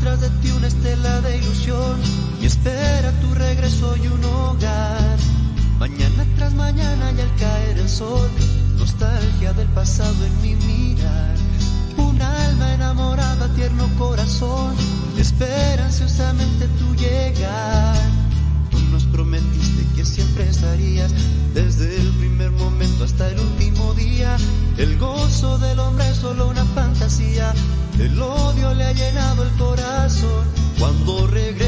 tras de ti una estela de ilusión y espera tu regreso y un hogar. Mañana tras mañana y al caer el sol, nostalgia del pasado en mi mirar. Un alma enamorada, tierno corazón, espera ansiosamente tu llegar. Nos prometiste que siempre estarías desde el primer momento hasta el último día. El gozo del hombre es solo una fantasía. El odio le ha llenado el corazón. Cuando regresarás,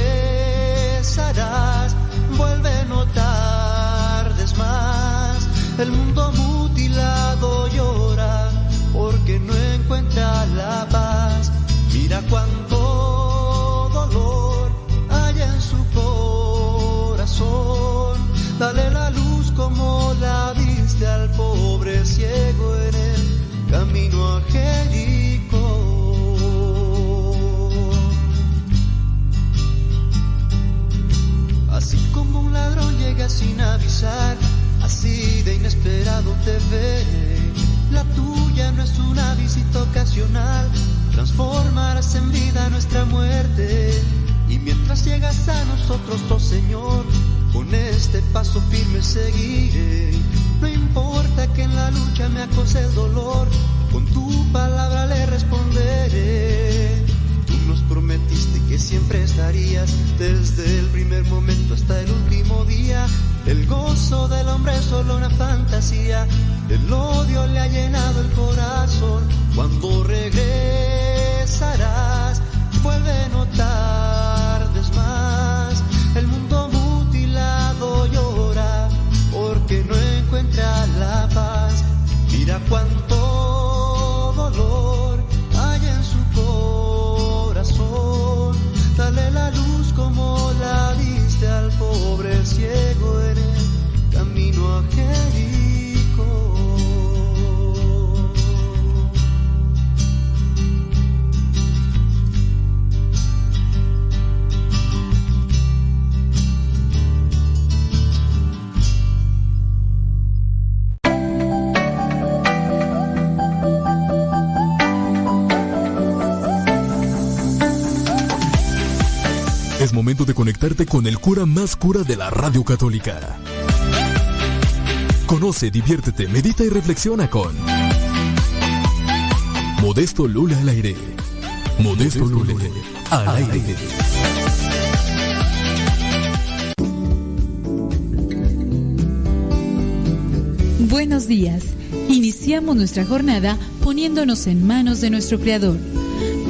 vuelve no tardes más. El mundo mutilado llora porque no encuentra la paz. Mira cuánto Dale la luz como la diste al pobre ciego en el camino a. Así como un ladrón llega sin avisar, así de inesperado te ve. La tuya no es una visita ocasional, transformarás en vida nuestra muerte. Mientras llegas a nosotros, oh Señor, con este paso firme seguiré. No importa que en la lucha me acose el dolor, con tu palabra le responderé. Tú nos prometiste que siempre estarías desde el primer momento hasta el último día. El gozo del hombre es solo una fantasía. El odio le ha llenado el corazón. Cuando regresarás, vuelve no tardes momento de conectarte con el cura más cura de la radio católica. Conoce, diviértete, medita y reflexiona con Modesto Lula al aire. Modesto Lula al aire. Buenos días. Iniciamos nuestra jornada poniéndonos en manos de nuestro Creador.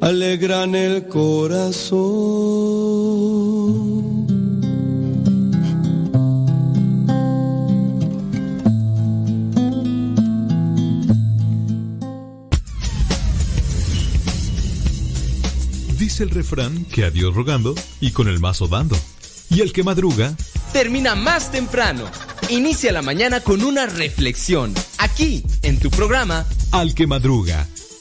alegran el corazón. Dice el refrán que a Dios rogando y con el mazo dando. Y el que madruga termina más temprano. Inicia la mañana con una reflexión. Aquí, en tu programa, Al que madruga.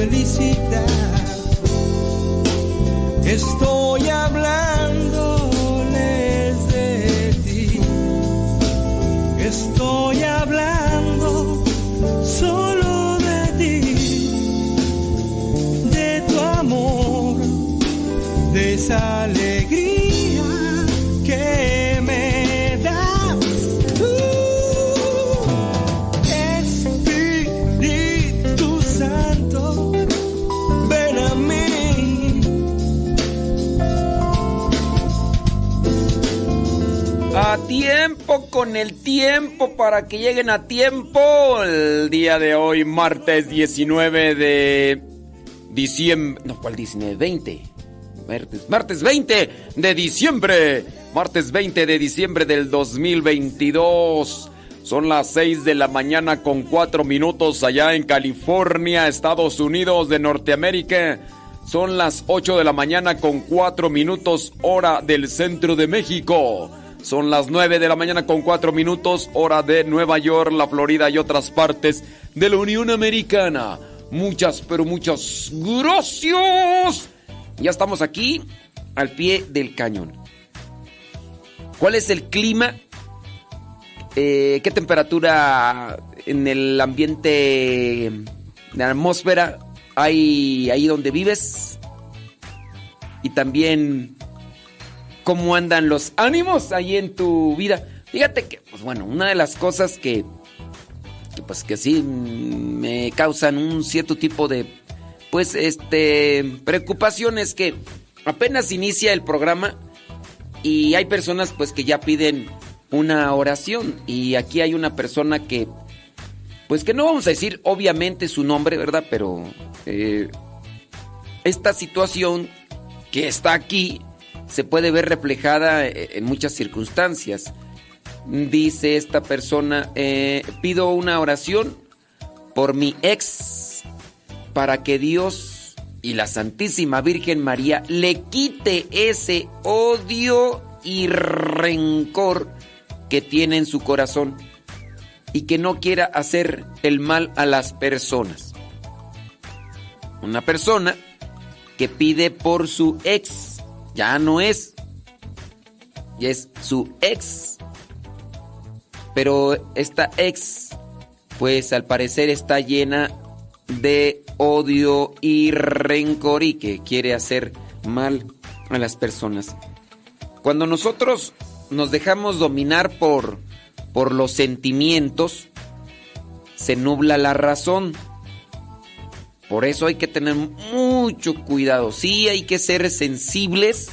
felicidad. Para que lleguen a tiempo. El día de hoy, martes 19 de diciembre. No, ¿cuál 19? 20. Martes, martes 20 de diciembre. Martes 20 de diciembre del 2022. Son las 6 de la mañana con 4 minutos allá en California, Estados Unidos de Norteamérica. Son las 8 de la mañana con 4 minutos hora del centro de México. Son las 9 de la mañana con 4 minutos, hora de Nueva York, la Florida y otras partes de la Unión Americana. Muchas, pero muchas gracias. Ya estamos aquí al pie del cañón. ¿Cuál es el clima? Eh, ¿Qué temperatura en el ambiente, en la atmósfera hay ahí donde vives? Y también cómo andan los ánimos ahí en tu vida. Fíjate que, pues bueno, una de las cosas que, pues que sí me causan un cierto tipo de, pues, este, preocupación es que apenas inicia el programa y hay personas, pues, que ya piden una oración y aquí hay una persona que, pues, que no vamos a decir obviamente su nombre, ¿verdad? Pero eh, esta situación que está aquí se puede ver reflejada eh, en muchas circunstancias. Dice esta persona, eh, pido una oración por mi ex para que Dios y la Santísima Virgen María le quite ese odio y rencor que tiene en su corazón y que no quiera hacer el mal a las personas. Una persona que pide por su ex, ya no es, ya es su ex. Pero esta ex, pues al parecer está llena de odio y rencor y que quiere hacer mal a las personas. Cuando nosotros nos dejamos dominar por, por los sentimientos, se nubla la razón. Por eso hay que tener mucho cuidado. Sí, hay que ser sensibles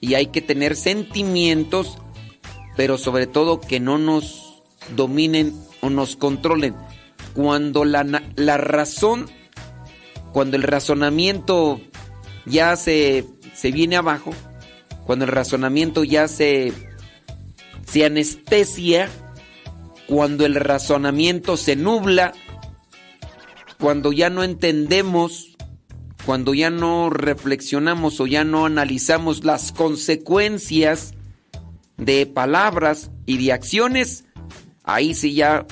y hay que tener sentimientos, pero sobre todo que no nos dominen o nos controlen. Cuando la, la razón, cuando el razonamiento ya se, se viene abajo, cuando el razonamiento ya se, se anestesia, cuando el razonamiento se nubla, cuando ya no entendemos, cuando ya no reflexionamos o ya no analizamos las consecuencias de palabras y de acciones, ahí sí ya,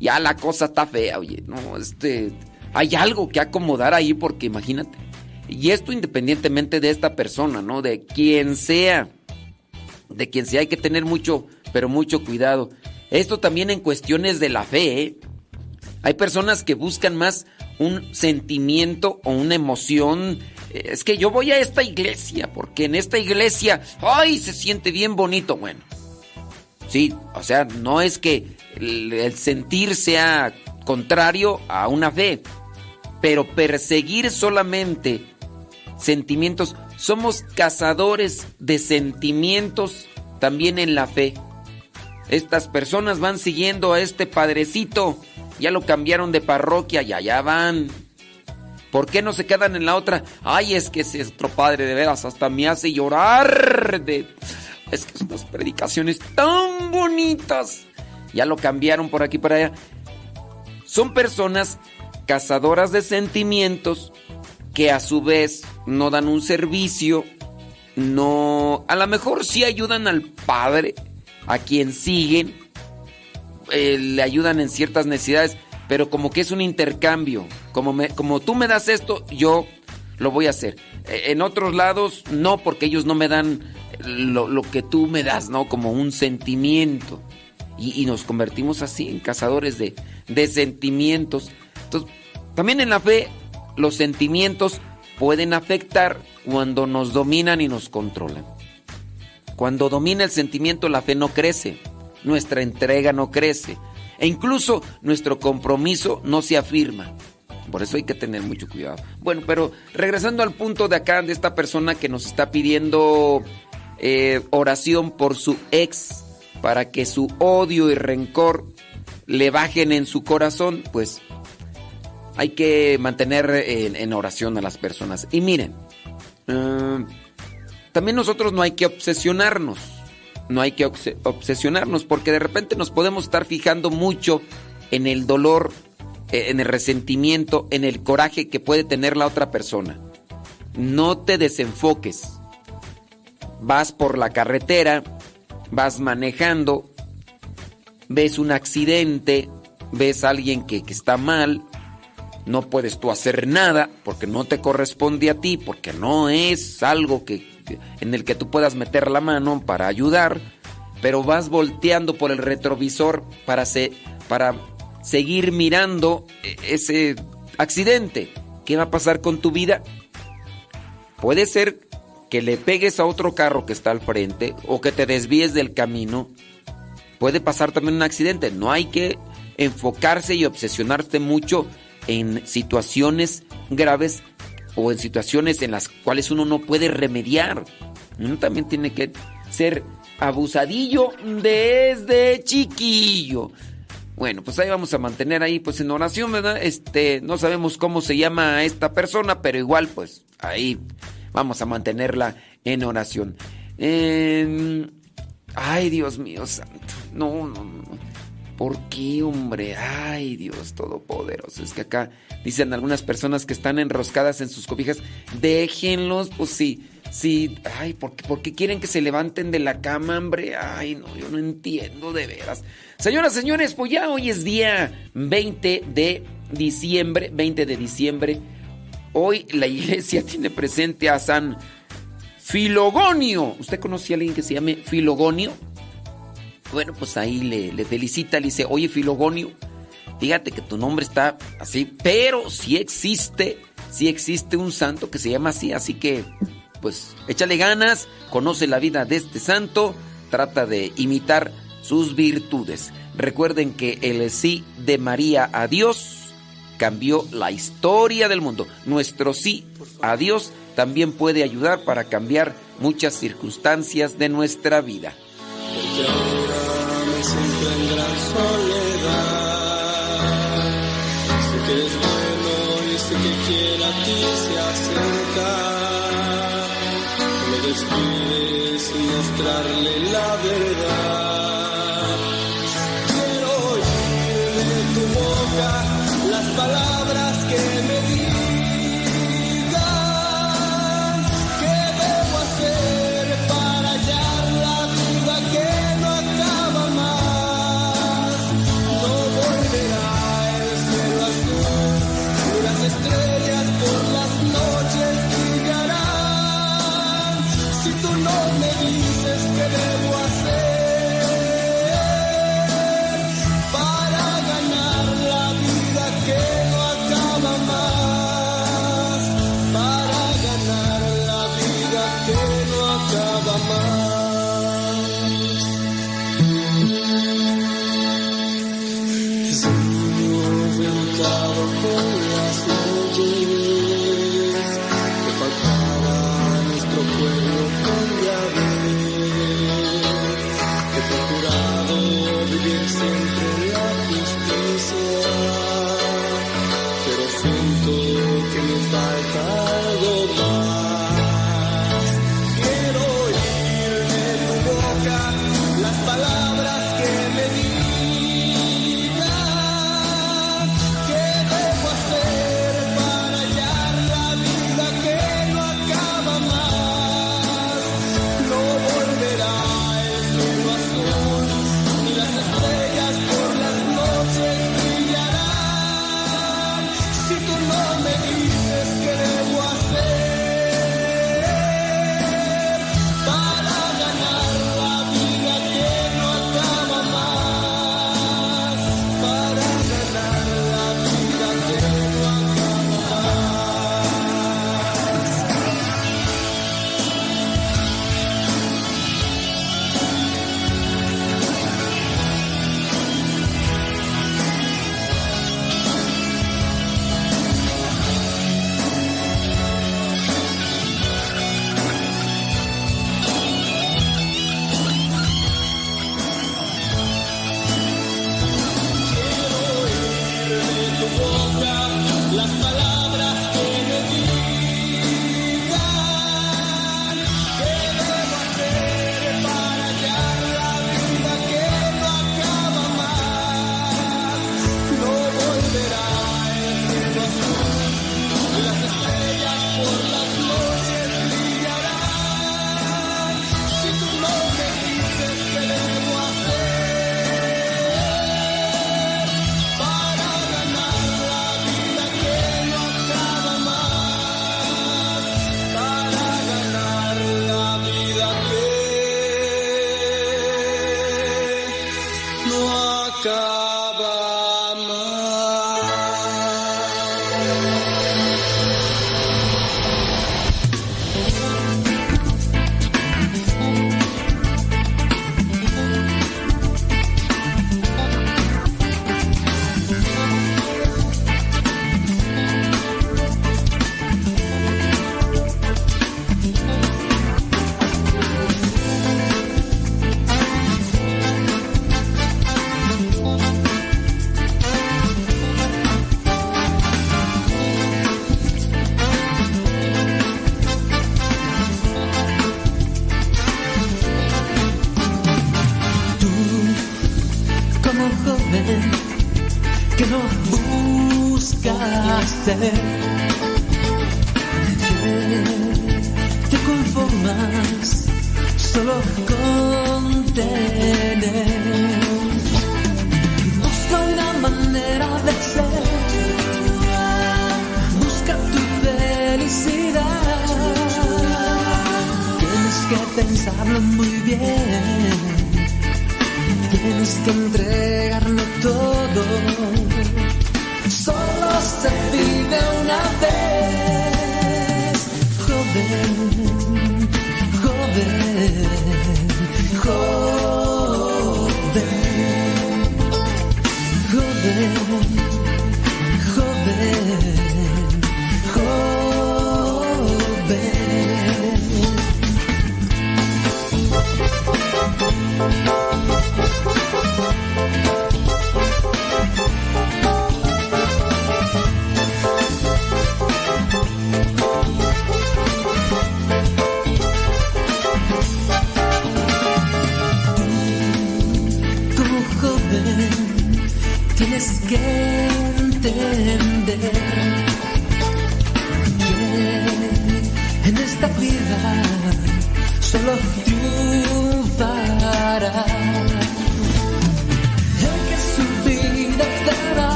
ya la cosa está fea, oye, no, este, hay algo que acomodar ahí porque imagínate. Y esto independientemente de esta persona, ¿no? De quien sea, de quien sea, hay que tener mucho, pero mucho cuidado. Esto también en cuestiones de la fe, ¿eh? Hay personas que buscan más un sentimiento o una emoción. Es que yo voy a esta iglesia porque en esta iglesia, ¡ay! Se siente bien bonito. Bueno, sí, o sea, no es que el, el sentir sea contrario a una fe, pero perseguir solamente sentimientos, somos cazadores de sentimientos también en la fe. Estas personas van siguiendo a este padrecito ya lo cambiaron de parroquia y allá van. ¿Por qué no se quedan en la otra? Ay, es que ese otro padre de veras hasta me hace llorar. De... Es que son predicaciones tan bonitas. Ya lo cambiaron por aquí para allá. Son personas cazadoras de sentimientos que a su vez no dan un servicio, no, a lo mejor sí ayudan al padre, a quien siguen, eh, le ayudan en ciertas necesidades, pero como que es un intercambio. Como, me, como tú me das esto, yo lo voy a hacer. Eh, en otros lados, no, porque ellos no me dan lo, lo que tú me das, ¿no? Como un sentimiento. Y, y nos convertimos así en cazadores de, de sentimientos. Entonces, también en la fe, los sentimientos pueden afectar cuando nos dominan y nos controlan. Cuando domina el sentimiento, la fe no crece nuestra entrega no crece e incluso nuestro compromiso no se afirma. Por eso hay que tener mucho cuidado. Bueno, pero regresando al punto de acá, de esta persona que nos está pidiendo eh, oración por su ex, para que su odio y rencor le bajen en su corazón, pues hay que mantener en, en oración a las personas. Y miren, uh, también nosotros no hay que obsesionarnos no hay que obsesionarnos porque de repente nos podemos estar fijando mucho en el dolor, eh, en el resentimiento, en el coraje que puede tener la otra persona. No te desenfoques. Vas por la carretera, vas manejando, ves un accidente, ves a alguien que, que está mal, no puedes tú hacer nada porque no te corresponde a ti, porque no es algo que, en el que tú puedas meter la mano para ayudar, pero vas volteando por el retrovisor para, para seguir mirando e, ese accidente. ¿Qué va a pasar con tu vida? Puede ser que le pegues a otro carro que está al frente o que te desvíes del camino. Puede pasar también un accidente. No hay que enfocarse y obsesionarse mucho en situaciones graves o en situaciones en las cuales uno no puede remediar. Uno también tiene que ser abusadillo desde chiquillo. Bueno, pues ahí vamos a mantener ahí pues en oración, ¿verdad? Este, no sabemos cómo se llama esta persona, pero igual pues ahí vamos a mantenerla en oración. Ay, Dios mío santo. No, no, no. ¿Por qué, hombre? Ay, Dios todopoderoso. Es que acá dicen algunas personas que están enroscadas en sus cobijas, déjenlos, pues sí, sí. Ay, ¿por qué, ¿por qué quieren que se levanten de la cama, hombre? Ay, no, yo no entiendo de veras. Señoras, señores, pues ya hoy es día 20 de diciembre, 20 de diciembre. Hoy la iglesia tiene presente a San Filogonio. ¿Usted conoce a alguien que se llame Filogonio? Bueno, pues ahí le, felicita, le dice, oye Filogonio, fíjate que tu nombre está así, pero sí existe, sí existe un santo que se llama así, así que pues échale ganas, conoce la vida de este santo, trata de imitar sus virtudes. Recuerden que el sí de María a Dios cambió la historia del mundo. Nuestro sí a Dios también puede ayudar para cambiar muchas circunstancias de nuestra vida. Me siento en soledad. Sé que eres bueno y sé que quiere a ti se acerca. Me despides sin mostrarle la verdad. Quiero oír de tu boca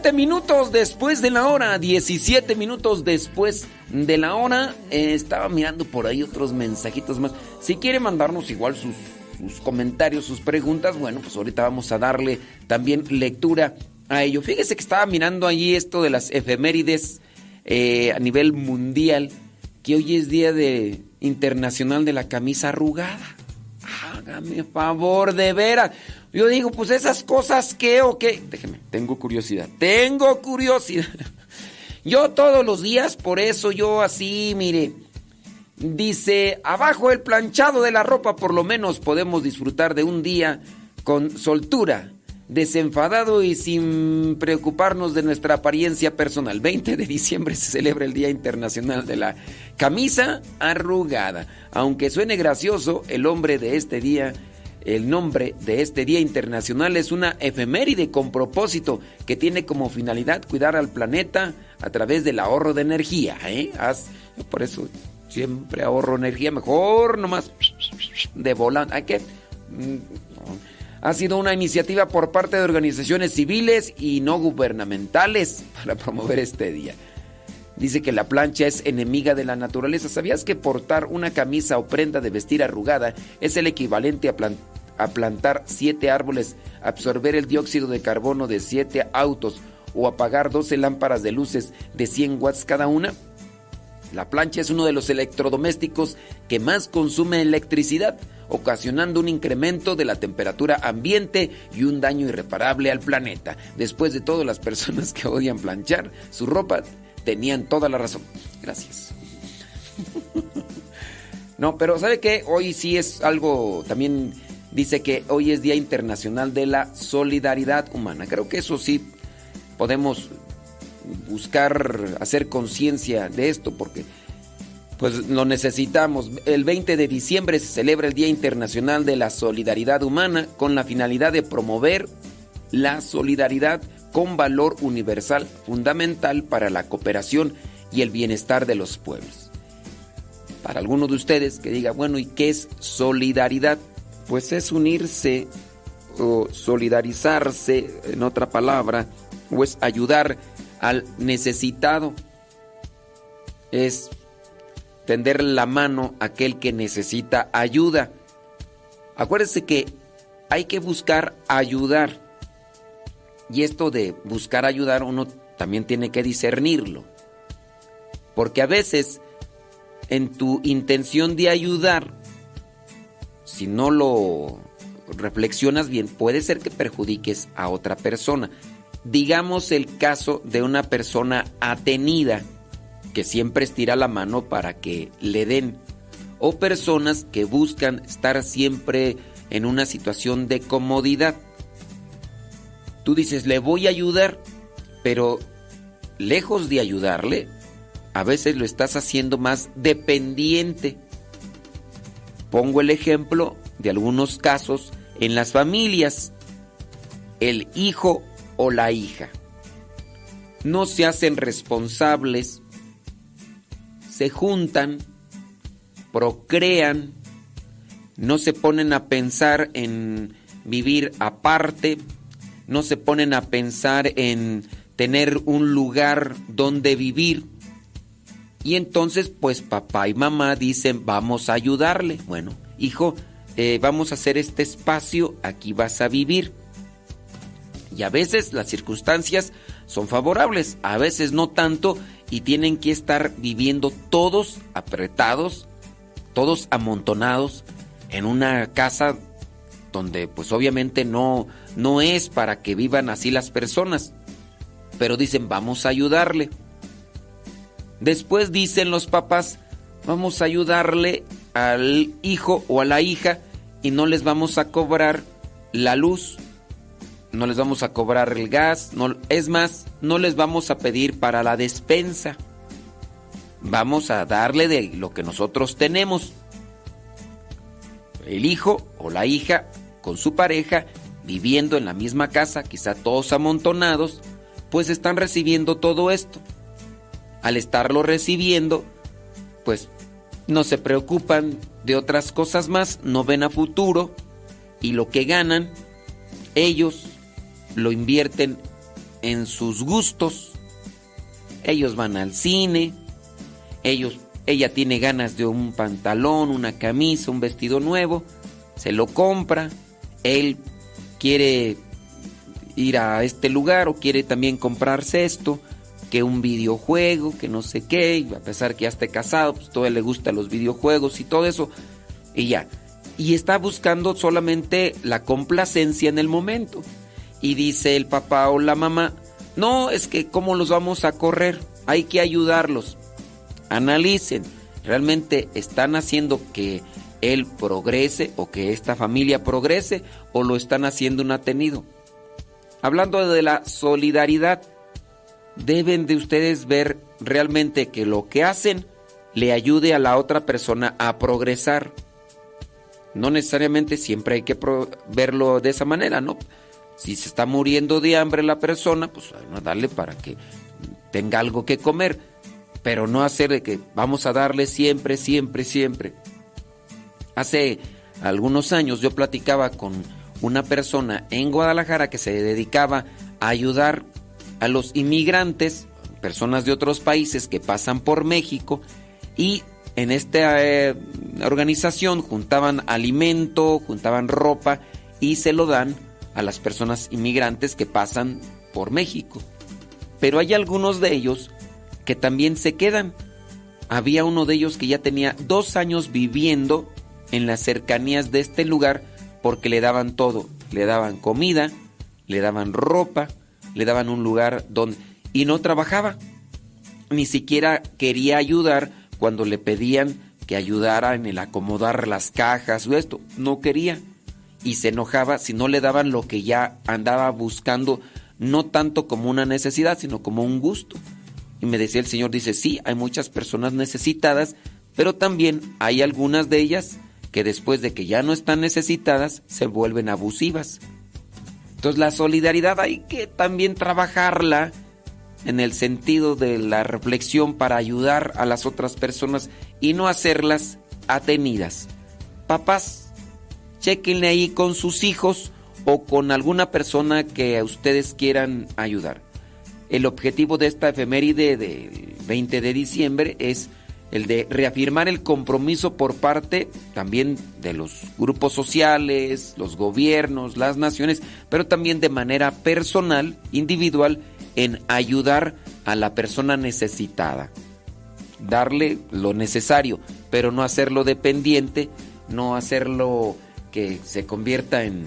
17 minutos después de la hora, 17 minutos después de la hora, eh, estaba mirando por ahí otros mensajitos más. Si quiere mandarnos igual sus, comentarios, sus preguntas, bueno, pues ahorita vamos a darle también lectura a ello. Fíjese que estaba mirando ahí esto de las efemérides eh, a nivel mundial, que hoy es Día de Internacional de la Camisa Arrugada. Hágame favor, de veras. Yo digo, pues esas cosas ¿qué o qué. Tengo curiosidad. Tengo curiosidad. Yo todos los días, por eso yo así, mire. Dice, abajo el planchado de la ropa, por lo menos podemos disfrutar de un día con soltura, desenfadado y sin preocuparnos de nuestra apariencia personal. 20 de diciembre se celebra el Día Internacional de la Camisa Arrugada. Aunque suene gracioso, el hombre de este día el nombre de este Día Internacional es una efeméride con propósito que tiene como finalidad cuidar al planeta a través del ahorro de energía. ¿eh? por eso siempre ahorro energía, mejor nomás de volante. Hay que. Mm, ha sido una iniciativa por parte de organizaciones civiles y no gubernamentales para promover este día. Dice que la plancha es enemiga de la naturaleza. ¿Sabías que portar una camisa o prenda de vestir arrugada es el equivalente a, plantar siete árboles, absorber el dióxido de carbono de siete autos o apagar 12 lámparas de luces de 100 watts cada una? La plancha es uno de los electrodomésticos que más consume electricidad, ocasionando un incremento de la temperatura ambiente y un daño irreparable al planeta. Después de todo, las personas que odian planchar su ropa tenían toda la razón. Gracias. No, pero ¿sabe qué? Hoy sí es algo también dice que hoy es Día Internacional de la Solidaridad Humana. Creo que eso sí podemos buscar hacer conciencia de esto porque pues lo necesitamos. El 20 de diciembre se celebra el Día Internacional de la Solidaridad Humana con la finalidad de promover la solidaridad con valor universal fundamental para la cooperación y el bienestar de los pueblos. Para alguno de ustedes que diga, bueno, ¿y qué es solidaridad? Pues es unirse o solidarizarse, en otra palabra, o es ayudar al necesitado. Es tender la mano a aquel que necesita ayuda. Acuérdense que hay que buscar ayudar y esto de buscar ayudar uno también tiene que discernirlo. Porque a veces en tu intención de ayudar, si no lo reflexionas bien, puede ser que perjudiques a otra persona. Digamos el caso de una persona atenida que siempre estira la mano para que le den. O personas que buscan estar siempre en una situación de comodidad tú dices, le voy a ayudar, pero lejos de ayudarle, a veces lo estás haciendo más dependiente. Pongo el ejemplo de algunos casos en las familias. El hijo o la hija no se hacen responsables, se juntan, procrean, no se ponen a pensar en vivir aparte, no se ponen a pensar en tener un lugar donde vivir. Y entonces pues papá y mamá dicen vamos a ayudarle. Bueno, hijo, eh, vamos a hacer este espacio, aquí vas a vivir. Y a veces las circunstancias son favorables, a veces no tanto y tienen que estar viviendo todos apretados, todos amontonados en una casa donde pues obviamente no no es para que vivan así las personas, pero dicen, "Vamos a ayudarle." Después dicen los papás, "Vamos a ayudarle al hijo o a la hija y no les vamos a cobrar la luz." no les vamos a cobrar el gas, no, es más, no les vamos a pedir para la despensa. Vamos a darle de lo que nosotros tenemos. El hijo o la hija con su pareja viviendo en la misma casa, quizá todos amontonados, pues están recibiendo todo esto. Al estarlo recibiendo, pues no se preocupan de otras cosas más, no ven a futuro y lo que ganan ellos lo invierten en sus gustos. Ellos van al cine, ellos, ella tiene ganas de un pantalón, una camisa, un vestido nuevo, se lo compra, él quiere ir a este lugar o quiere también comprarse esto, que un videojuego, que no sé qué, a pesar que ya esté casado, pues todavía le gustan los videojuegos y todo eso, y ya. Y está buscando solamente la complacencia en el momento. Y dice el papá o la mamá, no, es que cómo los vamos a correr, hay que ayudarlos. Analicen, ¿realmente están haciendo que él progrese o que esta familia progrese o lo están haciendo un atenido? Hablando de la solidaridad, deben de ustedes ver realmente que lo que hacen le ayude a la otra persona a progresar. No necesariamente siempre hay que verlo de esa manera, ¿no? Si se está muriendo de hambre la persona, pues a darle para que tenga algo que comer, pero no hacer de que vamos a darle siempre, siempre, siempre. Hace algunos años yo platicaba con una persona en Guadalajara que se dedicaba a ayudar a los inmigrantes, personas de otros países que pasan por México y en esta eh, organización juntaban alimento, juntaban ropa y se lo dan a las personas inmigrantes que pasan por México. Pero hay algunos de ellos que también se quedan. Había uno de ellos que ya tenía dos años viviendo en las cercanías de este lugar porque le daban todo. Le daban comida, le daban ropa, le daban un lugar donde... Y no trabajaba. Ni siquiera quería ayudar cuando le pedían que ayudara en el acomodar las cajas o esto. No quería y se enojaba si no le daban lo que ya andaba buscando, no tanto como una necesidad, sino como un gusto. Y me decía el Señor, dice, sí, hay muchas personas necesitadas, pero también hay algunas de ellas que después de que ya no están necesitadas, se vuelven abusivas. Entonces la solidaridad hay que también trabajarla en el sentido de la reflexión para ayudar a las otras personas y no hacerlas atenidas. Papás, chequenle ahí con sus hijos o con alguna persona que ustedes quieran ayudar. El objetivo de esta efeméride del 20 de diciembre es el de reafirmar el compromiso por parte también de los grupos sociales, los gobiernos, las naciones, pero también de manera personal, individual, en ayudar a la persona necesitada. Darle lo necesario, pero no hacerlo dependiente, no hacerlo que se convierta en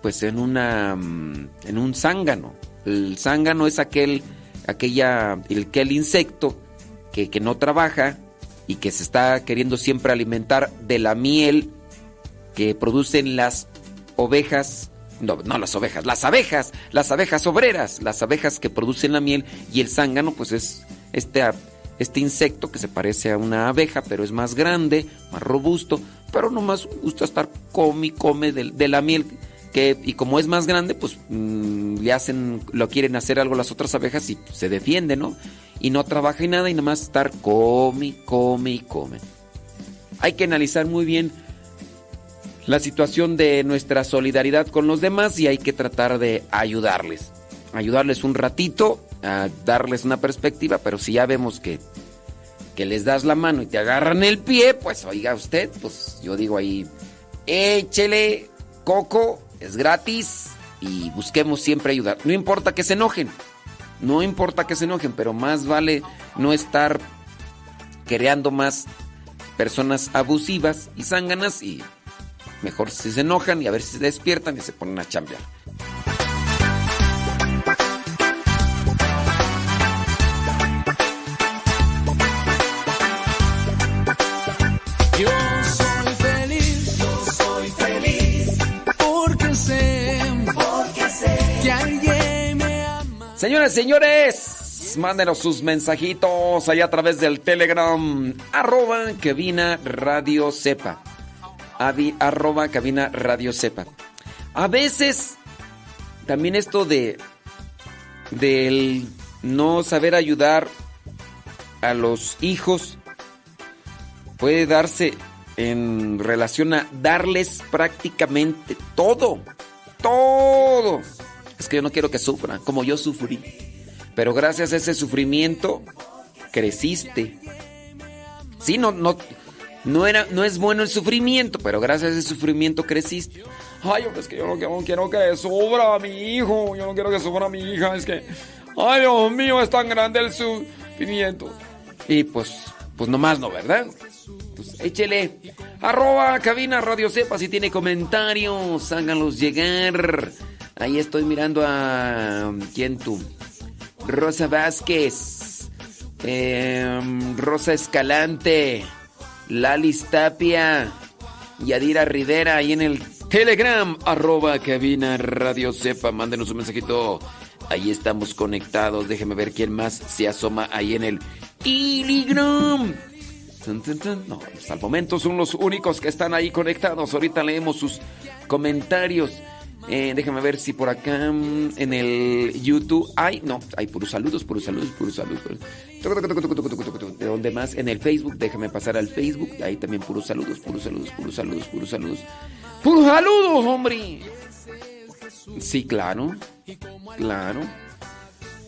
pues en una mm, en un zángano. El zángano es aquel aquella el que el insecto que, que no trabaja y que se está queriendo siempre alimentar de la miel que producen las ovejas. No, no las ovejas, las abejas, las abejas obreras, las abejas que producen la miel y el zángano pues es este, este insecto que se parece a una abeja pero es más grande, más robusto, pero no más gusta estar come y come de, la miel y como es más grande pues mm, le hacen, lo quieren hacer algo las otras abejas y se defiende, ¿no? Y no trabaja y nada y nada más estar come, come y come. Hay que analizar muy bien la situación de nuestra solidaridad con los demás y hay que tratar de ayudarles. Ayudarles un ratito, a darles una perspectiva, pero si ya vemos que, que les das la mano y te agarran el pie, pues oiga usted, pues yo digo ahí, échele coco, es gratis y busquemos siempre ayudar. No importa que se enojen, no importa que se enojen, pero más vale no estar creando más personas abusivas y zánganas y Mejor si se enojan y a ver si se despiertan y se ponen a chambear. Señores, señores, mándenos sus mensajitos allá a través del Telegram, arroba vina radio sepa cabina radio. A veces también esto de del no saber ayudar a los hijos puede darse en relación a darles prácticamente todo, todo. Es que yo no quiero que sufran como yo sufrí. Pero gracias a ese sufrimiento creciste. Sí, no, no, no, era, no es bueno el sufrimiento, pero gracias a ese sufrimiento creciste. Ay, es que yo no quiero, que sufra a mi hijo, yo no quiero que sufra a mi hija, es que, ay Dios mío, es tan grande el sufrimiento. Y pues, pues nomás no, ¿verdad? Pues échele. Arroba cabina Radio Sepa si tiene comentarios, háganlos llegar. Ahí estoy mirando a. ¿Quién tú? Rosa Vázquez. Em, Rosa Escalante. Lalis Tapia, Yadira Rivera, ahí en el Telegram, arroba cabina Radio Cepa, mándenos un mensajito. Ahí estamos conectados. Déjeme ver quién más se asoma ahí en el Telegram. No, hasta el momento son los únicos que están ahí conectados. Ahorita leemos sus comentarios. Eh, déjame ver si por acá mm, en el YouTube hay. No, hay puros saludos, puros saludos, puros saludos. ¿De dónde más? En el Facebook, déjame pasar al Facebook. Ahí también puros saludos, puros saludos, puros saludos, puros saludos. ¡Puros saludos, hombre! Sí, claro. Claro.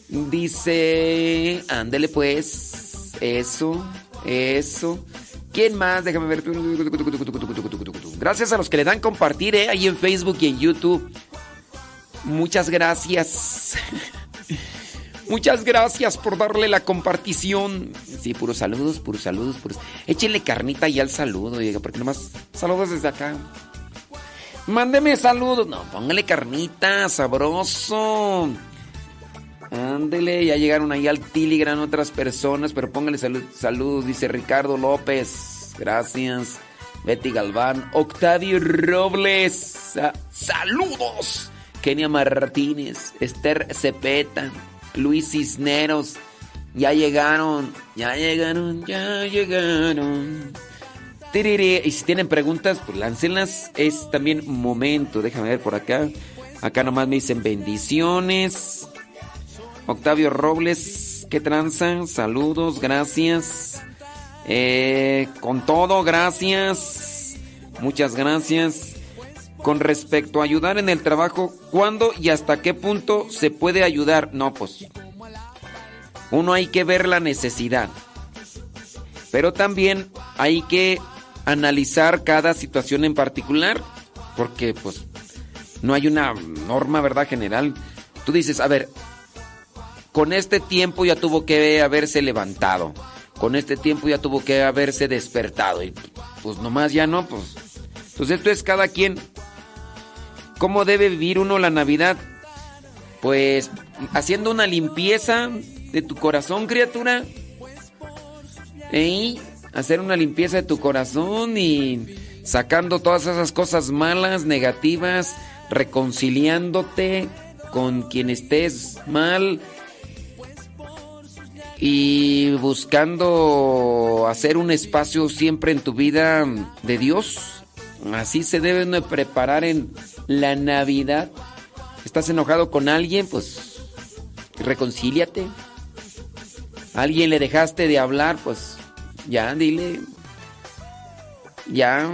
Dice. Ándele pues. Eso. Eso. ¿Quién más? Déjame ver. Gracias a los que le dan compartir, ¿eh? Ahí en Facebook y en YouTube. Muchas gracias. Muchas gracias por darle la compartición. Sí, puros saludos, puros saludos, puros. Échenle carnita y al saludo, diga, porque nomás saludos desde acá. Mándeme saludos. No, póngale carnita, sabroso. Ándele, ya llegaron ahí al Telegram otras personas, pero póngale saludos, dice Ricardo López. Gracias. Betty Galván, Octavio Robles. saludos. Kenia Martínez, Esther Cepeta, Luis Cisneros. Ya llegaron, ya llegaron, ya llegaron. Y si tienen preguntas, pues láncenlas. Es también momento. Déjame ver por acá. Acá nomás me dicen bendiciones. Octavio Robles, ¿qué tranza? Saludos, gracias. Eh, con todo, gracias. Muchas gracias. Con respecto a ayudar en el trabajo, ¿cuándo y hasta qué punto se puede ayudar? No, pues uno hay que ver la necesidad. Pero también hay que analizar cada situación en particular, porque pues no hay una norma, ¿verdad? General. Tú dices, a ver, con este tiempo ya tuvo que haberse levantado. Con este tiempo ya tuvo que haberse despertado. Y pues nomás ya no, pues. Pues esto es cada quien. ¿Cómo debe vivir uno la Navidad? Pues haciendo una limpieza de tu corazón, criatura. ¿Eh? Hacer una limpieza de tu corazón y sacando todas esas cosas malas, negativas, reconciliándote con quien estés mal y buscando hacer un espacio siempre en tu vida de Dios. Así se debe preparar en la Navidad. ¿Estás enojado con alguien? Pues reconcíliate. alguien le dejaste de hablar? Pues ya, dile. Ya,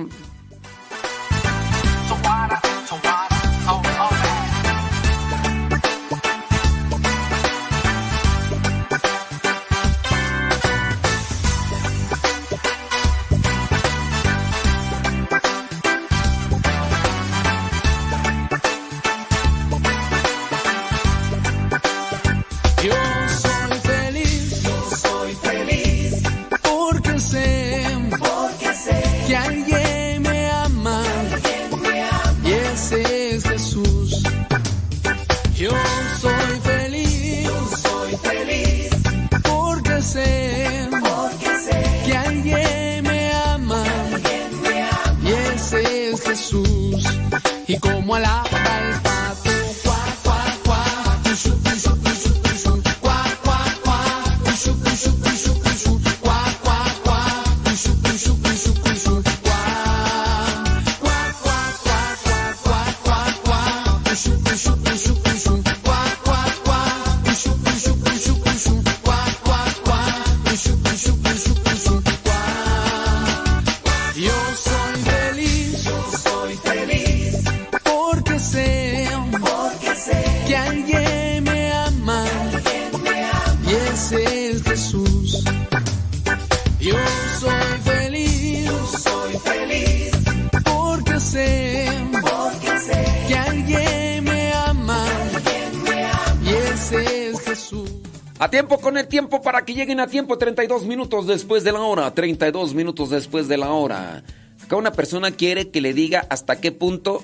lleguen a tiempo, 32 minutos después de la hora, 32 minutos después de la hora. Acá una persona quiere que le diga hasta qué punto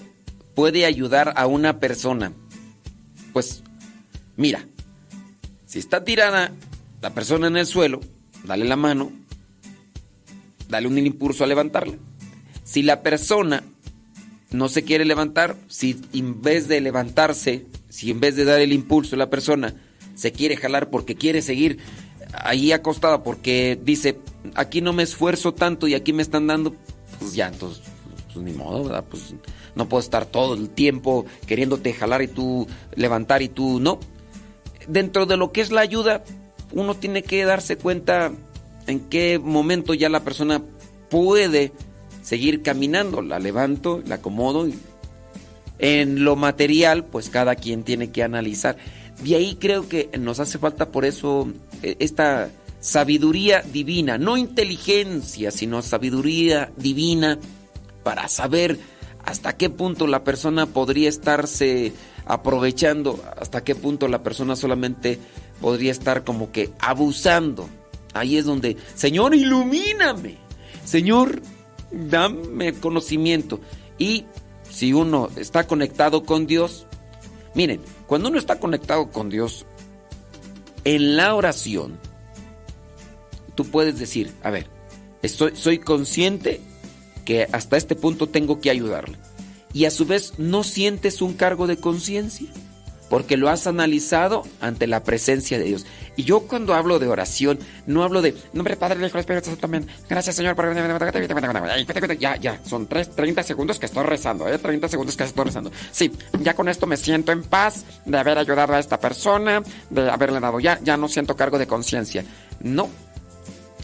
puede ayudar a una persona. Pues, mira, si está tirada la persona en el suelo, dale la mano, dale un impulso a levantarla. Si la persona no se quiere levantar, si en vez de levantarse, si en vez de dar el impulso a la persona, se quiere jalar porque quiere seguir ahí acostada porque dice, aquí no me esfuerzo tanto y aquí me están dando, pues ya, entonces, pues ni modo, ¿verdad? Pues no puedo estar todo el tiempo queriéndote jalar y tú levantar y tú no. Dentro de lo que es la ayuda, uno tiene que darse cuenta en qué momento ya la persona puede seguir caminando. La levanto, la acomodo. Y en lo material, pues cada quien tiene que analizar. Y ahí creo que nos hace falta por eso esta sabiduría divina, no inteligencia, sino sabiduría divina para saber hasta qué punto la persona podría estarse aprovechando, hasta qué punto la persona solamente podría estar como que abusando. Ahí es donde, Señor, ilumíname. Señor, dame conocimiento. Y si uno está conectado con Dios, miren, cuando uno está conectado con Dios, en la oración, tú puedes decir, a ver, estoy, soy consciente que hasta este punto tengo que ayudarle. Y a su vez no sientes un cargo de conciencia porque lo has analizado ante la presencia de Dios. Y yo cuando hablo de oración, no hablo de nombre Padre, Hijo, Espíritu Santo también. Gracias, Señor, por... Ya, ya, son 3, 30 segundos que estoy rezando, ¿eh? 30 segundos que estoy rezando. Sí, ya con esto me siento en paz de haber ayudado a esta persona, de haberle dado, ya, ya no siento cargo de conciencia. No.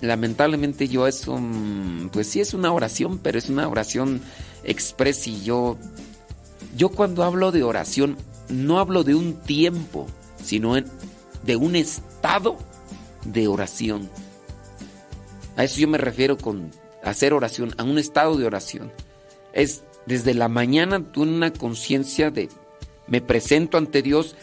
Lamentablemente yo es un... Pues sí es una oración, pero es una oración express y yo... Yo cuando hablo de oración no hablo de un tiempo, sino de un estado de oración. A eso yo me refiero con hacer oración, a un estado de oración. Es desde la mañana una conciencia de me presento ante Dios,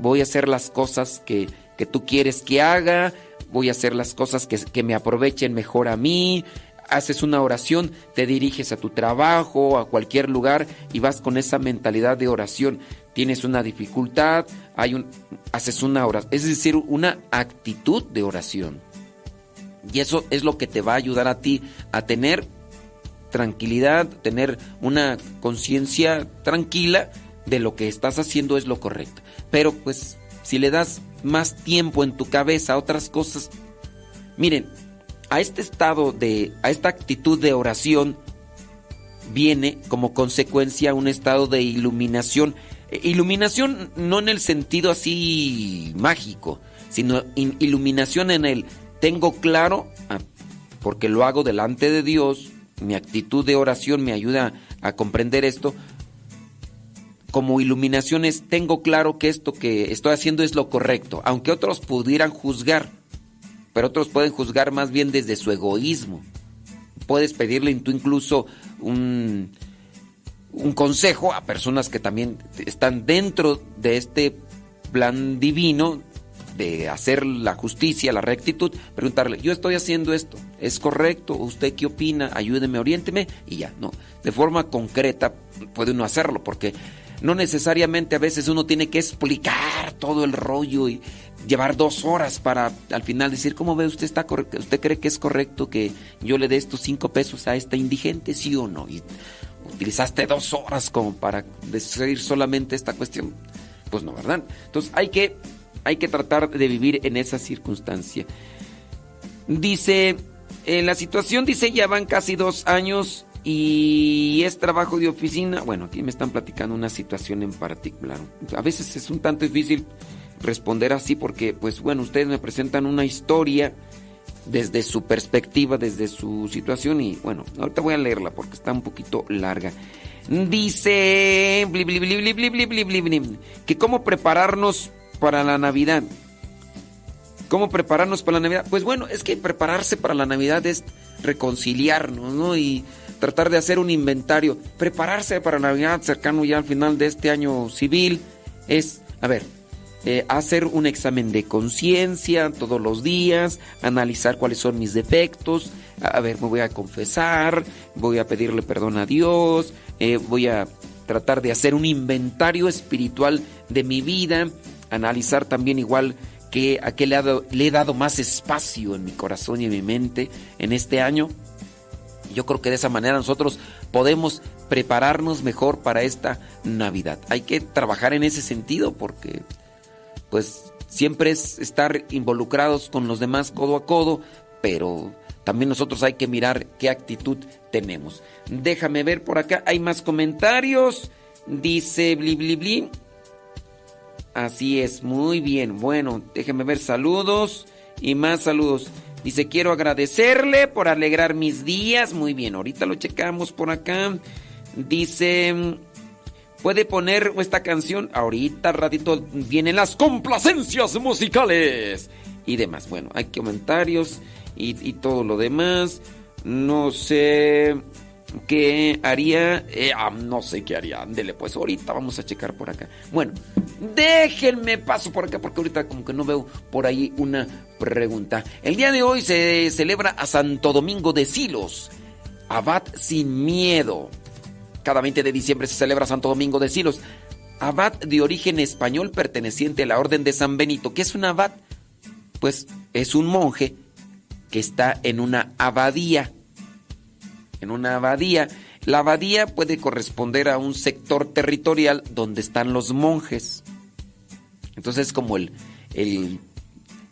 voy a hacer las cosas que, que, tú quieres que haga, voy a hacer las cosas que, que me aprovechen mejor a mí, haces una oración, te diriges a tu trabajo, a cualquier lugar y vas con esa mentalidad de oración. Tienes una dificultad, hay un, haces una oración, es decir, una actitud de oración. Y eso es lo que te va a ayudar a ti a tener tranquilidad, tener una conciencia tranquila de lo que estás haciendo es lo correcto. Pero pues si le das más tiempo en tu cabeza a otras cosas, miren, a este estado de, a esta actitud de oración viene como consecuencia un estado de iluminación. Iluminación no en el sentido así mágico, sino iluminación en el tengo claro, ah, porque lo hago delante de Dios, mi actitud de oración me ayuda a comprender esto. Como iluminación es, tengo claro que esto que estoy haciendo es lo correcto, aunque otros pudieran juzgar, pero otros pueden juzgar más bien desde su egoísmo. Puedes pedirle tú incluso un, un consejo a personas que también están dentro de este plan divino de hacer la justicia, la rectitud, preguntarle, yo estoy haciendo esto, ¿es correcto? ¿Usted qué opina? Ayúdeme, oriénteme y ya, no. De forma concreta puede uno hacerlo porque no necesariamente a veces uno tiene que explicar todo el rollo y llevar dos horas para al final decir, ¿cómo ve usted está correcto? ¿Usted cree que es correcto que yo le dé estos cinco pesos a esta indigente, sí o no? Utilizaste dos horas como para decir solamente esta cuestión. Pues no, ¿verdad? Entonces hay que hay que tratar de vivir en esa circunstancia. Dice, en la situación, dice, ya van casi dos años y es trabajo de oficina. Bueno, aquí me están platicando una situación en particular. A veces es un tanto difícil responder así porque, pues bueno, ustedes me presentan una historia desde su perspectiva, desde su situación y bueno, ahorita voy a leerla porque está un poquito larga. Dice que cómo prepararnos para la Navidad. ¿Cómo prepararnos para la Navidad? Pues bueno, es que prepararse para la Navidad es reconciliarnos, ¿no? Y tratar de hacer un inventario. Prepararse para Navidad cercano ya al final de este año civil es, a ver, eh, hacer un examen de conciencia todos los días, analizar cuáles son mis defectos, a, ver, me voy a confesar, voy a pedirle perdón a Dios, eh, voy a tratar de hacer un inventario espiritual de mi vida, analizar también igual que a qué le, le he dado más espacio en mi corazón y en mi mente en este año. Yo creo que de esa manera nosotros podemos prepararnos mejor para esta Navidad. Hay que trabajar en ese sentido porque pues siempre es estar involucrados con los demás codo a codo, pero también nosotros hay que mirar qué actitud tenemos. Déjame ver por acá, hay más comentarios. Dice bli bli bli. Así es, muy bien. Bueno, déjeme ver saludos y más saludos. Dice, quiero agradecerle por alegrar mis días. Muy bien, ahorita lo checamos por acá. Dice, puede poner esta canción. Ahorita, ratito, vienen las complacencias musicales y demás. Bueno, hay comentarios y, todo lo demás. No sé. ¿Qué haría? Eh, ah, no sé qué haría. Ándele, pues ahorita vamos a checar por acá. Bueno, déjenme paso por acá porque ahorita como que no veo por ahí una pregunta. El día de hoy se celebra a Santo Domingo de Silos, abad sin miedo. Cada 20 de diciembre se celebra Santo Domingo de Silos, abad de origen español perteneciente a la Orden de San Benito. ¿Qué es un abad? Pues es un monje que está en una abadía en una abadía. La abadía puede corresponder a un sector territorial donde están los monjes. Entonces es como el, el,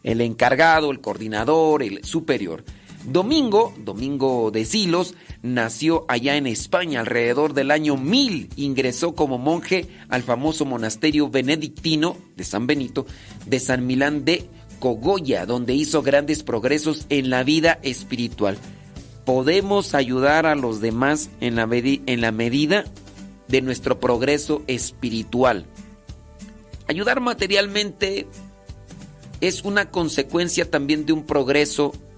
el encargado, el coordinador, el superior. Domingo, Domingo de Silos, nació allá en España alrededor del año 1000. Ingresó como monje al famoso monasterio benedictino de San Benito de San Milán de Cogolla, donde hizo grandes progresos en la vida espiritual podemos ayudar a los demás en la, en la medida de nuestro progreso espiritual. Ayudar materialmente es una consecuencia también de un progreso espiritual.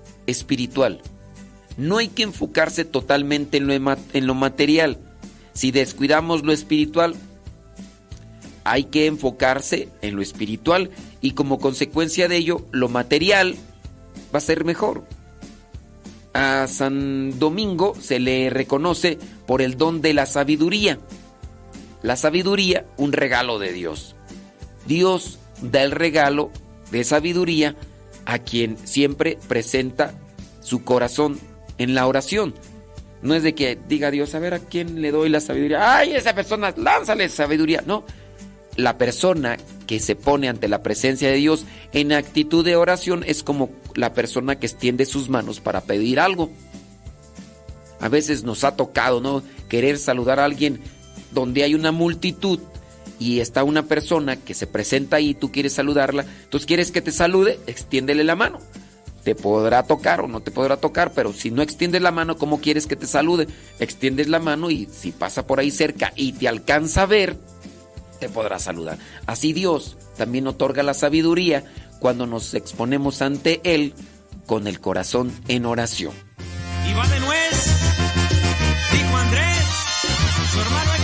No hay que enfocarse totalmente en lo material. Si descuidamos lo espiritual, hay que enfocarse en lo espiritual y como consecuencia de ello, lo material va a ser mejor a San Domingo se le reconoce por el don de la sabiduría. La sabiduría, un regalo de Dios. Dios da el regalo de sabiduría a quien siempre presenta su corazón en la oración. No es de que diga Dios, a ver a quién le doy la sabiduría. Ay, esa persona, lánzale sabiduría. No, la persona que se pone ante la presencia de Dios en actitud de oración es como la persona que extiende sus manos para pedir algo. A veces nos ha tocado, ¿no? Querer saludar a alguien donde hay una multitud y está una persona que se presenta ahí, tú quieres saludarla, entonces quieres que te salude, extiéndele la mano. Te podrá tocar o no te podrá tocar, pero si no extiendes la mano, ¿cómo quieres que te salude? Extiendes la mano y si pasa por ahí cerca y te alcanza a ver, te podrá saludar. Así Dios también otorga la sabiduría cuando nos exponemos ante Él con el corazón en oración. Y va de nuez, dijo Andrés, su hermano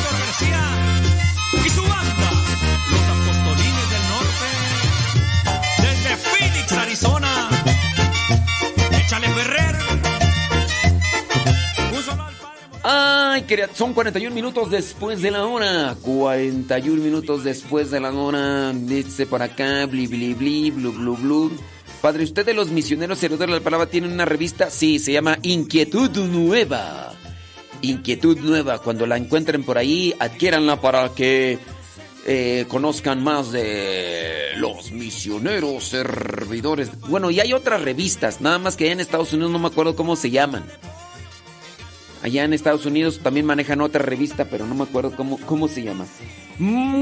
Ay, quería- son 41 minutos después de la hora. 41 minutos después de la hora. Dice por acá, bli, bli, bli, blu, blu, blu. Padre, ¿usted de los misioneros herederos de la palabra tiene una revista? Sí, se llama Inquietud Nueva. Inquietud Nueva. Cuando la encuentren por ahí, adquiéranla para que eh, conozcan más de los misioneros servidores. Bueno, y hay otras revistas, nada más que en Estados Unidos no me acuerdo cómo se llaman. Allá en Estados Unidos también manejan otra revista, pero no me acuerdo cómo, cómo se llama.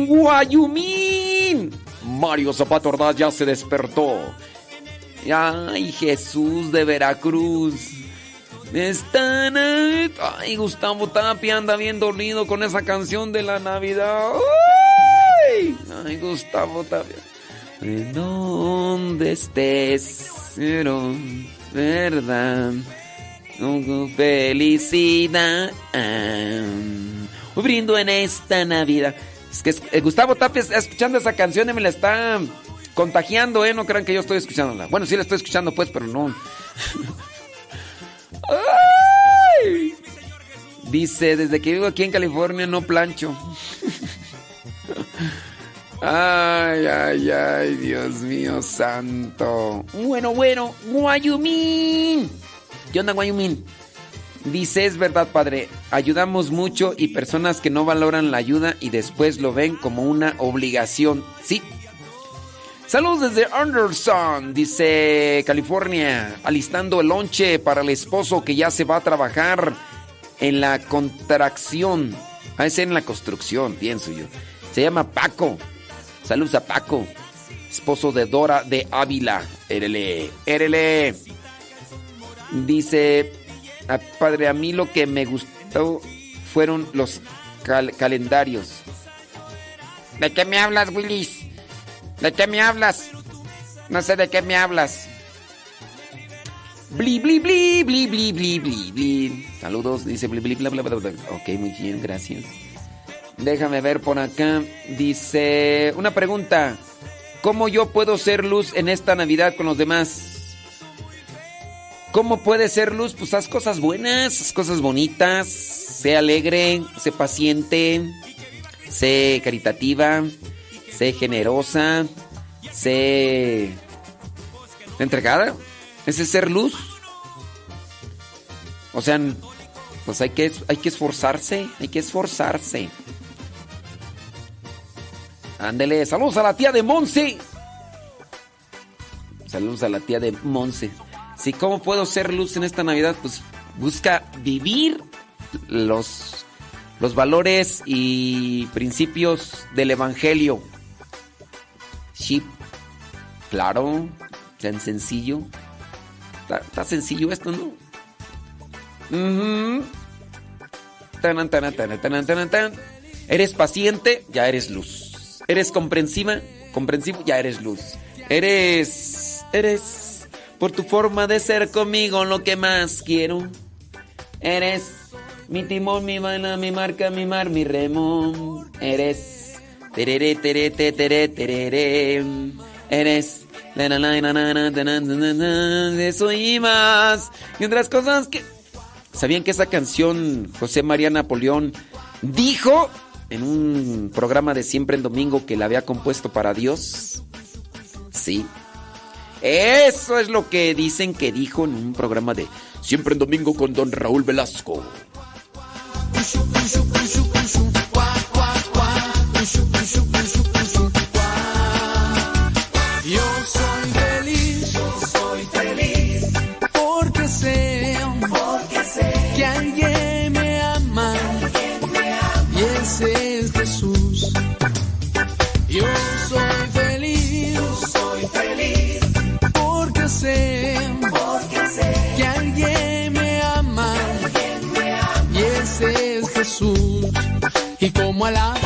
¡Guayumín! Mario Zapato Ordaz ya se despertó. Ay, Jesús de Veracruz. Están. Ay, Gustavo Tapia anda bien dormido con esa canción de la Navidad. Ay, Gustavo Tapia. ¿De dónde estés? Pero, verdad. Felicidad. Brindo en esta Navidad. Es que eh, Gustavo Tapia está escuchando esa canción y me la está contagiando, ¿eh? No crean que yo estoy escuchándola. Bueno, sí la estoy escuchando, pues, pero no. Dice, desde que vivo aquí en California no plancho. Ay, ay, ay, Dios mío santo. Bueno, bueno, Guayumín. ¿Qué onda? Dice, es verdad, padre, ayudamos mucho y personas que no valoran la ayuda y después lo ven como una obligación. Sí. Saludos desde Anderson, dice California, alistando el lonche para el esposo que ya se va a trabajar en la contracción. A veces en la construcción, pienso yo. Se llama Paco. Saludos a Paco, esposo de Dora de Ávila. Érele, érele. Dice, "Ah, padre, a mí lo que me gustó fueron los cal- calendarios. ¿De qué me hablas, Willis? ¿De qué me hablas? No sé de qué me hablas. Bli, bli, bli, bli, bli, bli, bli. Saludos, dice bli, bli, bla, bla, bla. Ok, muy bien, gracias. Déjame ver por acá. Dice, una pregunta. ¿Cómo yo puedo ser luz en esta Navidad con los demás? ¿Cómo puede ser luz? Pues haz cosas buenas, haz cosas bonitas. Sé alegre, sé paciente, sé caritativa, sé generosa, sé entregada. Ese es ser luz. O sea, pues hay que, hay que esforzarse, hay que esforzarse. Ándele, saludos a la tía de Monse. Saludos a la tía de Monse. Sí, ¿cómo puedo ser luz en esta Navidad? Pues busca vivir los, los valores y principios del Evangelio. Sí, claro, tan sencillo. Está, sencillo esto, ¿no? Tanan, tanan, tan. Eres paciente, ya eres luz. Eres comprensiva, comprensivo, ya eres luz. Eres, eres, por tu forma de ser conmigo lo que más quiero. Eres mi timón, mi vaina, mi marca, mi mar, mi remo. Eres. Terere, terere. Eres. Eso y más. Y otras cosas que. ¿Sabían que esa canción José María Napoleón dijo en un programa de siempre en domingo que la había compuesto para Dios? Sí. Eso es lo que dicen que dijo en un programa de Siempre en Domingo con don Raúl Velasco. Y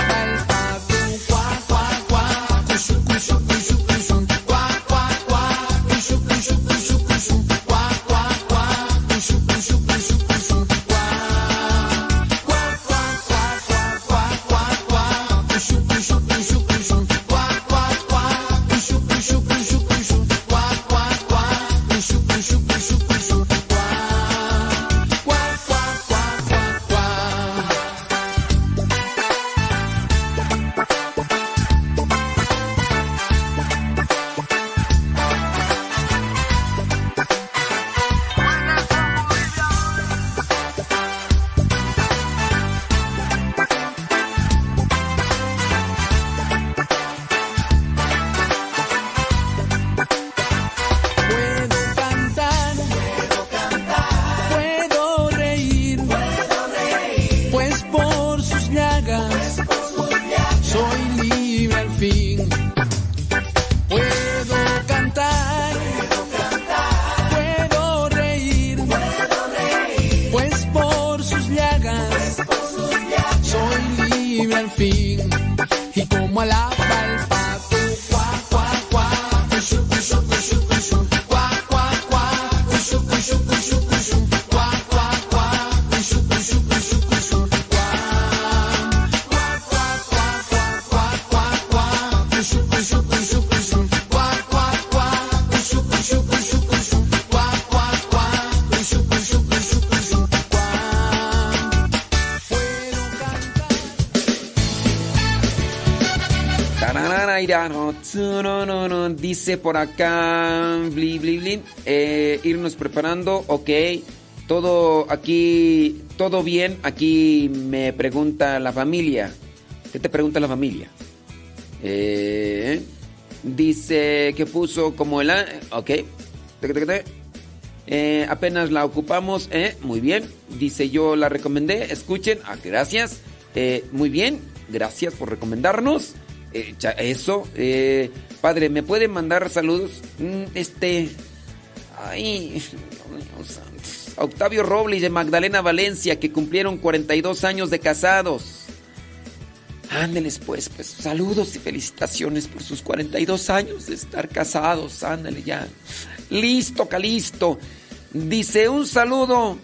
Dice por acá, bli, bli, bli, eh, irnos preparando, ok. Todo aquí, todo bien. Aquí me pregunta la familia. ¿Qué te pregunta la familia? Eh, dice que puso como el... Ok. Eh, apenas la ocupamos, ¿eh? Muy bien. Dice yo la recomendé. Escuchen. Ah, gracias. Eh, muy bien. Gracias por recomendarnos. Eso. Padre, ¿me puede mandar saludos? Mm, este. Ay. Octavio Robles de Magdalena Valencia, que cumplieron 42 años de casados. Ándeles pues, pues saludos y felicitaciones por sus 42 años de estar casados. Ándale ya. Listo, Calisto. Dice un saludo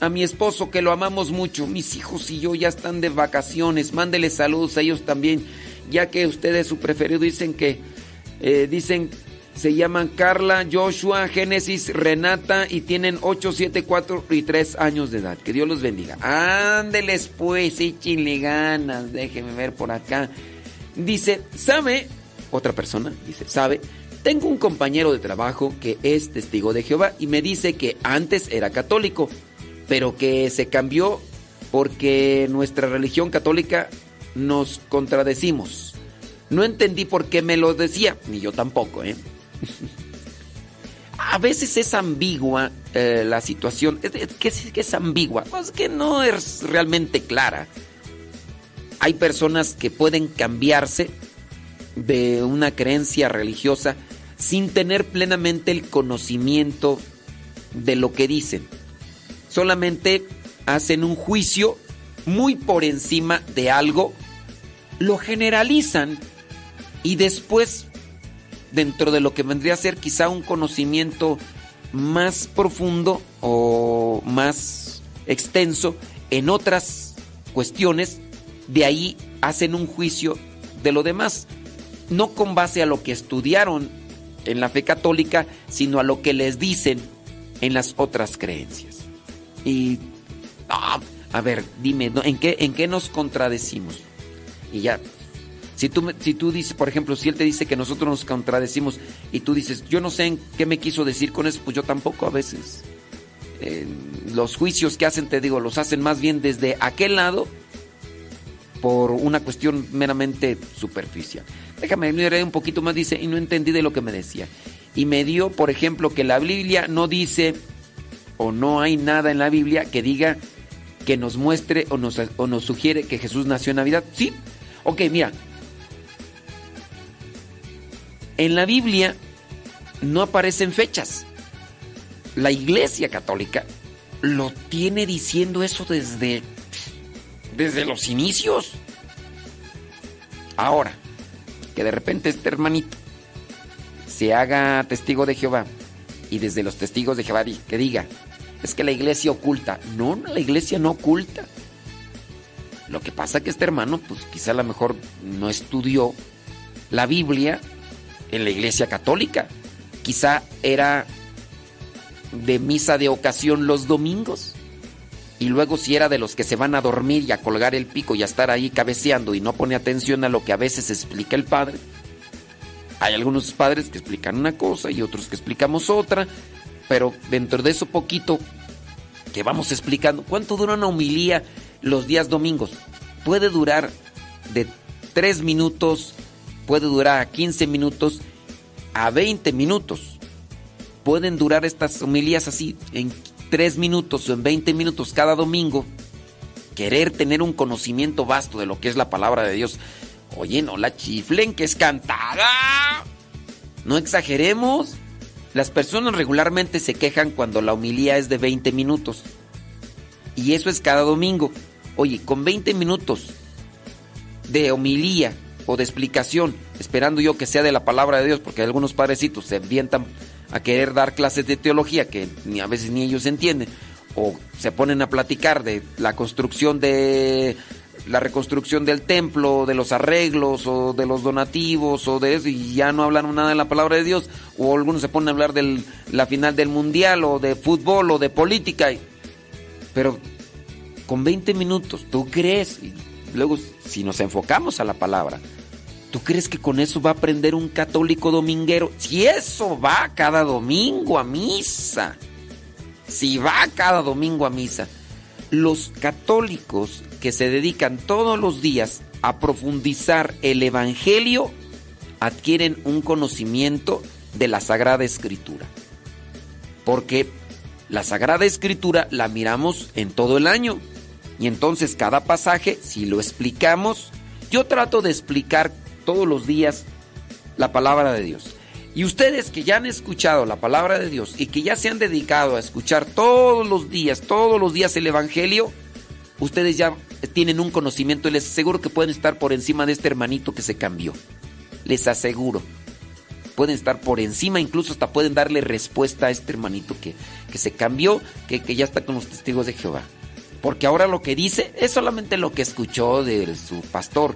a mi esposo que lo amamos mucho. Mis hijos y yo ya están de vacaciones. Mándele saludos a ellos también, ya que ustedes su preferido dicen que eh, dicen se llaman Carla, Joshua, Génesis, Renata y tienen 8, 7, 4 y 3 años de edad. Que Dios los bendiga. Ándeles pues, échenle ganas. Déjenme ver por acá. Dice, ¿sabe? Otra persona dice, ¿sabe? Tengo un compañero de trabajo que es testigo de Jehová y me dice que antes era católico, pero que se cambió porque nuestra religión católica nos contradecimos. No entendí por qué me lo decía, ni yo tampoco, ¿eh? A veces es ambigua eh, la situación. ¿Qué es, qué es ambigua? Pues que no es realmente clara. Hay personas que pueden cambiarse de una creencia religiosa sin tener plenamente el conocimiento de lo que dicen. Solamente hacen un juicio muy por encima de algo, lo generalizan y después, dentro de lo que vendría a ser quizá un conocimiento más profundo o más extenso en otras cuestiones, de ahí hacen un juicio de lo demás, no con base a lo que estudiaron en la fe católica, sino a lo que les dicen en las otras creencias. Y ah, a ver, dime. ¿en qué en qué nos contradecimos? Y ya Si tú, si tú dices, por ejemplo, si él te dice que nosotros nos contradecimos y tú dices, yo no sé en qué me quiso decir con eso, pues yo tampoco a veces. Los juicios que hacen, te digo, los hacen más bien desde aquel lado por una cuestión meramente superficial. Déjame leer un poquito más, dice, y no entendí de lo que me decía. Y me dio, por ejemplo, que la Biblia no dice, o no hay nada en la Biblia que diga que nos muestre o nos, o nos sugiere que Jesús nació en Navidad. Sí. Ok, mira. En la Biblia no aparecen fechas. La Iglesia Católica lo tiene diciendo eso desde desde los inicios. Ahora, que de repente este hermanito se haga testigo de Jehová y desde los testigos de Jehová que diga, es que la iglesia oculta. No, la iglesia no oculta. Lo que pasa que este hermano, pues quizá a lo mejor no estudió la Biblia en la iglesia católica. Quizá era de misa de ocasión los domingos. Y luego si era de los que se van a dormir y a colgar el pico y a estar ahí cabeceando y no pone atención a lo que a veces explica el padre. Hay algunos padres que explican una cosa y otros que explicamos otra, pero dentro de eso poquito que vamos explicando, ¿cuánto dura una homilía los días domingos? Puede durar de 3 minutos, puede durar a 15 minutos, a 20 minutos. Pueden durar estas homilías así en 3 minutos o en 20 minutos cada domingo. Querer tener un conocimiento vasto de lo que es la palabra de Dios. Oye, no la chiflen, que es cantada. No exageremos. Las personas regularmente se quejan cuando la homilía es de 20 minutos. Y eso es cada domingo. Oye, con 20 minutos de homilía o de explicación, esperando yo que sea de la palabra de Dios, porque algunos padrecitos se avientan a querer dar clases de teología que ni a veces ni ellos entienden, o se ponen a platicar de la construcción de la reconstrucción del templo, de los arreglos o de los donativos o de eso y ya no hablan nada de la palabra de Dios o algunos se ponen a hablar de la final del mundial o de fútbol o de política. Pero con 20 minutos, ¿tú crees? Luego si nos enfocamos a la palabra, ¿tú crees que con eso va a aprender un católico dominguero? Si eso va cada domingo a misa. Si va cada domingo a misa. Los católicos que se dedican todos los días a profundizar el Evangelio adquieren un conocimiento de la Sagrada Escritura. Porque la Sagrada Escritura la miramos en todo el año. Y entonces cada pasaje, si lo explicamos, yo trato de explicar todos los días la palabra de Dios. Y ustedes que ya han escuchado la palabra de Dios y que ya se han dedicado a escuchar todos los días, todos los días el Evangelio, ustedes ya tienen un conocimiento y les aseguro que pueden estar por encima de este hermanito que se cambió. Les aseguro. Pueden estar por encima, incluso hasta pueden darle respuesta a este hermanito que, que se cambió, que, que ya está con los testigos de Jehová. Porque ahora lo que dice es solamente lo que escuchó de su pastor.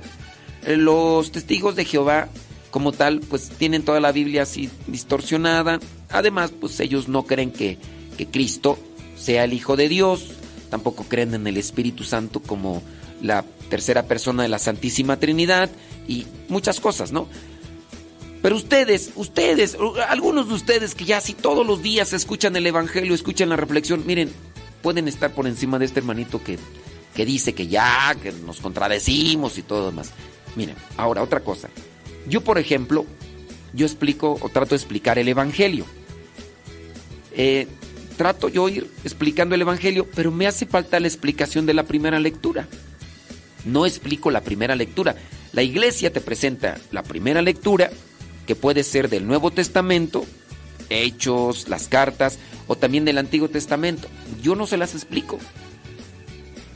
Los testigos de Jehová, como tal, pues tienen toda la Biblia así distorsionada. Además, pues ellos no creen que, Cristo sea el Hijo de Dios. Tampoco creen en el Espíritu Santo como la tercera persona de la Santísima Trinidad y muchas cosas, ¿no? Pero ustedes, ustedes, algunos de ustedes que ya así todos los días escuchan el Evangelio, escuchan la reflexión, miren, pueden estar por encima de este hermanito que, que dice que ya, que nos contradecimos y todo demás. Miren, ahora otra cosa. Yo, por ejemplo, yo explico o trato de explicar el Evangelio. Eh, trato yo ir explicando el Evangelio, pero me hace falta la explicación de la primera lectura. No explico la primera lectura. La iglesia te presenta la primera lectura, que puede ser del Nuevo Testamento, Hechos, las cartas, o también del Antiguo Testamento. Yo no se las explico.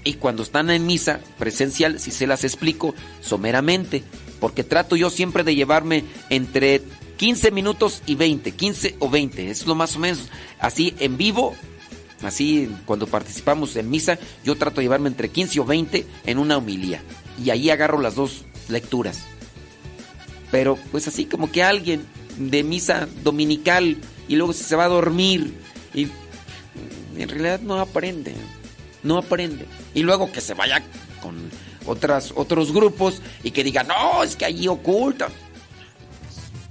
Y cuando están en misa presencial, sí se las explico someramente, porque trato yo siempre de llevarme entre 15 minutos y 20, 15 o 20, es lo más o menos. Así en vivo, así cuando participamos en misa, yo trato de llevarme entre 15 o 20 en una homilía. Y ahí agarro las dos lecturas. Pero pues así como que alguien de misa dominical y luego se va a dormir y en realidad no aprende, no aprende. Y luego que se vaya con otras, otros grupos y que digan, no, es que allí oculta.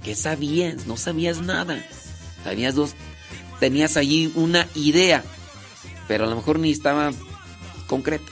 ¿Qué sabías? No sabías nada. Sabías dos, tenías allí una idea, pero a lo mejor ni estaba concreta.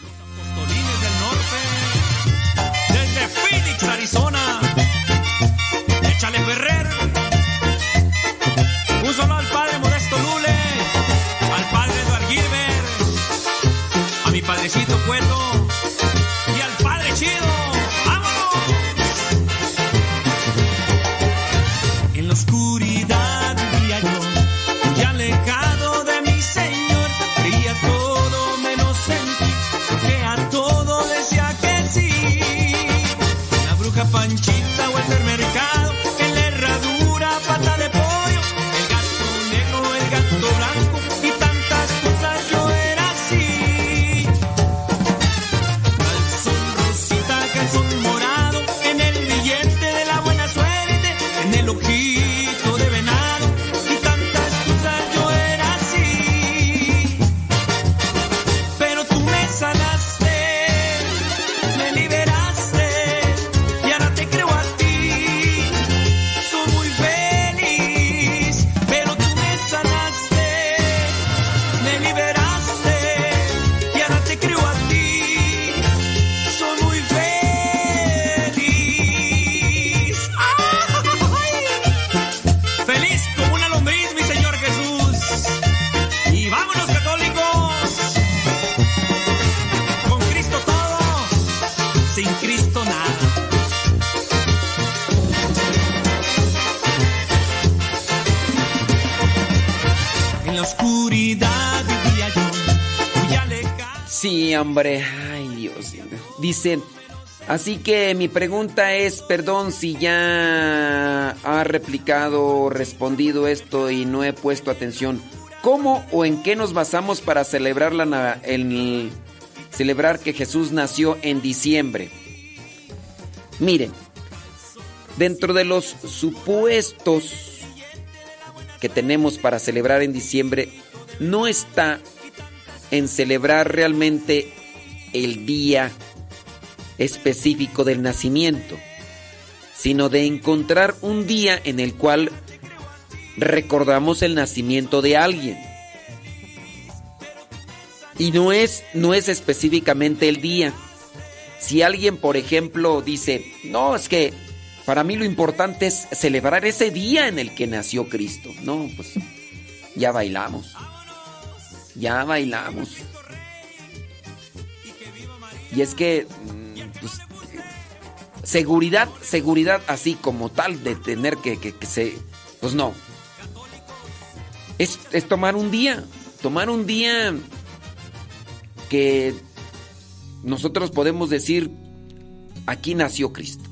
Ay, Dios. Dicen, así que mi pregunta es, perdón si ya ha replicado respondido esto y no he puesto atención. ¿Cómo o en qué nos basamos para celebrar la el celebrar que Jesús nació en diciembre? Miren, dentro de los supuestos que tenemos para celebrar en diciembre no está en celebrar realmente el día específico del nacimiento, sino de encontrar un día en el cual recordamos el nacimiento de alguien. Y no es, no es específicamente el día. Si alguien, por ejemplo, dice, no, es que para mí lo importante es celebrar ese día en el que nació Cristo. No, pues ya bailamos. Ya bailamos. Y es que, mm, pues, seguridad, seguridad así como tal de tener que, que, que se... Pues no. Es, es tomar un día, tomar un día que nosotros podemos decir, aquí nació Cristo.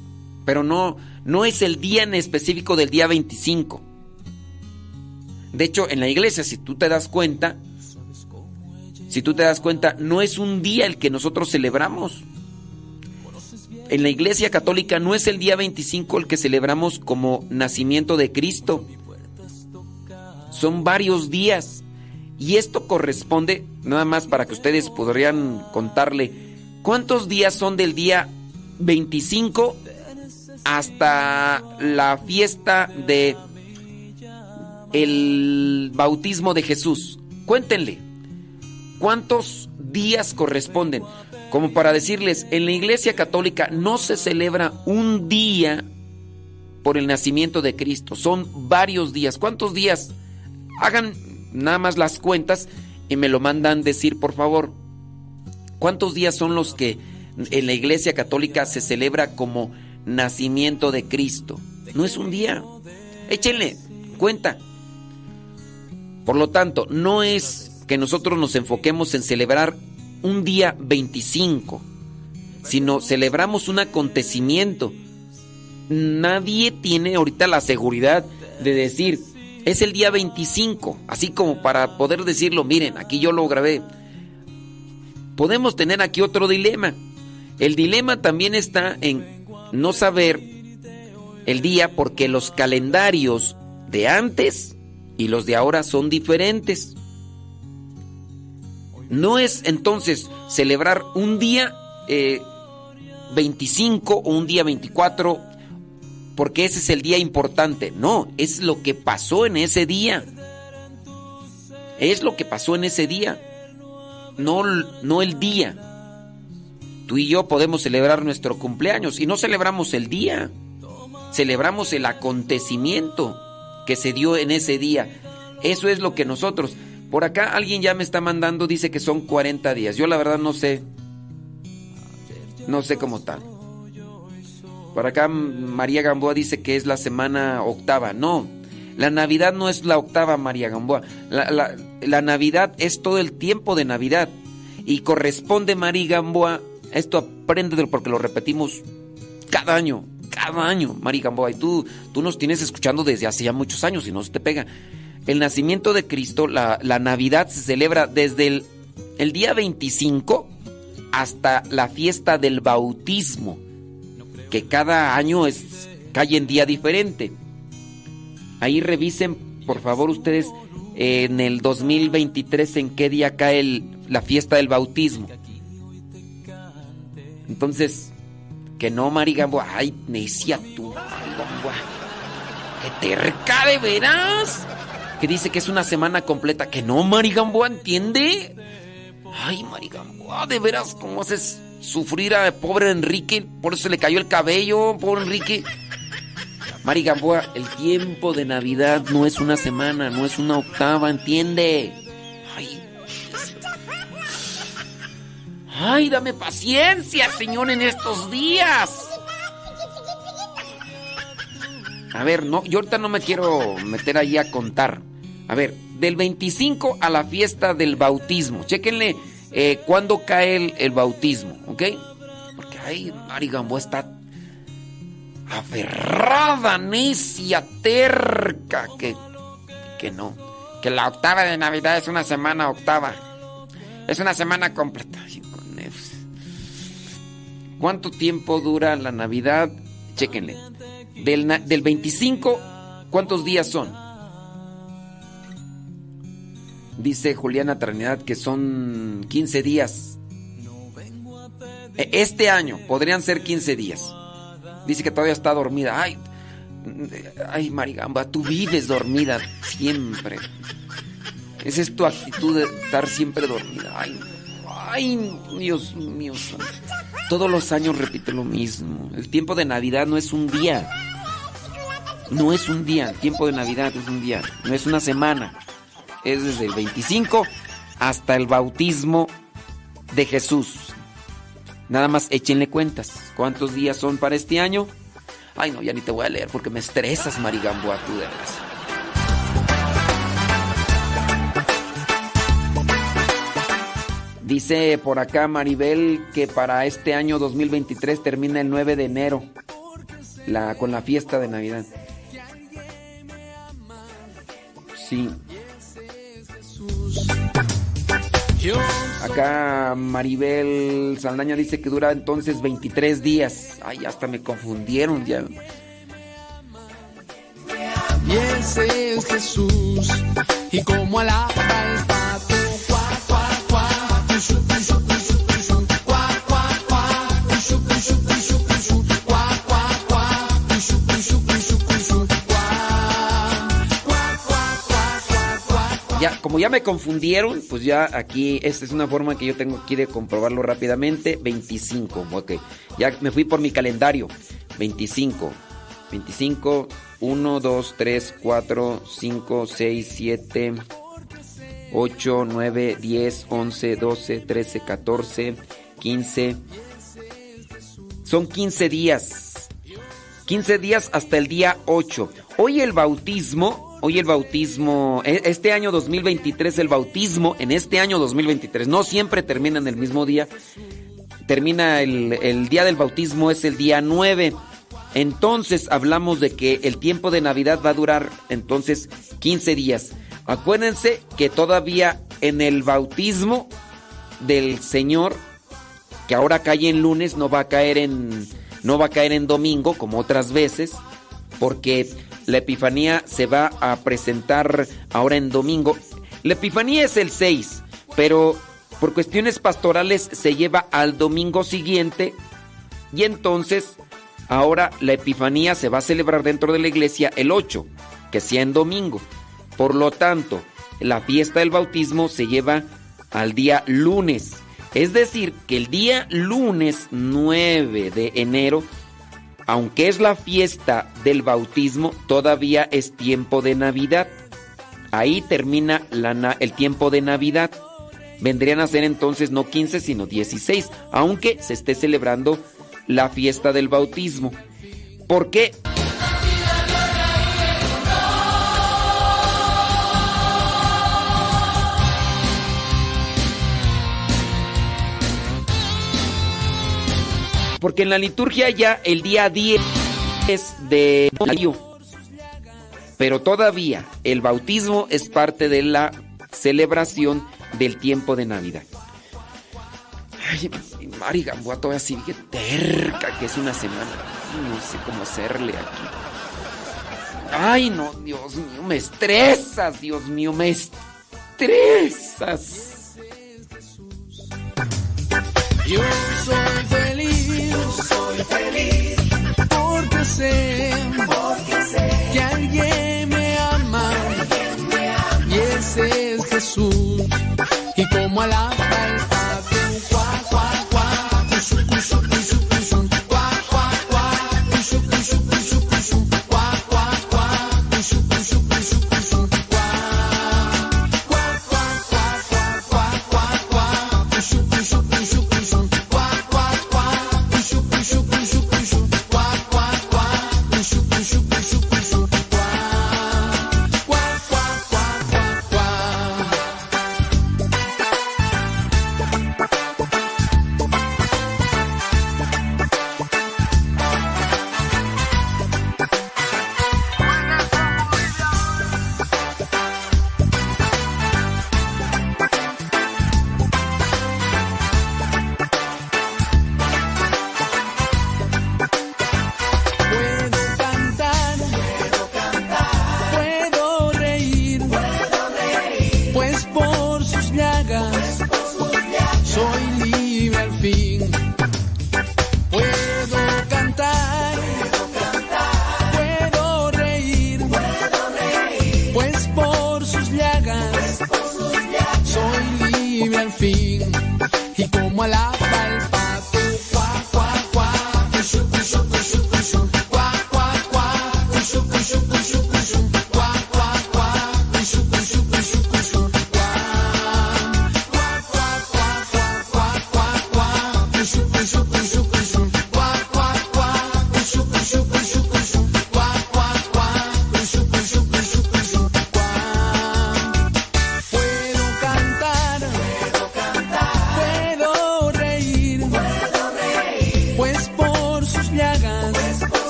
Pero no, no es el día en específico del día 25. De hecho, en la iglesia, si tú te das cuenta, si tú te das cuenta, no es un día el que nosotros celebramos. En la iglesia católica no es el día 25 el que celebramos como nacimiento de Cristo. Son varios días. Y esto corresponde, nada más para que ustedes podrían contarle, ¿cuántos días son del día 25 hasta la fiesta de el bautismo de Jesús? Cuéntenle. ¿Cuántos días corresponden? Como para decirles, en la Iglesia Católica no se celebra un día por el nacimiento de Cristo, son varios días. ¿Cuántos días? Hagan nada más las cuentas y me lo mandan decir, por favor. ¿Cuántos días son los que en la Iglesia Católica se celebra como nacimiento de Cristo? No es un día. Échenle cuenta. Por lo tanto, no es que nosotros nos enfoquemos en celebrar un día 25, sino celebramos un acontecimiento. Nadie tiene ahorita la seguridad de decir, es el día 25, así como para poder decirlo, miren, aquí yo lo grabé. Podemos tener aquí otro dilema. El dilema también está en no saber el día porque los calendarios de antes y los de ahora son diferentes. No es entonces celebrar un día eh, 25 o un día 24 porque ese es el día importante. No, es lo que pasó en ese día. Es lo que pasó en ese día. No, no el día. Tú y yo podemos celebrar nuestro cumpleaños y no celebramos el día. Celebramos el acontecimiento que se dio en ese día. Eso es lo que nosotros. Por acá alguien ya me está mandando, dice que son 40 días. Yo la verdad no sé. No sé cómo tal. Por acá María Gamboa dice que es la semana octava. No, la Navidad no es la octava, María Gamboa. La, Navidad es todo el tiempo de Navidad. Y corresponde, María Gamboa, esto apréndelo porque lo repetimos cada año, cada año, María Gamboa. Y tú, tú nos tienes escuchando desde hace ya muchos años y no se te pega. El nacimiento de Cristo, la, Navidad se celebra desde el, el día 25 hasta la fiesta del bautismo que cada año es, cae en día diferente. Ahí revisen, por favor, ustedes en el 2023 en qué día cae la fiesta del bautismo. Entonces, que no, Marigamboa. Ay, necia tú, Marigamboa. Que terca de veras. Que dice que es una semana completa. Que no, Marigamboa, ¿entiende? Ay, Marigamboa, de veras, ¿cómo haces sufrir a pobre Enrique, por eso le cayó el cabello, pobre Enrique. Mari Gamboa, el tiempo de Navidad no es una semana, no es una octava, ¿entiende? Ay, Ay dame paciencia, Señor, en estos días. A ver, no, yo ahorita no me quiero meter ahí a contar. A ver, del 25 a la fiesta del bautismo. Chéquenle eh, cuándo cae el, bautismo, ¿ok? Porque ay, Mari Gamboa está aferrada, necia, terca, que, que no. Que la octava de Navidad es una semana octava. Es una semana completa. ¿Cuánto tiempo dura la Navidad? Chéquenle. Del, del 25, ¿cuántos días son? Dice Juliana Trinidad que son 15 días. E, este año podrían ser 15 días. Dice que todavía está dormida. Ay, ay, Marigamba, tú vives dormida siempre. Esa es tu actitud de estar siempre dormida. Ay, ay, Dios mío. Todos los años repite lo mismo. El tiempo de Navidad no es un día. No es un día. El tiempo de Navidad es un día. No es una semana es desde el 25 hasta el bautismo de Jesús. Nada más échenle cuentas. ¿Cuántos días son para este año? Ay, no, ya ni te voy a leer porque me estresas, Marigamboa, tú de veras. Dice por acá Maribel que para este año 2023 termina el 9 de enero la, con la fiesta de Navidad. Sí. Acá Maribel Saldaña dice que dura entonces 23 días. Ay, hasta me confundieron ya. Y ese es Jesús. Y como alaba el pato, como ya me confundieron, pues ya aquí, esta es una forma que yo tengo aquí de comprobarlo rápidamente. 25, ok. Ya me fui por mi calendario. 25. 25, 1, 2, 3, 4, 5, 6, 7, 8, 9, 10, 11, 12, 13, 14, 15. Son 15 días. 15 días hasta el día 8. Hoy el bautismo Hoy el bautismo, e, este año 2023, el bautismo en este año 2023, no siempre termina en el mismo día. Termina el, día del bautismo, es el día 9. Entonces hablamos de que el tiempo de Navidad va a durar entonces 15 días. Acuérdense que todavía en el bautismo del Señor, que ahora cae en lunes, no va a caer en, no va a caer en domingo como otras veces, porque la Epifanía se va a presentar ahora en domingo. La Epifanía es el 6, pero por cuestiones pastorales se lleva al domingo siguiente Y entonces, ahora la Epifanía se va a celebrar dentro de la iglesia el 8, que sea en domingo. Por lo tanto, la fiesta del bautismo se lleva al día lunes. Es decir, que el día lunes 9 de enero, aunque es la fiesta del bautismo, todavía es tiempo de Navidad. Ahí termina el tiempo de Navidad. Vendrían a ser entonces no 15, sino 16, aunque se esté celebrando la fiesta del bautismo. ¿Por qué? Porque en la liturgia ya el día 10 es de mayo. Pero todavía el bautismo es parte de la celebración del tiempo de Navidad. Ay, Mari Gamboa todavía sigue terca que es una semana. No sé cómo hacerle aquí. Ay, no, Dios mío, me estresas, Dios mío, me estresas. Yo soy feliz, feliz, porque sé,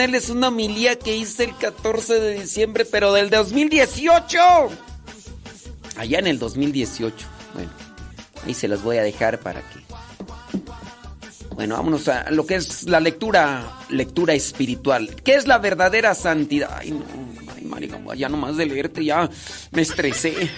ponerles una homilía que hice el 14 de diciembre, pero del 2018. Allá en el 2018. Bueno, ahí se las voy a dejar para que. Bueno, vámonos a lo que es la lectura, lectura espiritual. ¿Qué es la verdadera santidad? Ay, no, ay, marica, ya nomás de leerte ya me estresé.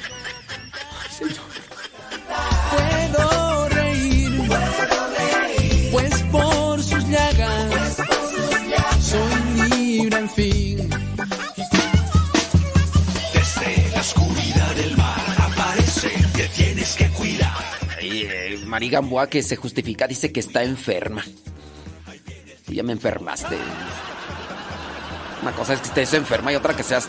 María Gamboa que se justifica dice que está enferma. Ya me enfermaste. Una cosa es que estés enferma y otra que seas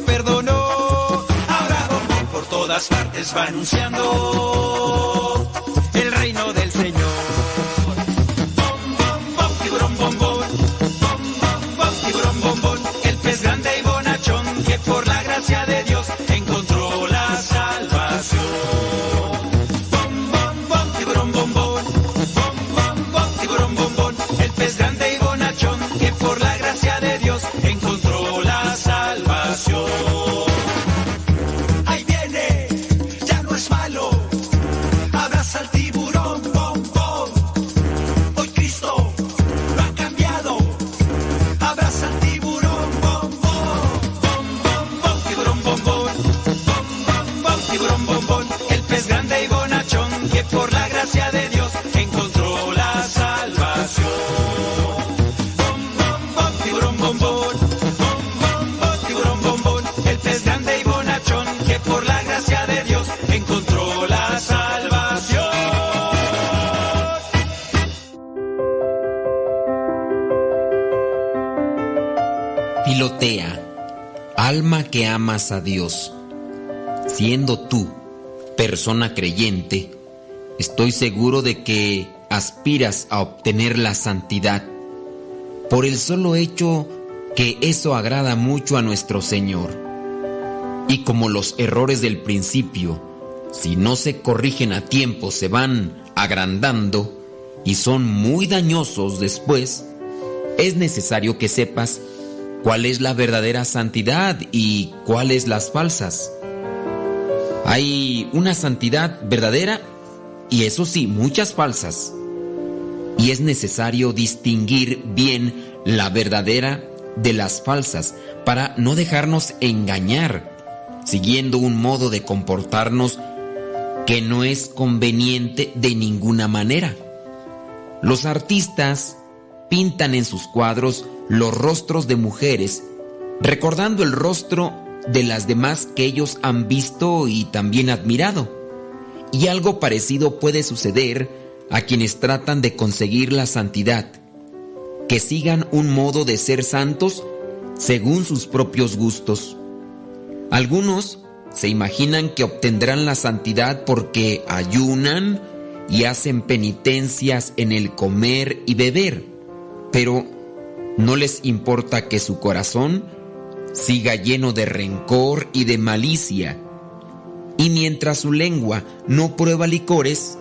Perdonó. Ahora Bombón por todas partes va anunciando a Dios, siendo tú persona creyente, estoy seguro de que aspiras a obtener la santidad por el solo hecho que eso agrada mucho a nuestro Señor. Y como los errores del principio, si no se corrigen a tiempo, se van agrandando y son muy dañosos después, es necesario que sepas cuál es la verdadera santidad y cuáles las falsas. Hay una santidad verdadera y eso sí, muchas falsas. Y es necesario distinguir bien la verdadera de las falsas para no dejarnos engañar, siguiendo un modo de comportarnos que no es conveniente de ninguna manera. Los artistas pintan en sus cuadros los rostros de mujeres, recordando el rostro de las demás que ellos han visto y también admirado. Y algo parecido puede suceder a quienes tratan de conseguir la santidad, que sigan un modo de ser santos según sus propios gustos. Algunos se imaginan que obtendrán la santidad porque ayunan y hacen penitencias en el comer y beber, pero no les importa que su corazón siga lleno de rencor y de malicia. Y mientras su lengua no prueba licores,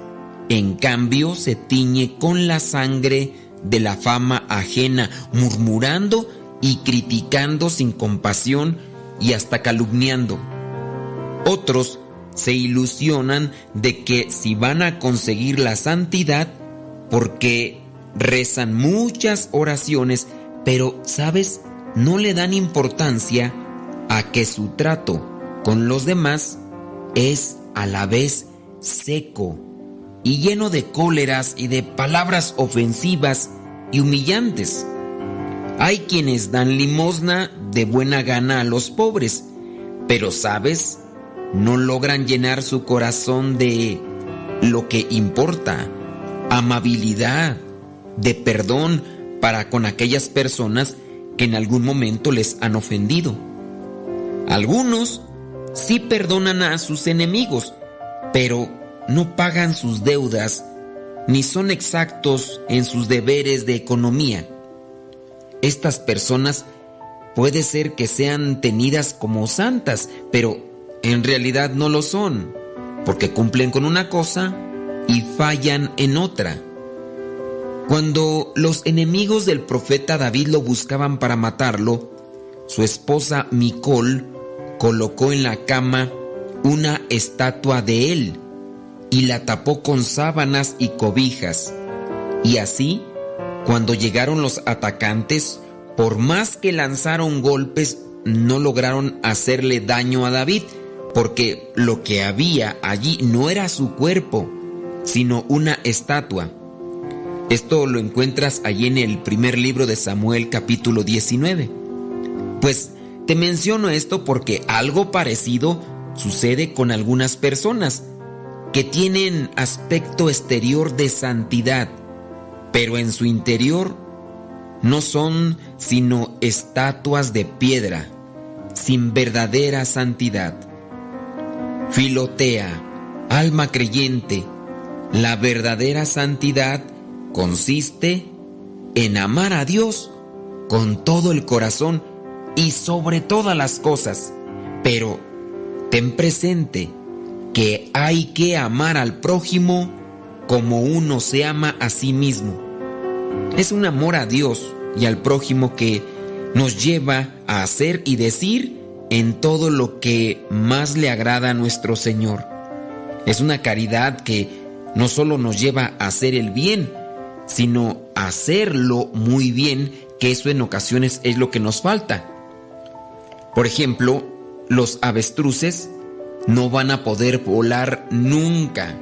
en cambio se tiñe con la sangre de la fama ajena, murmurando y criticando sin compasión y hasta calumniando. Otros se ilusionan de que si van a conseguir la santidad, porque rezan muchas oraciones, pero, ¿sabes? No le dan importancia a que su trato con los demás es a la vez seco y lleno de cóleras y de palabras ofensivas y humillantes. Hay quienes dan limosna de buena gana a los pobres, pero sabes, no logran llenar su corazón de lo que importa, amabilidad, de perdón para con aquellas personas que en algún momento les han ofendido. Algunos sí perdonan a sus enemigos, pero no pagan sus deudas ni son exactos en sus deberes de economía. Estas personas puede ser que sean tenidas como santas, pero en realidad no lo son, porque cumplen con una cosa y fallan en otra. Cuando los enemigos del profeta David lo buscaban para matarlo, su esposa Micol colocó en la cama una estatua de él y la tapó con sábanas y cobijas. Y así, cuando llegaron los atacantes, por más que lanzaron golpes, no lograron hacerle daño a David, porque lo que había allí no era su cuerpo, sino una estatua. Esto lo encuentras allí en el primer libro de Samuel capítulo 19. Pues te menciono esto porque algo parecido sucede con algunas personas que tienen aspecto exterior de santidad, pero en su interior no son sino estatuas de piedra, sin verdadera santidad. Filotea, alma creyente, la verdadera santidad consiste en amar a Dios con todo el corazón y sobre todas las cosas, pero ten presente que hay que amar al prójimo como uno se ama a sí mismo. Es un amor a Dios y al prójimo que nos lleva a hacer y decir en todo lo que más le agrada a nuestro Señor. Es una caridad que no solo nos lleva a hacer el bien, sino hacerlo muy bien, que eso en ocasiones es lo que nos falta. Por ejemplo, los avestruces no van a poder volar nunca.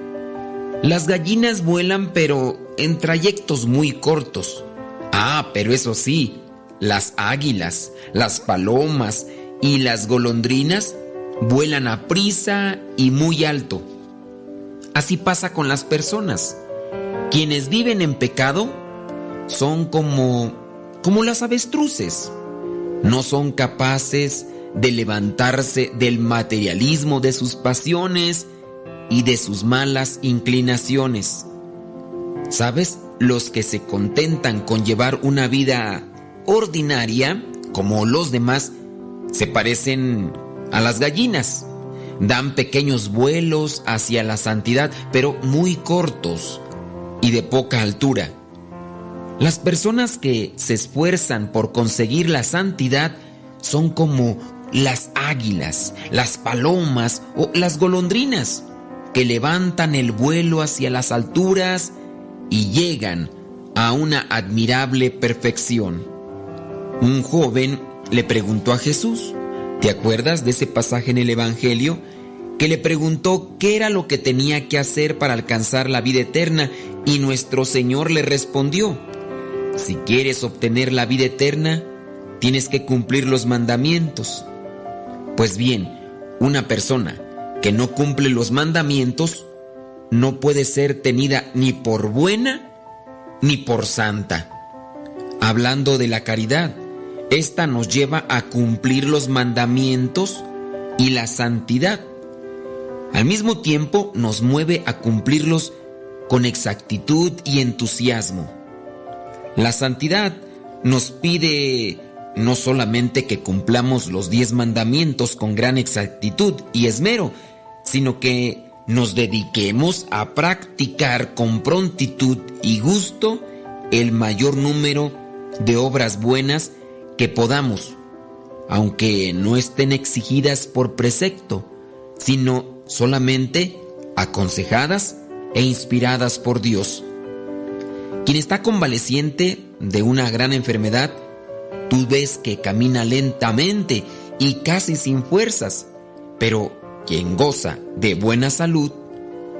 Las gallinas vuelan pero en trayectos muy cortos. Ah, pero eso sí, las águilas, las palomas y las golondrinas vuelan a prisa y muy alto. Así pasa con las personas. Quienes viven en pecado son como como las avestruces. No son capaces de levantarse del materialismo de sus pasiones y de sus malas inclinaciones. ¿Sabes? Los que se contentan con llevar una vida ordinaria, como los demás, se parecen a las gallinas. Dan pequeños vuelos hacia la santidad, pero muy cortos y de poca altura. Las personas que se esfuerzan por conseguir la santidad son como las águilas, las palomas o las golondrinas que levantan el vuelo hacia las alturas y llegan a una admirable perfección. Un joven le preguntó a Jesús, ¿te acuerdas de ese pasaje en el Evangelio? Que le preguntó qué era lo que tenía que hacer para alcanzar la vida eterna y nuestro Señor le respondió, si quieres obtener la vida eterna, tienes que cumplir los mandamientos. Pues bien, una persona que no cumple los mandamientos no puede ser tenida ni por buena ni por santa. Hablando de la caridad, esta nos lleva a cumplir los mandamientos y la santidad. Al mismo tiempo nos mueve a cumplirlos con exactitud y entusiasmo. La santidad nos pide no solamente que cumplamos los diez mandamientos con gran exactitud y esmero, sino que nos dediquemos a practicar con prontitud y gusto el mayor número de obras buenas que podamos, aunque no estén exigidas por precepto, sino solamente aconsejadas e inspiradas por Dios. Quien está convaleciente de una gran enfermedad Tú ves que camina lentamente y casi sin fuerzas, pero quien goza de buena salud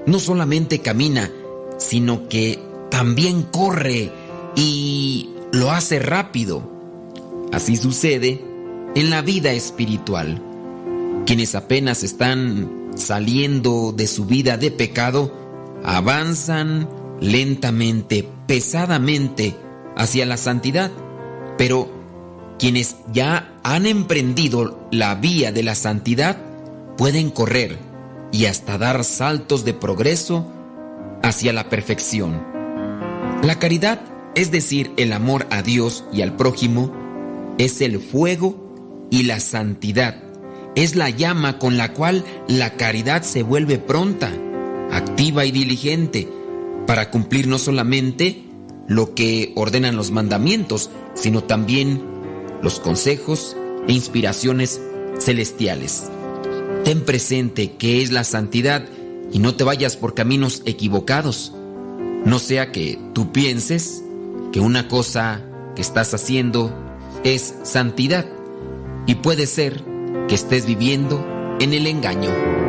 no solamente camina, sino que también corre y lo hace rápido. Así sucede en la vida espiritual. Quienes apenas están saliendo de su vida de pecado, avanzan lentamente, pesadamente hacia la santidad. Pero quienes ya han emprendido la vía de la santidad pueden correr y hasta dar saltos de progreso hacia la perfección. La caridad, es decir, el amor a Dios y al prójimo, es el fuego y la santidad. Es la llama con la cual la caridad se vuelve pronta, activa y diligente para cumplir no solamente lo que ordenan los mandamientos, sino también los consejos e inspiraciones celestiales. Ten presente que es la santidad y no te vayas por caminos equivocados. No sea que tú pienses que una cosa que estás haciendo es santidad y puede ser que estés viviendo en el engaño.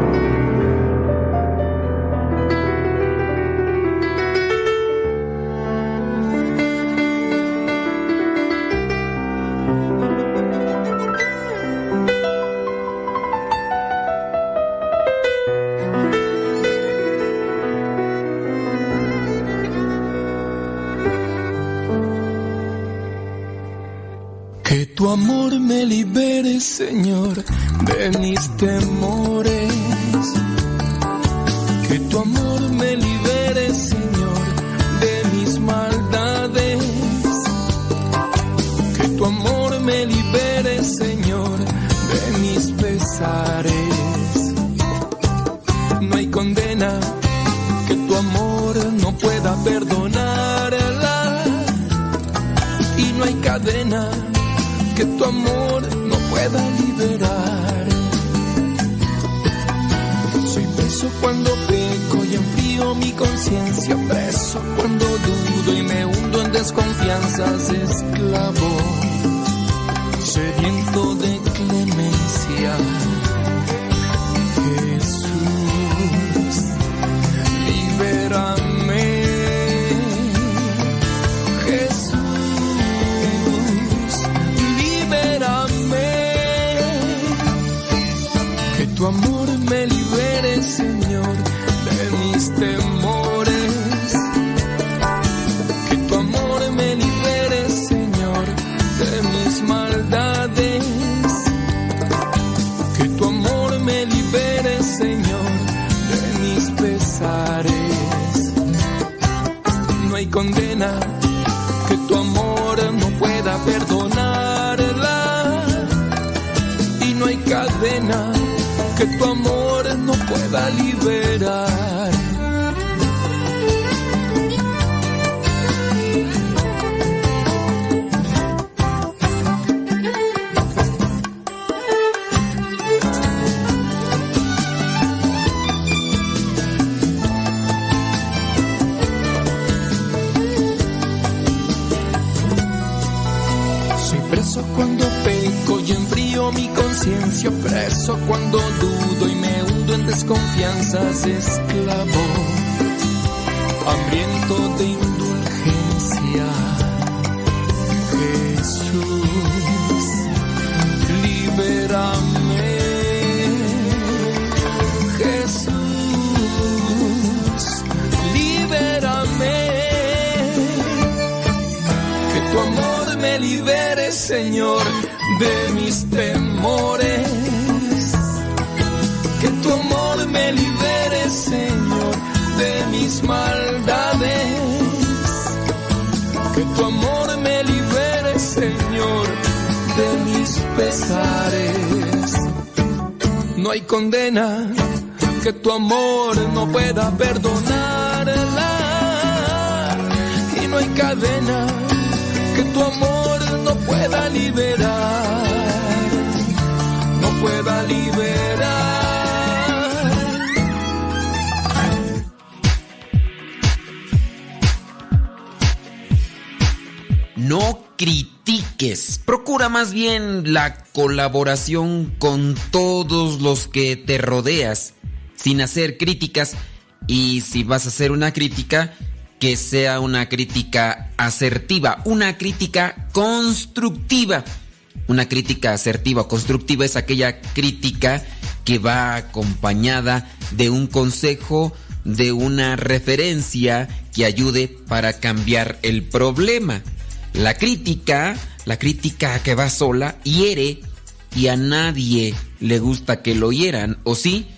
Soy preso cuando peco y enfrío mi conciencia, preso cuando dudo y me hundo en desconfianzas, esclavo, hambriento de indulgencia. Jesús, libérame. Jesús, libérame. Que tu amor me libere, Señor, de mis temores. Que tu amor me libere, Señor, de mis maldades. Que tu amor me libere, Señor, de mis pesares. No hay condena que tu amor no pueda perdonarla. Y no hay cadena que tu amor no pueda liberar, no pueda liberar. No critiques. Procura más bien la colaboración con todos los que te rodeas, sin hacer críticas. Y si vas a hacer una crítica, que sea una crítica asertiva, una crítica constructiva. Una crítica asertiva o constructiva es aquella crítica que va acompañada de un consejo, de una referencia que ayude para cambiar el problema. La crítica, la crítica que va sola, hiere y a nadie le gusta que lo hieran, ¿o sí?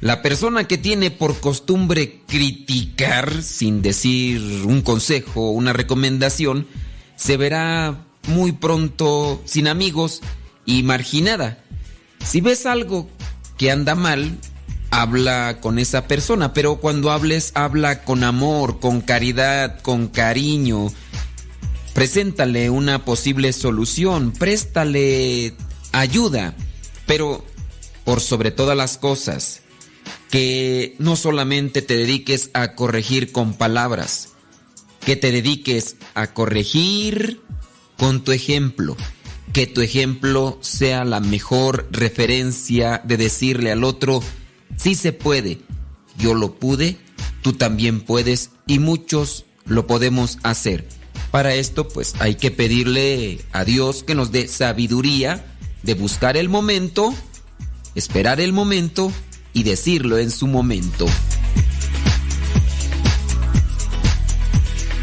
La persona que tiene por costumbre criticar sin decir un consejo o una recomendación, se verá muy pronto sin amigos y marginada. Si ves algo que anda mal, habla con esa persona, pero cuando hables, habla con amor, con caridad, con cariño. Preséntale una posible solución, préstale ayuda, pero por sobre todas las cosas, que no solamente te dediques a corregir con palabras, que te dediques a corregir con tu ejemplo, que tu ejemplo sea la mejor referencia de decirle al otro, sí se puede, yo lo pude, tú también puedes y muchos lo podemos hacer. Para esto pues hay que pedirle a Dios que nos dé sabiduría de buscar el momento, esperar el momento y decirlo en su momento.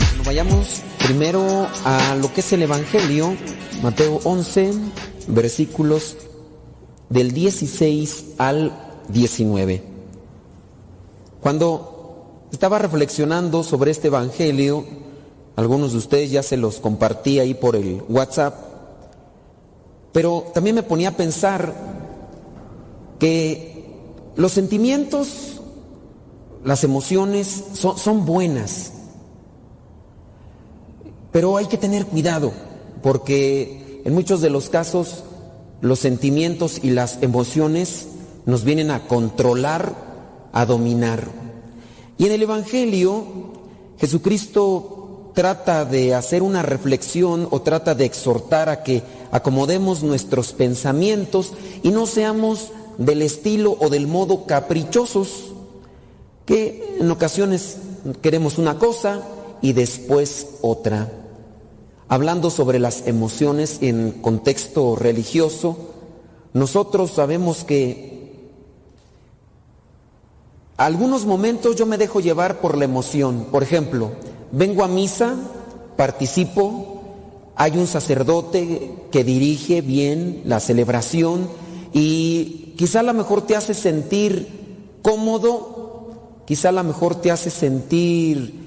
Bueno, vayamos primero a lo que es el Evangelio, Mateo 11, versículos del 16 al 19. Cuando estaba reflexionando sobre este Evangelio, algunos de ustedes ya se los compartí ahí por el WhatsApp, pero también me ponía a pensar que los sentimientos, las emociones son, buenas, pero hay que tener cuidado, porque en muchos de los casos los sentimientos y las emociones nos vienen a controlar, a dominar. Y en el Evangelio, Jesucristo trata de hacer una reflexión o trata de exhortar a que acomodemos nuestros pensamientos y no seamos del estilo o del modo caprichosos, que en ocasiones queremos una cosa y después otra. Hablando sobre las emociones en contexto religioso, nosotros sabemos que algunos momentos yo me dejo llevar por la emoción. Por ejemplo, vengo a misa, participo, hay un sacerdote que dirige bien la celebración y quizá a lo mejor te hace sentir cómodo, quizá a lo mejor te hace sentir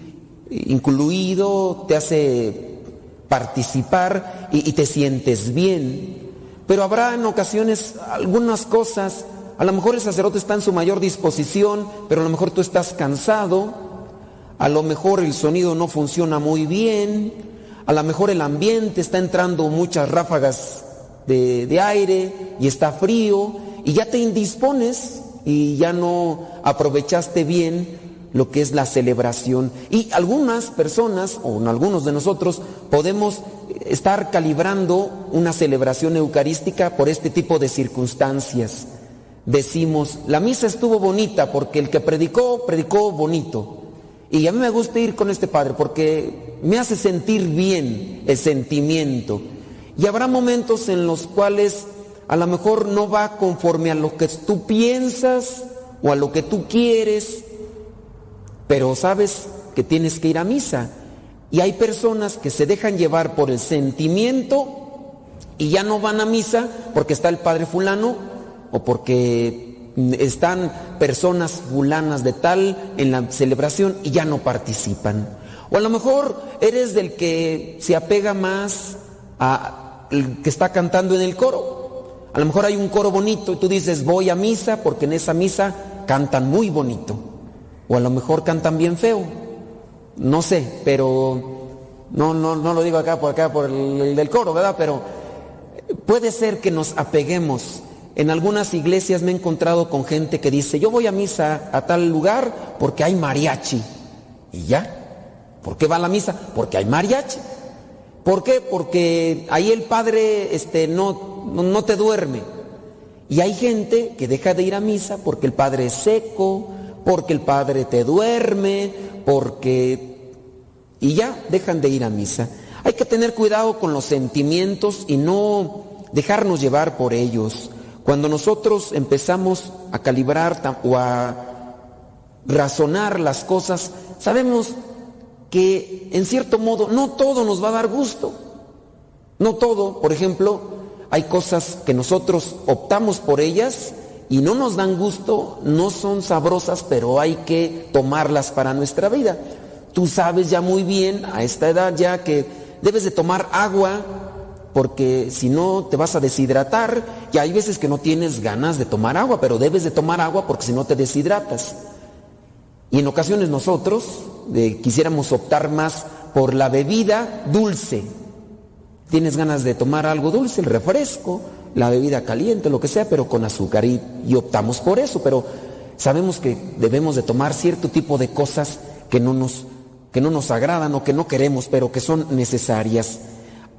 incluido, te hace participar y, y te sientes bien. Pero habrá en ocasiones algunas cosas a lo mejor el sacerdote está en su mayor disposición, pero a lo mejor tú estás cansado. A lo mejor el sonido no funciona muy bien. A lo mejor el ambiente está entrando muchas ráfagas de, aire y está frío. Y ya te indispones y ya no aprovechaste bien lo que es la celebración. Y algunas personas, o algunos de nosotros, podemos estar calibrando una celebración eucarística por este tipo de circunstancias decimos, la misa estuvo bonita porque el que predicó, predicó bonito. Y a mí me gusta ir con este padre porque me hace sentir bien el sentimiento. Y habrá momentos en los cuales a lo mejor no va conforme a lo que tú piensas o a lo que tú quieres, pero sabes que tienes que ir a misa. Y hay personas que se dejan llevar por el sentimiento y ya no van a misa porque está el padre fulano o porque están personas fulanas de tal en la celebración y ya no participan. O a lo mejor eres del que se apega más a el que está cantando en el coro. A lo mejor hay un coro bonito y tú dices voy a misa porque en esa misa cantan muy bonito. O a lo mejor cantan bien feo. No sé, pero no, no, no lo digo acá por acá por el, el del coro, ¿verdad? Pero puede ser que nos apeguemos en algunas iglesias me he encontrado con gente que dice, yo voy a misa a tal lugar porque hay mariachi. ¿Y ya? ¿Por qué va a la misa? Porque hay mariachi. ¿Por qué? Porque ahí el padre este, no, no, te duerme. Y hay gente que deja de ir a misa porque el padre es seco, porque el padre te duerme, porque... Y ya dejan de ir a misa. Hay que tener cuidado con los sentimientos y no dejarnos llevar por ellos. Cuando nosotros empezamos a calibrar o a razonar las cosas, sabemos que en cierto modo no todo nos va a dar gusto. No todo, por ejemplo, hay cosas que nosotros optamos por ellas y no nos dan gusto, no son sabrosas, pero hay que tomarlas para nuestra vida. Tú sabes ya muy bien a esta edad ya que debes de tomar agua porque si no te vas a deshidratar y hay veces que no tienes ganas de tomar agua, pero debes de tomar agua porque si no te deshidratas. Y en ocasiones nosotros eh, quisiéramos optar más por la bebida dulce. Tienes ganas de tomar algo dulce, el refresco, la bebida caliente, lo que sea, pero con azúcar y, optamos por eso, pero sabemos que debemos de tomar cierto tipo de cosas que no nos que no nos agradan o que no queremos, pero que son necesarias.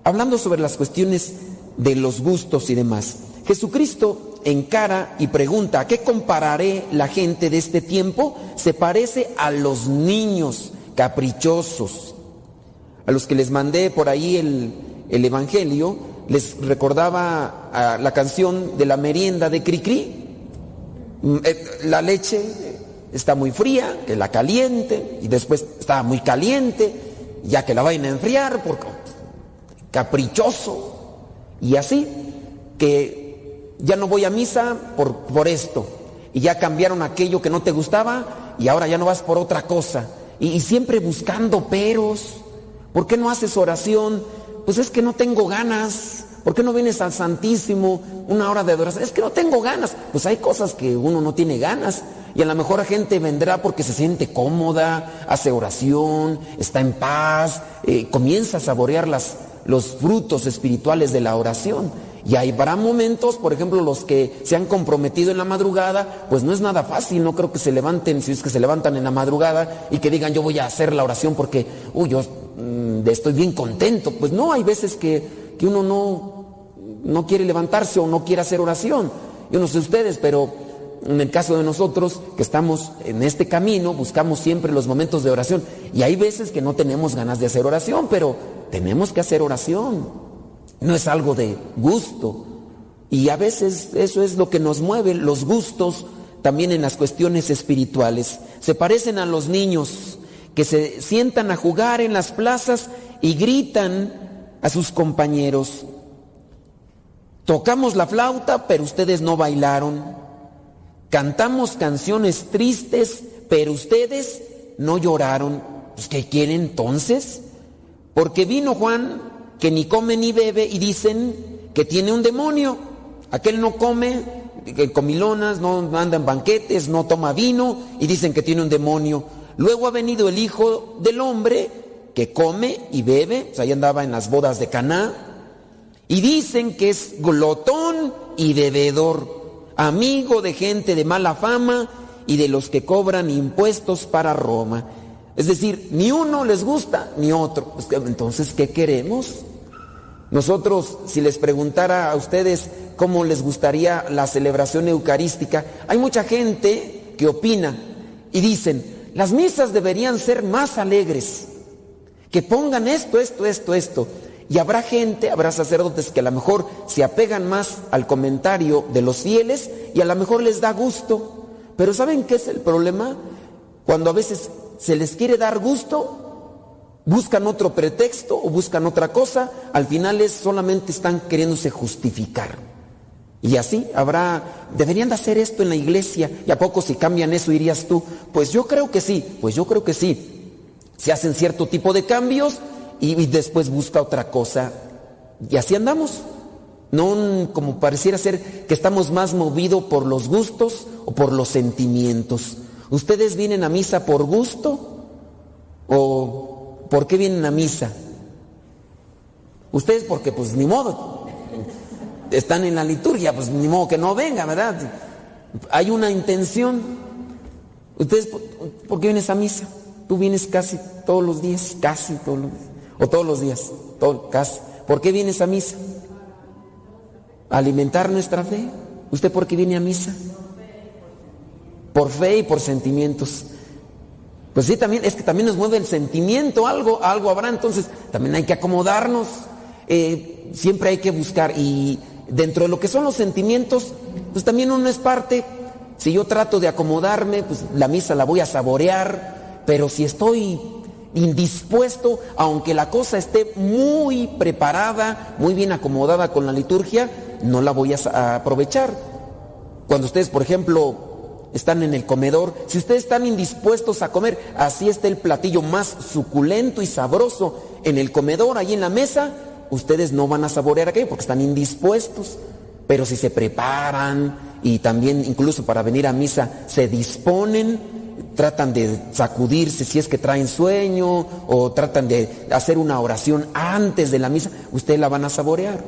Hablando sobre las cuestiones de los gustos y demás, Jesucristo encara y pregunta, ¿a qué compararé la gente de este tiempo? Se parece a los niños caprichosos, a los que les mandé por ahí el, el Evangelio, les recordaba ah, la canción de la merienda de Cricri. Mm, eh, La leche está muy fría, que la caliente, y después está muy caliente, ya que la vayan a enfriar, porque caprichoso. Y así, que ya no voy a misa por, por esto, y ya cambiaron aquello que no te gustaba, y ahora ya no vas por otra cosa. Y, y siempre buscando peros. ¿Por qué no haces oración? Pues es que no tengo ganas. ¿Por qué no vienes al Santísimo una hora de adoración? Es que no tengo ganas. Pues hay cosas que uno no tiene ganas. Y a lo mejor la gente vendrá porque se siente cómoda, hace oración, está en paz, eh, comienza a saborear las, los frutos espirituales de la oración. Y habrá momentos, por ejemplo, los que se han comprometido en la madrugada, pues no es nada fácil, no creo que se levanten, si es que se levantan en la madrugada y que digan yo voy a hacer la oración porque, uy, yo estoy bien contento. Pues no, hay veces que, que uno no, no quiere levantarse o no quiere hacer oración. Yo no sé ustedes, pero en el caso de nosotros que estamos en este camino, buscamos siempre los momentos de oración. Y hay veces que no tenemos ganas de hacer oración, pero tenemos que hacer oración. No es algo de gusto. Y a veces eso es lo que nos mueve, los gustos también en las cuestiones espirituales. Se parecen a los niños que se sientan a jugar en las plazas y gritan a sus compañeros. Tocamos la flauta, pero ustedes no bailaron. Cantamos canciones tristes, pero ustedes no lloraron. Pues, ¿Qué quieren entonces? Porque vino Juan, que ni come ni bebe, y dicen que tiene un demonio. Aquel no come, comilonas, no anda en banquetes, no toma vino, y dicen que tiene un demonio. Luego ha venido el Hijo del Hombre, que come y bebe, pues ahí andaba en las bodas de Caná, y dicen que es glotón y bebedor, amigo de gente de mala fama y de los que cobran impuestos para Roma. Es decir, ni uno les gusta ni otro. Entonces, ¿qué queremos? Nosotros, si les preguntara a ustedes cómo les gustaría la celebración eucarística, hay mucha gente que opina y dicen, las misas deberían ser más alegres, que pongan esto, esto, esto, esto. Y habrá gente, habrá sacerdotes que a lo mejor se apegan más al comentario de los fieles y a lo mejor les da gusto. Pero ¿saben qué es el problema? Cuando a veces se les quiere dar gusto, buscan otro pretexto o buscan otra cosa, al final es solamente están queriéndose justificar. Y así habrá, deberían de hacer esto en la iglesia, y a poco si cambian eso irías tú. Pues yo creo que sí, pues yo creo que sí. Se hacen cierto tipo de cambios y, después busca otra cosa. Y así andamos. No como pareciera ser que estamos más movidos por los gustos o por los sentimientos. ¿Ustedes vienen a misa por gusto o por qué vienen a misa? Ustedes porque pues ni modo, están en la liturgia, pues ni modo que no venga, ¿verdad? Hay una intención. ¿Ustedes por, qué vienes a misa? Tú vienes casi todos los días, casi todos los días, o todos los días. casi. ¿Por qué vienes a misa? alimentar nuestra fe. ¿Usted por qué viene a misa? Por fe y por sentimientos. Pues sí, también, es que también nos mueve el sentimiento, algo, algo habrá, entonces también hay que acomodarnos, eh, siempre hay que buscar y dentro de lo que son los sentimientos, pues también uno es parte, si yo trato de acomodarme, pues la misa la voy a saborear, pero si estoy indispuesto, aunque la cosa esté muy preparada, muy bien acomodada con la liturgia, no la voy a aprovechar. Cuando ustedes, por ejemplo, están en el comedor, si ustedes están indispuestos a comer, así está el platillo más suculento y sabroso en el comedor, ahí en la mesa, ustedes no van a saborear aquello porque están indispuestos. Pero si se preparan y también incluso para venir a misa se disponen, tratan de sacudirse si es que traen sueño o tratan de hacer una oración antes de la misa, ustedes la van a saborear.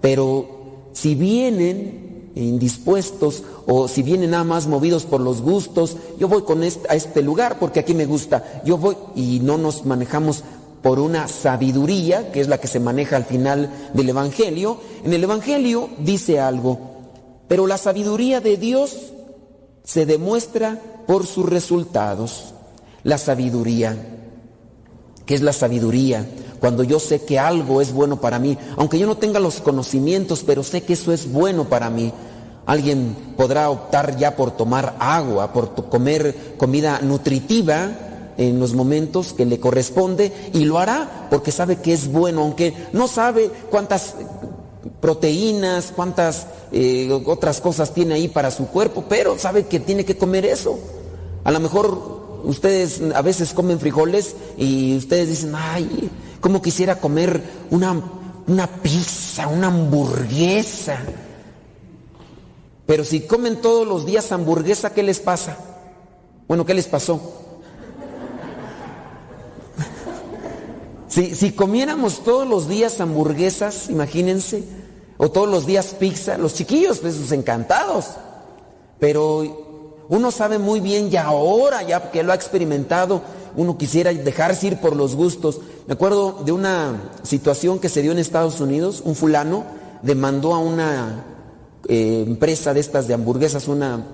Pero si vienen indispuestos o si vienen nada más movidos por los gustos, yo voy con este, a este lugar porque aquí me gusta, yo voy y no nos manejamos por una sabiduría, que es la que se maneja al final del Evangelio. En el Evangelio dice algo, pero la sabiduría de Dios se demuestra por sus resultados. La sabiduría. ¿Qué es la sabiduría? cuando yo sé que algo es bueno para mí, aunque yo no tenga los conocimientos, pero sé que eso es bueno para mí. Alguien podrá optar ya por tomar agua, por comer comida nutritiva en los momentos que le corresponde y lo hará porque sabe que es bueno, aunque no sabe cuántas proteínas, cuántas eh, otras cosas tiene ahí para su cuerpo, pero sabe que tiene que comer eso. A lo mejor ustedes a veces comen frijoles y ustedes dicen, ay, como quisiera comer una, una pizza, una hamburguesa. Pero si comen todos los días hamburguesa, ¿qué les pasa? Bueno, ¿qué les pasó? Si, comiéramos todos los días hamburguesas, imagínense, o todos los días pizza, los chiquillos, pues encantados. Pero uno sabe muy bien ya ahora, ya que lo ha experimentado, uno quisiera dejarse ir por los gustos. Me acuerdo de una situación que se dio en Estados Unidos, un fulano demandó a una eh, empresa de estas de hamburguesas, una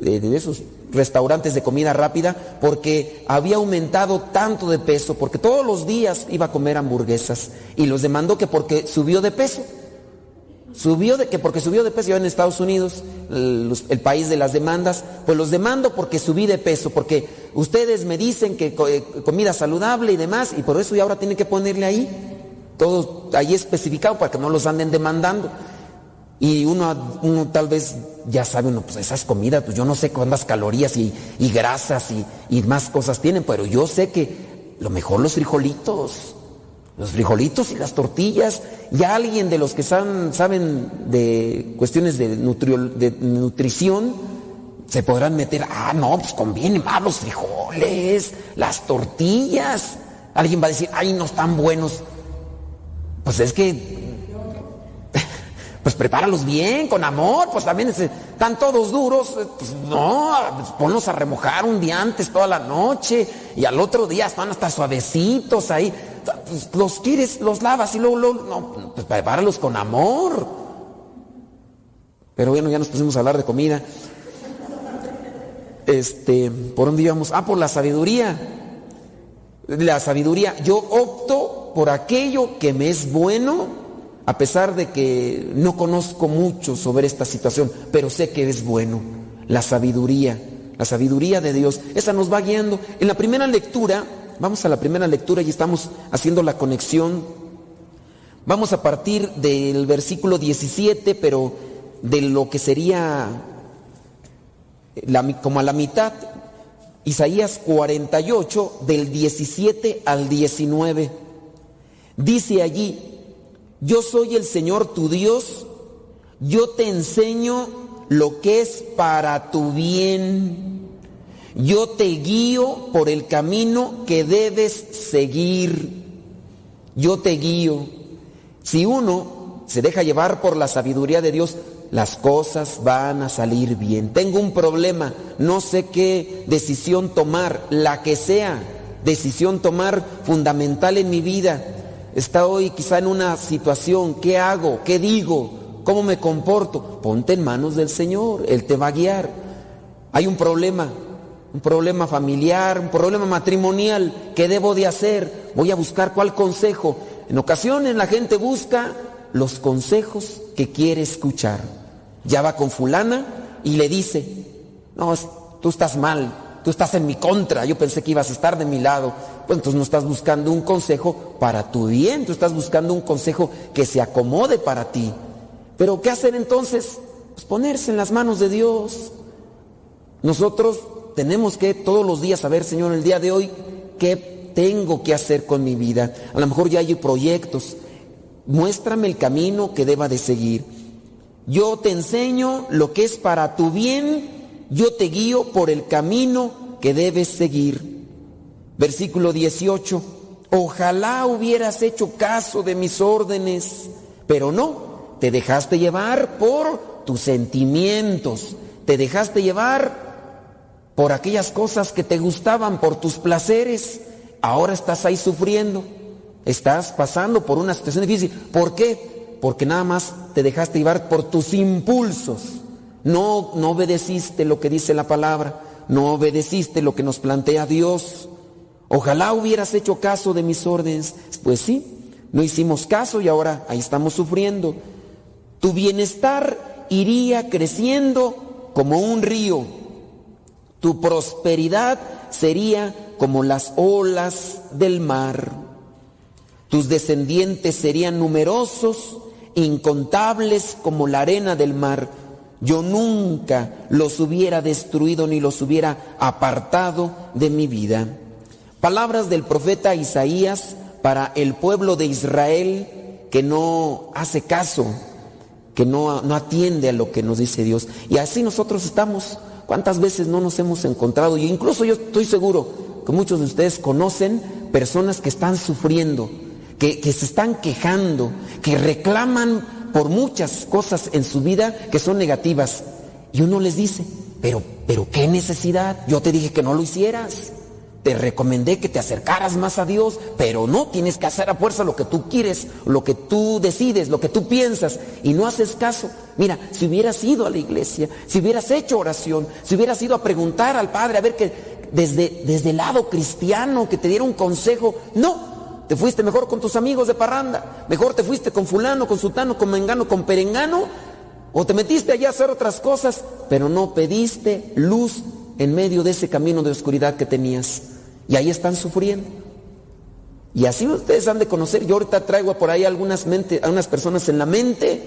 de, esos restaurantes de comida rápida, porque había aumentado tanto de peso, porque todos los días iba a comer hamburguesas, y los demandó que porque subió de peso. Subió de que porque subió de peso yo en Estados Unidos, el, el, país de las demandas, pues los demando porque subí de peso, porque ustedes me dicen que eh, comida saludable y demás, y por eso ya ahora tienen que ponerle ahí, todo ahí especificado para que no los anden demandando. Y uno, tal vez ya sabe, uno, pues esas comidas, pues yo no sé cuántas calorías y, grasas y, más cosas tienen, pero yo sé que lo mejor los frijolitos, los frijolitos y las tortillas. Y alguien de los que saben, de cuestiones de, de, nutrición se podrán meter, ah, no, pues conviene más los frijoles, las tortillas. Alguien va a decir, ay, no están buenos. Pues es que, pues prepáralos bien, con amor, pues también están todos duros, pues no, pues ponlos a remojar un día antes toda la noche y al otro día están hasta suavecitos ahí. Pues, los quieres, los lavas y luego, luego no, pues prepáralos con amor. Pero bueno, ya nos pusimos a hablar de comida. Este, ¿por dónde íbamos? Ah, por la sabiduría. La sabiduría. Yo opto por aquello que me es bueno, a pesar de que no conozco mucho sobre esta situación, pero sé que es bueno. La sabiduría, la sabiduría de Dios, esa nos va guiando. En la primera lectura Vamos a la primera lectura y estamos haciendo la conexión. Vamos a partir del versículo 17, pero de lo que sería como a la mitad, Isaías 48, del 17 al 19. Dice allí, yo soy el Señor tu Dios, yo te enseño lo que es para tu bien yo te guío por el camino que debes seguir. Yo te guío. Si uno se deja llevar por la sabiduría de Dios, las cosas van a salir bien. Tengo un problema, no sé qué decisión tomar, la que sea, decisión tomar fundamental en mi vida. Está hoy quizá en una situación, ¿qué hago? ¿Qué digo? ¿Cómo me comporto? Ponte en manos del Señor, Él te va a guiar. Hay un problema, un problema familiar, un problema matrimonial, ¿qué debo de hacer? Voy a buscar cuál consejo. En ocasiones la gente busca los consejos que quiere escuchar. Ya va con fulana y le dice, no, tú estás mal, tú estás en mi contra, yo pensé que ibas a estar de mi lado. Pues entonces no estás buscando un consejo para tu bien, tú estás buscando un consejo que se acomode para ti. Pero ¿qué hacer entonces? Pues ponerse en las manos de Dios. Nosotros tenemos que todos los días saber, Señor, el día de hoy, qué tengo que hacer con mi vida. A lo mejor ya hay proyectos. Muéstrame el camino que deba de seguir. Yo te enseño lo que es para tu bien yo te guío por el camino que debes seguir. Versículo 18, ojalá hubieras hecho caso de mis órdenes, pero no, te dejaste llevar por tus sentimientos, te dejaste llevar por aquellas cosas que te gustaban, por tus placeres, ahora estás ahí sufriendo, estás pasando por una situación difícil. ¿Por qué? Porque nada más te dejaste llevar por tus impulsos. No, no obedeciste lo que dice la palabra, no obedeciste lo que nos plantea Dios. Ojalá hubieras hecho caso de mis órdenes. Pues sí, no hicimos caso y ahora ahí estamos sufriendo. Tu bienestar iría creciendo como un río. Tu prosperidad sería como las olas del mar. Tus descendientes serían numerosos, incontables como la arena del mar yo nunca los hubiera destruido ni los hubiera apartado de mi vida. Palabras del profeta Isaías para el pueblo de Israel que no hace caso, que no, no atiende a lo que nos dice Dios. Y así nosotros estamos. ¿Cuántas veces no nos hemos encontrado? Y incluso yo estoy seguro que muchos de ustedes conocen personas que están sufriendo, que, que se están quejando, que reclaman por muchas cosas en su vida que son negativas. Y uno les dice, pero, pero qué necesidad. Yo te dije que no lo hicieras. Te recomendé que te acercaras más a Dios, pero no tienes que hacer a fuerza lo que tú quieres, lo que tú decides, lo que tú piensas, y no haces caso. Mira, si hubieras ido a la iglesia, si hubieras hecho oración, si hubieras ido a preguntar al Padre, a ver que desde, desde el lado cristiano, que te diera un consejo, no, te fuiste mejor con tus amigos de parranda, mejor te fuiste con fulano, con sutano, con mengano, con perengano, o te metiste allá a hacer otras cosas, pero no pediste luz en medio de ese camino de oscuridad que tenías. Y ahí están sufriendo. Y así ustedes han de conocer, yo ahorita traigo por ahí algunas, mente, algunas personas en la mente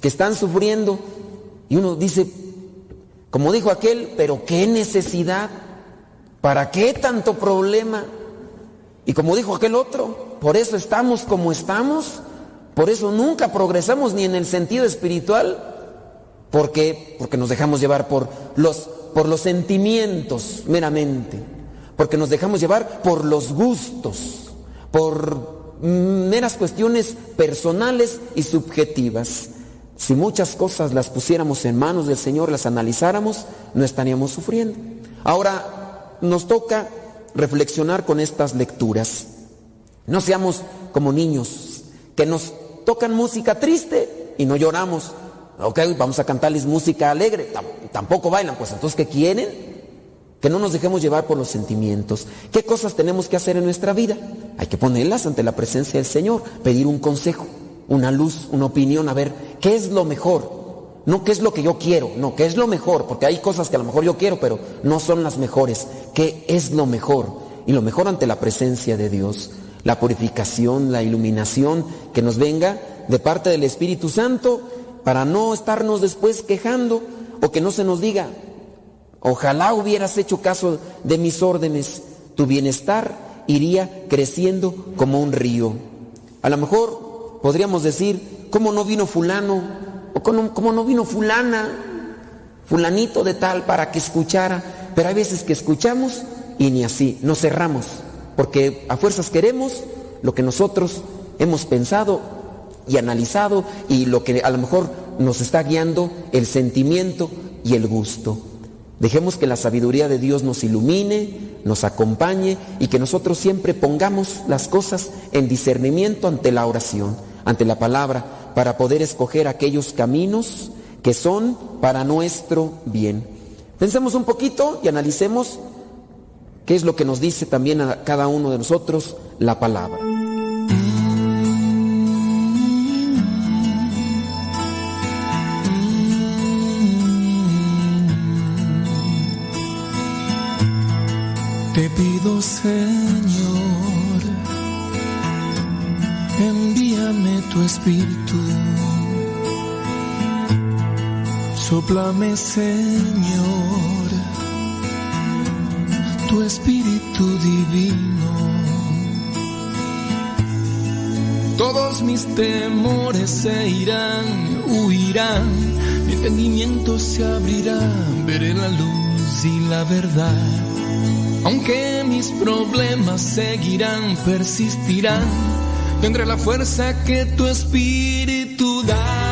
que están sufriendo y uno dice, como dijo aquel, pero qué necesidad, ¿para qué tanto problema? Y como dijo aquel otro, por eso estamos como estamos, por eso nunca progresamos ni en el sentido espiritual, porque porque nos dejamos llevar por los por los sentimientos meramente, porque nos dejamos llevar por los gustos, por meras cuestiones personales y subjetivas. Si muchas cosas las pusiéramos en manos del Señor, las analizáramos, no estaríamos sufriendo. Ahora nos toca reflexionar con estas lecturas. No seamos como niños que nos tocan música triste y no lloramos. Ok, vamos a cantarles música alegre, tampoco bailan, pues entonces ¿qué quieren? Que no nos dejemos llevar por los sentimientos. ¿Qué cosas tenemos que hacer en nuestra vida? Hay que ponerlas ante la presencia del Señor, pedir un consejo, una luz, una opinión, a ver, ¿qué es lo mejor? No qué es lo que yo quiero, no, qué es lo mejor, porque hay cosas que a lo mejor yo quiero, pero no son las mejores. ¿Qué es lo mejor? Y lo mejor ante la presencia de Dios, la purificación, la iluminación que nos venga de parte del Espíritu Santo para no estarnos después quejando o que no se nos diga, ojalá hubieras hecho caso de mis órdenes, tu bienestar iría creciendo como un río. A lo mejor podríamos decir, ¿cómo no vino fulano? Como, no vino fulana, fulanito de tal para que escuchara. Pero hay veces que escuchamos y ni así, nos cerramos. Porque a fuerzas queremos lo que nosotros hemos pensado y analizado y lo que a lo mejor nos está guiando el sentimiento y el gusto. Dejemos que la sabiduría de Dios nos ilumine, nos acompañe y que nosotros siempre pongamos las cosas en discernimiento ante la oración, ante la palabra, para poder escoger aquellos caminos que son para nuestro bien. Pensemos un poquito y analicemos qué es lo que nos dice también a cada uno de nosotros la palabra. Te pido, Señor, envíame tu espíritu. Soplame, Señor, tu espíritu divino. Todos mis temores se irán, huirán, mi entendimiento se abrirá, veré la luz y la verdad. Aunque mis problemas seguirán, persistirán, tendré la fuerza que tu espíritu da.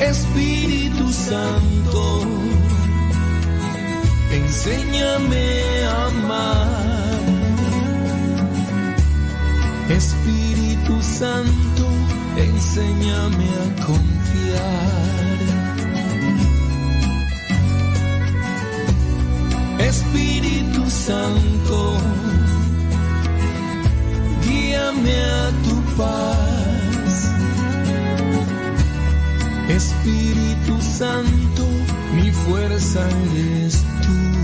Espíritu Santo, enséñame a amar. Espíritu Santo, enséñame a confiar. Espíritu Santo, guíame a tu paz. Espíritu Santo, mi fuerza eres tú.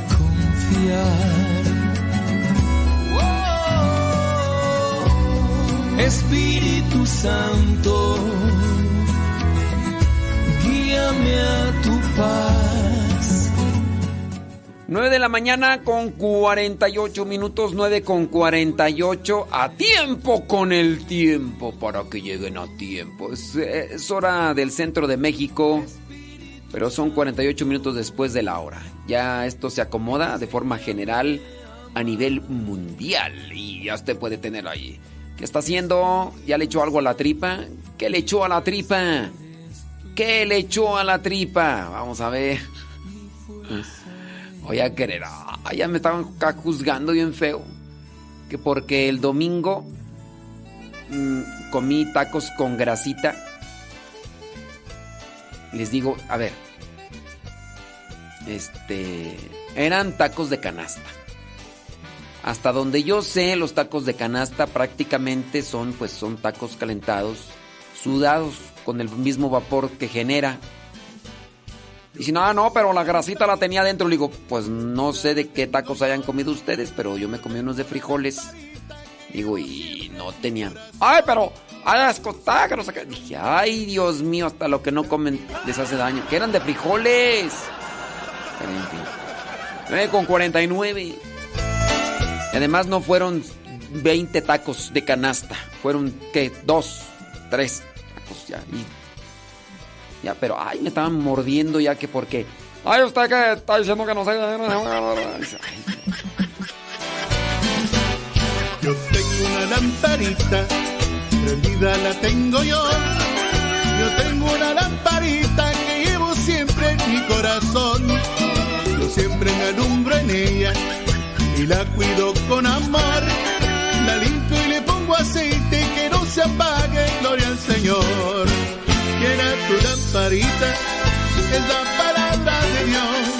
Espíritu Santo, guíame a tu paz. 9 de la mañana con 48 minutos, 9 con 48, a tiempo con el tiempo, para que lleguen a tiempo. Es hora del centro de México, pero son 48 minutos después de la hora. Ya esto se acomoda de forma general a nivel mundial y ya usted puede tener ahí. ¿Qué está haciendo? ¿Ya le echó algo a la tripa? ¿Qué le echó a la tripa? ¿Qué le echó a la tripa? Vamos a ver. Voy a querer. Ah, ya me estaban juzgando bien feo. Que porque el domingo mm, comí tacos con grasita. Les digo, a ver. Este. Eran tacos de canasta. Hasta donde yo sé, los tacos de canasta prácticamente son, pues, son tacos calentados, sudados, con el mismo vapor que genera. Y si no, no, pero la grasita la tenía dentro. Le digo, pues no sé de qué tacos hayan comido ustedes, pero yo me comí unos de frijoles. Digo, y no tenían. ¡Ay, pero! ¡Ay, las que no sé Dije, ¡ay, Dios mío! Hasta lo que no comen les hace daño. Que eran de frijoles. Pero en fin. 9 con 49. Además, no fueron 20 tacos de canasta. Fueron, ¿qué? Dos, tres tacos ya. Ya, pero ay, me estaban mordiendo ya que porque. Ay, usted que está diciendo que no se sé. Ay, lamparita, prendida la tengo yo. Yo tengo una lamparita que llevo siempre en mi corazón. Yo siempre me alumbro en ella y la cuido con amor. La limpio y le pongo aceite que no se apague, gloria al Señor. Llena tu lamparita, es la palabra de Dios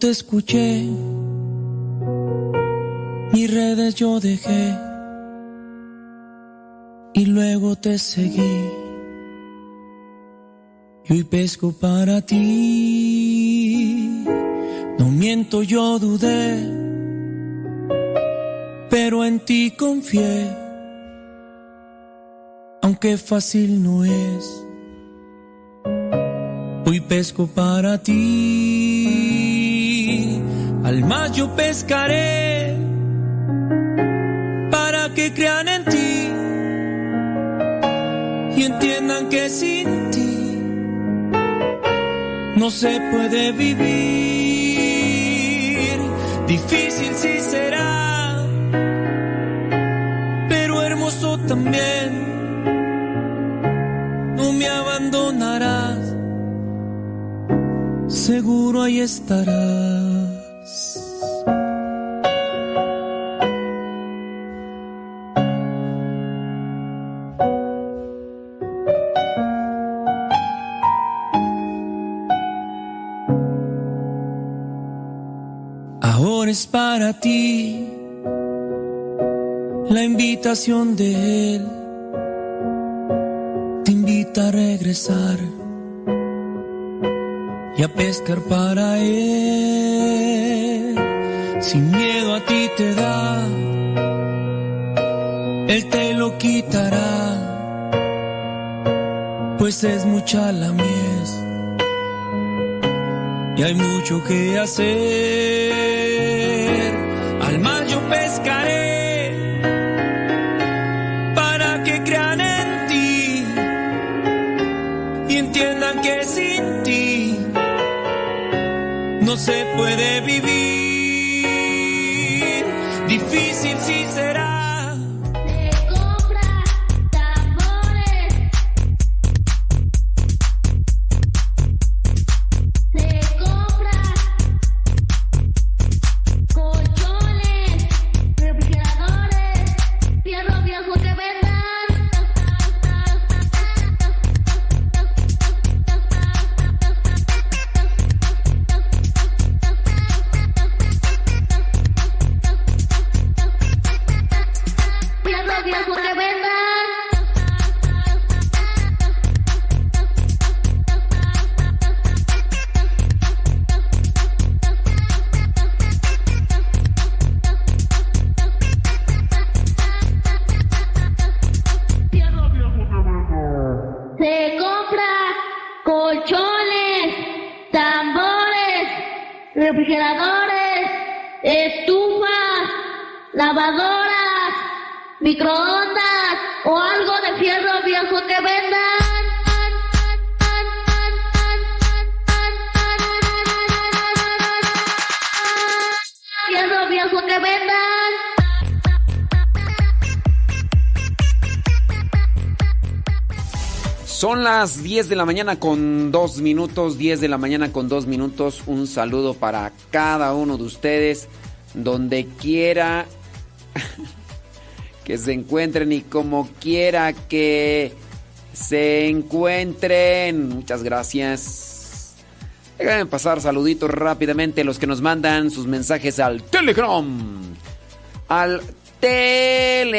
te escuché, mis redes yo dejé. Y luego te seguí. Y hoy pesco para ti, no miento yo dudé, pero en ti confié, aunque fácil no es. Hoy pesco para ti al más yo pescaré para que crean en ti y entiendan que sin ti no se puede vivir. Difícil sí será, pero hermoso también. No me abandonarás, seguro ahí estarás. Invitación de Él te invita a regresar y a pescar para Él. Sin miedo a ti te da, Él te lo quitará, pues es mucha la mies y hay mucho que hacer. Las 10 de la mañana con 2 minutos, 10 de la mañana con 2 minutos. Un saludo para cada uno de ustedes, donde quiera que se encuentren y como quiera que se encuentren. Muchas gracias. Déjenme pasar saluditos rápidamente los que nos mandan sus mensajes al Telegram. Al Telegram.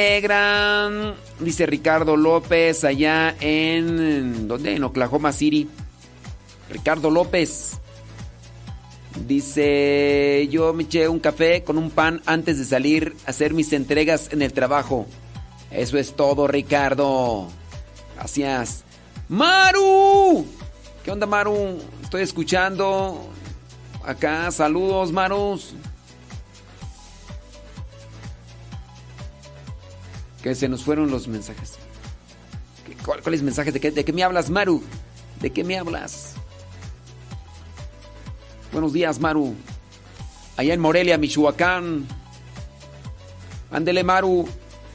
Dice Ricardo López allá en... ¿Dónde? En Oklahoma City. Ricardo López. Dice, yo me eché un café con un pan antes de salir a hacer mis entregas en el trabajo. Eso es todo, Ricardo. Gracias. Maru. ¿Qué onda, Maru? Estoy escuchando acá. Saludos, Marus. Que se nos fueron los mensajes. ¿Qué- cuál- ¿Cuáles mensajes? ¿De qué, ¿De qué me hablas, Maru? ¿De qué me hablas? Buenos días, Maru. Allá en Morelia, Michoacán. Ándele, Maru.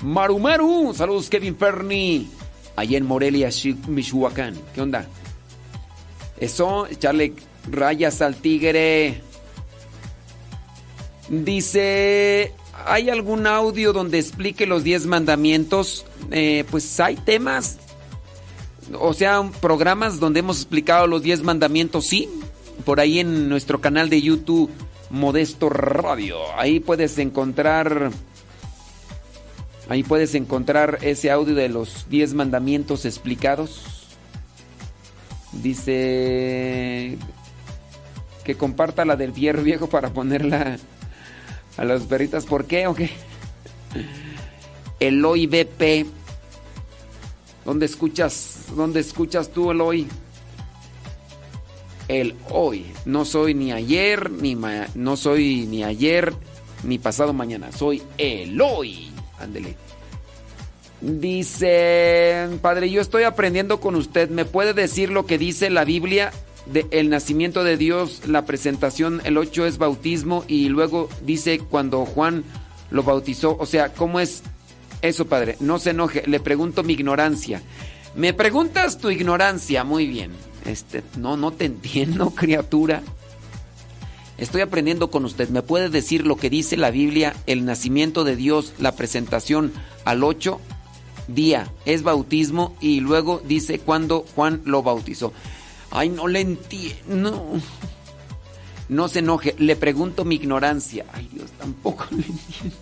Maru, Maru. Saludos, Kevin Ferni. Allá en Morelia, Michoacán. ¿Qué onda? Eso, echarle rayas al tigre. Dice, ¿hay algún audio donde explique los 10 mandamientos? Eh, pues hay temas, o sea, programas donde hemos explicado los 10 mandamientos, sí. Por ahí en nuestro canal de YouTube, Modesto Radio. Ahí puedes encontrar... Ahí puedes encontrar ese audio de los 10 mandamientos explicados. Dice que comparta la del fierro viejo para ponerla a las perritas. ¿Por qué o qué? Eloy BP. ¿Dónde escuchas? ¿Dónde escuchas tú, Eloy? El hoy. No soy ni ayer, ni ma- no soy ni ayer, ni pasado mañana. Soy Eloy. Ándele. Dice, padre, yo estoy aprendiendo con usted. ¿Me puede decir lo que dice la Biblia de el nacimiento de Dios, la presentación, el 8 es bautismo y luego dice cuando Juan lo bautizó? O sea, ¿cómo es eso, padre? No se enoje, le pregunto mi ignorancia. Me preguntas tu ignorancia, muy bien. Este, no, no te entiendo, criatura. Estoy aprendiendo con usted. ¿Me puede decir lo que dice la Biblia, el nacimiento de Dios, la presentación al 8 día es bautismo y luego dice cuando Juan lo bautizó? Ay, no le entiendo. No. Se enoje, le pregunto mi ignorancia. Ay, Dios, tampoco le entiendo.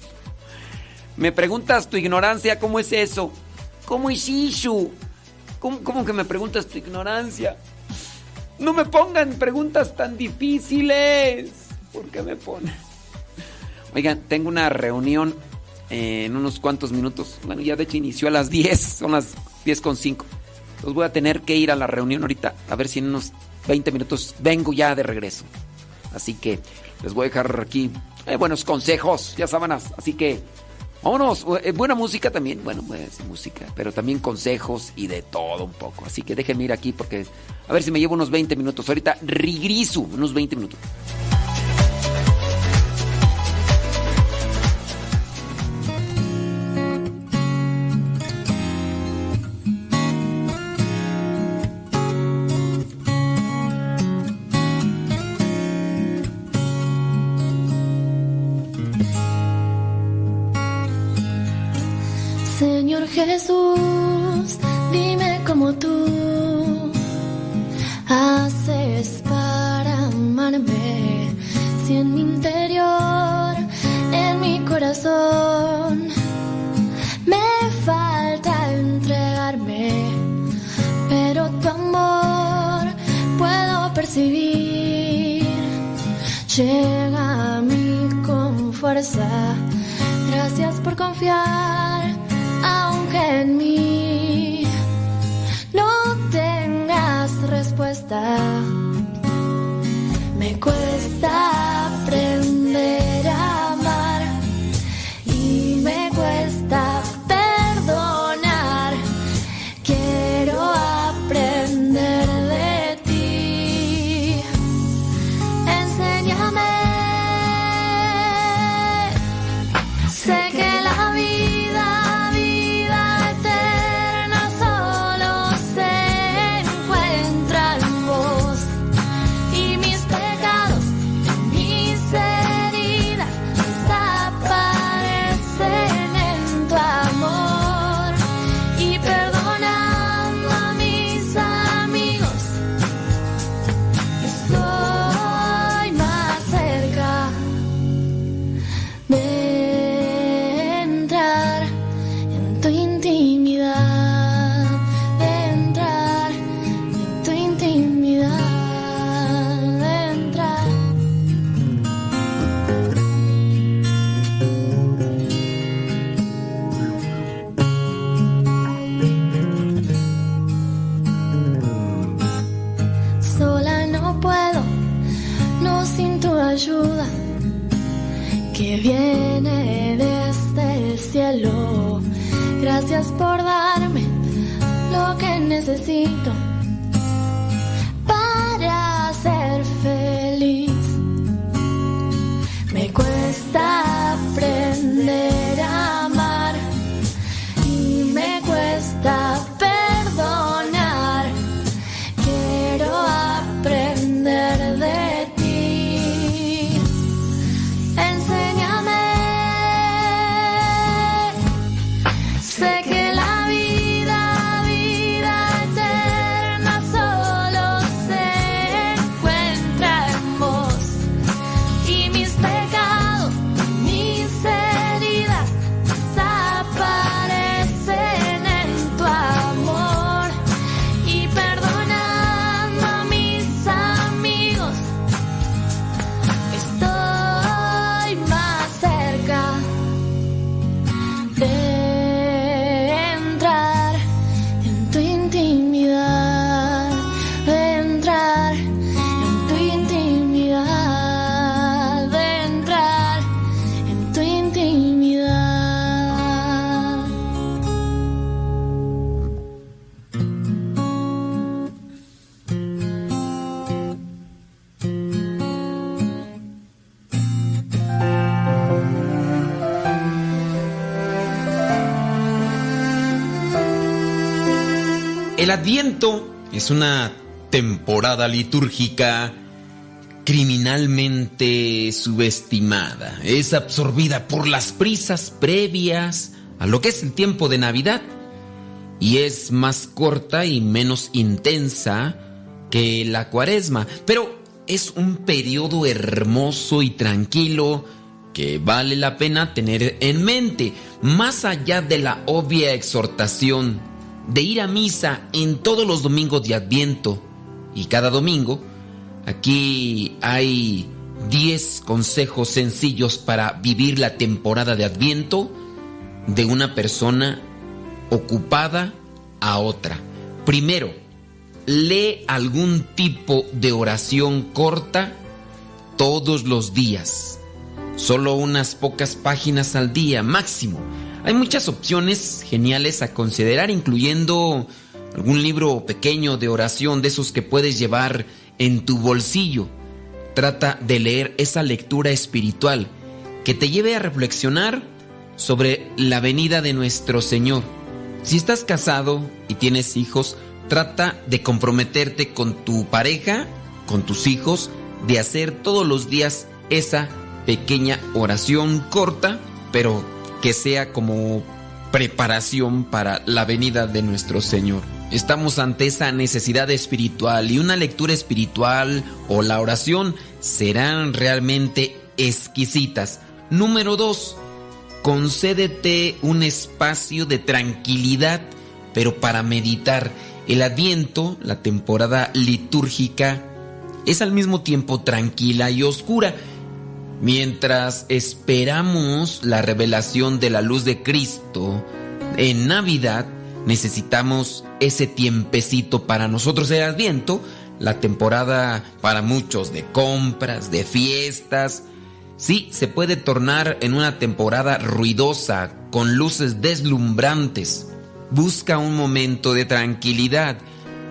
Me preguntas tu ignorancia, ¿cómo es eso? ¿Cómo es eso? ¿Cómo, que me preguntas tu ignorancia? No me pongan preguntas tan difíciles. ¿Por qué me ponen? Oigan, tengo una reunión en unos cuantos minutos. Bueno, ya de hecho inició a las 10, son las 10 con 5. Entonces voy a tener que ir a la reunión ahorita, a ver si en unos 20 minutos vengo ya de regreso. Así que les voy a dejar aquí eh, buenos consejos, ya sábanas. Así que vámonos, eh, buena música también, bueno, pues música, pero también consejos y de todo un poco. Así que déjenme ir aquí porque a ver si me llevo unos 20 minutos. Ahorita rigrizo, unos 20 minutos. El Adviento es una temporada litúrgica criminalmente subestimada. Es absorbida por las prisas previas a lo que es el tiempo de Navidad y es más corta y menos intensa que la cuaresma, pero es un periodo hermoso y tranquilo que vale la pena tener en mente, más allá de la obvia exhortación de ir a misa en todos los domingos de Adviento y cada domingo, aquí hay 10 consejos sencillos para vivir la temporada de Adviento de una persona ocupada a otra. Primero, lee algún tipo de oración corta todos los días. Solo unas pocas páginas al día máximo. Hay muchas opciones geniales a considerar, incluyendo algún libro pequeño de oración de esos que puedes llevar en tu bolsillo. Trata de leer esa lectura espiritual que te lleve a reflexionar sobre la venida de nuestro Señor. Si estás casado y tienes hijos, trata de comprometerte con tu pareja, con tus hijos, de hacer todos los días esa pequeña oración corta, pero que sea como preparación para la venida de nuestro Señor. Estamos ante esa necesidad espiritual y una lectura espiritual o la oración serán realmente exquisitas. Número dos, concédete un espacio de tranquilidad, pero para meditar. El adviento, la temporada litúrgica, es al mismo tiempo tranquila y oscura. Mientras esperamos la revelación de la luz de Cristo, en Navidad necesitamos ese tiempecito para nosotros el Adviento, la temporada para muchos de compras, de fiestas. Sí, se puede tornar en una temporada ruidosa, con luces deslumbrantes. Busca un momento de tranquilidad.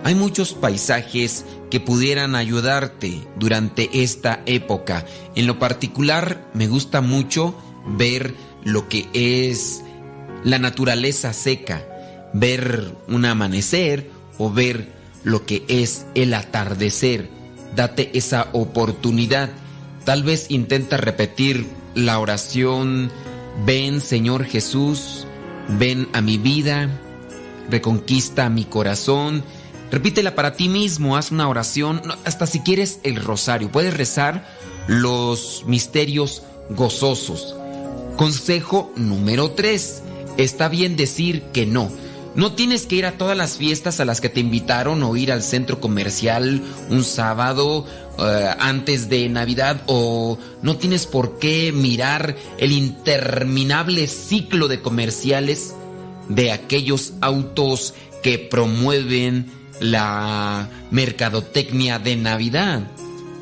Hay muchos paisajes que pudieran ayudarte durante esta época. En lo particular, me gusta mucho ver lo que es la naturaleza seca, ver un amanecer o ver lo que es el atardecer. Date esa oportunidad. Tal vez intenta repetir la oración, ven Señor Jesús, ven a mi vida, reconquista mi corazón. Repítela para ti mismo, haz una oración, hasta si quieres el rosario. Puedes rezar los misterios gozosos. Consejo número 3. Está bien decir que no. No tienes que ir a todas las fiestas a las que te invitaron o ir al centro comercial un sábado eh, antes de Navidad o no tienes por qué mirar el interminable ciclo de comerciales de aquellos autos que promueven la mercadotecnia de Navidad.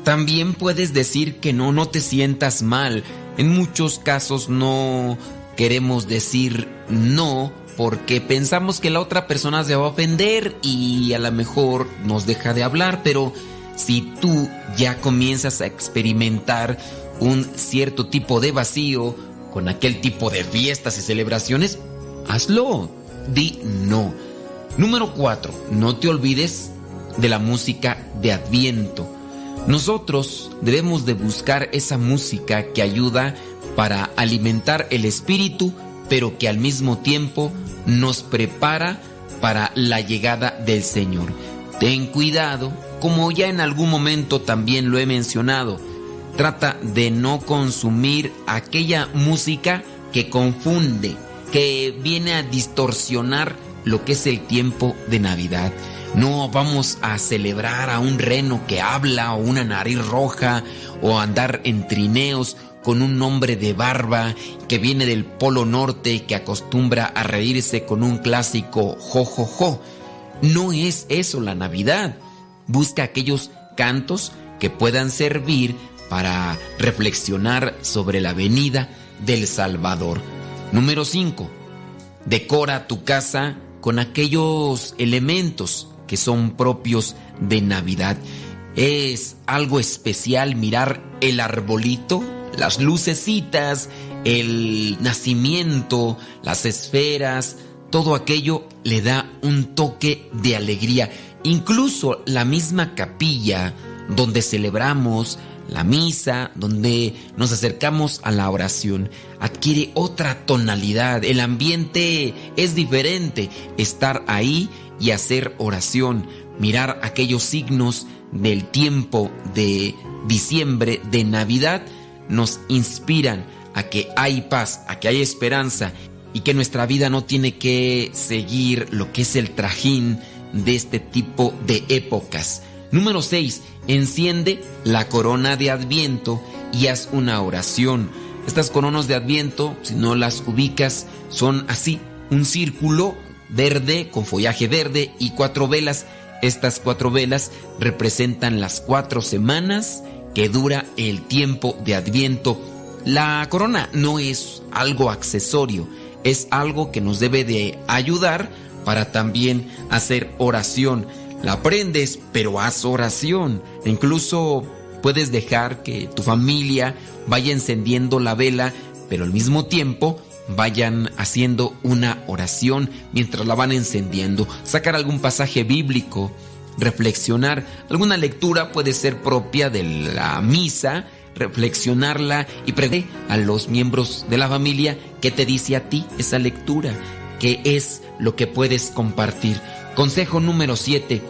También puedes decir que no, no te sientas mal. En muchos casos no queremos decir no porque pensamos que la otra persona se va a ofender y a lo mejor nos deja de hablar, pero si tú ya comienzas a experimentar un cierto tipo de vacío con aquel tipo de fiestas y celebraciones, hazlo. Di no. Número 4. No te olvides de la música de Adviento. Nosotros debemos de buscar esa música que ayuda para alimentar el espíritu, pero que al mismo tiempo nos prepara para la llegada del Señor. Ten cuidado, como ya en algún momento también lo he mencionado, trata de no consumir aquella música que confunde, que viene a distorsionar lo que es el tiempo de Navidad. No vamos a celebrar a un reno que habla o una nariz roja o andar en trineos con un hombre de barba que viene del Polo Norte y que acostumbra a reírse con un clásico jo jo jo. No es eso la Navidad. Busca aquellos cantos que puedan servir para reflexionar sobre la venida del Salvador. Número 5. Decora tu casa con aquellos elementos que son propios de Navidad. Es algo especial mirar el arbolito, las lucecitas, el nacimiento, las esferas, todo aquello le da un toque de alegría. Incluso la misma capilla donde celebramos la misa, donde nos acercamos a la oración, adquiere otra tonalidad. El ambiente es diferente. Estar ahí y hacer oración, mirar aquellos signos del tiempo de diciembre, de Navidad, nos inspiran a que hay paz, a que hay esperanza y que nuestra vida no tiene que seguir lo que es el trajín de este tipo de épocas. Número 6. Enciende la corona de Adviento y haz una oración. Estas coronas de Adviento, si no las ubicas, son así, un círculo verde con follaje verde y cuatro velas. Estas cuatro velas representan las cuatro semanas que dura el tiempo de Adviento. La corona no es algo accesorio, es algo que nos debe de ayudar para también hacer oración. La aprendes, pero haz oración. Incluso puedes dejar que tu familia vaya encendiendo la vela, pero al mismo tiempo vayan haciendo una oración mientras la van encendiendo. Sacar algún pasaje bíblico, reflexionar. Alguna lectura puede ser propia de la misa, reflexionarla y preguntar a los miembros de la familia qué te dice a ti esa lectura, qué es lo que puedes compartir. Consejo número 7.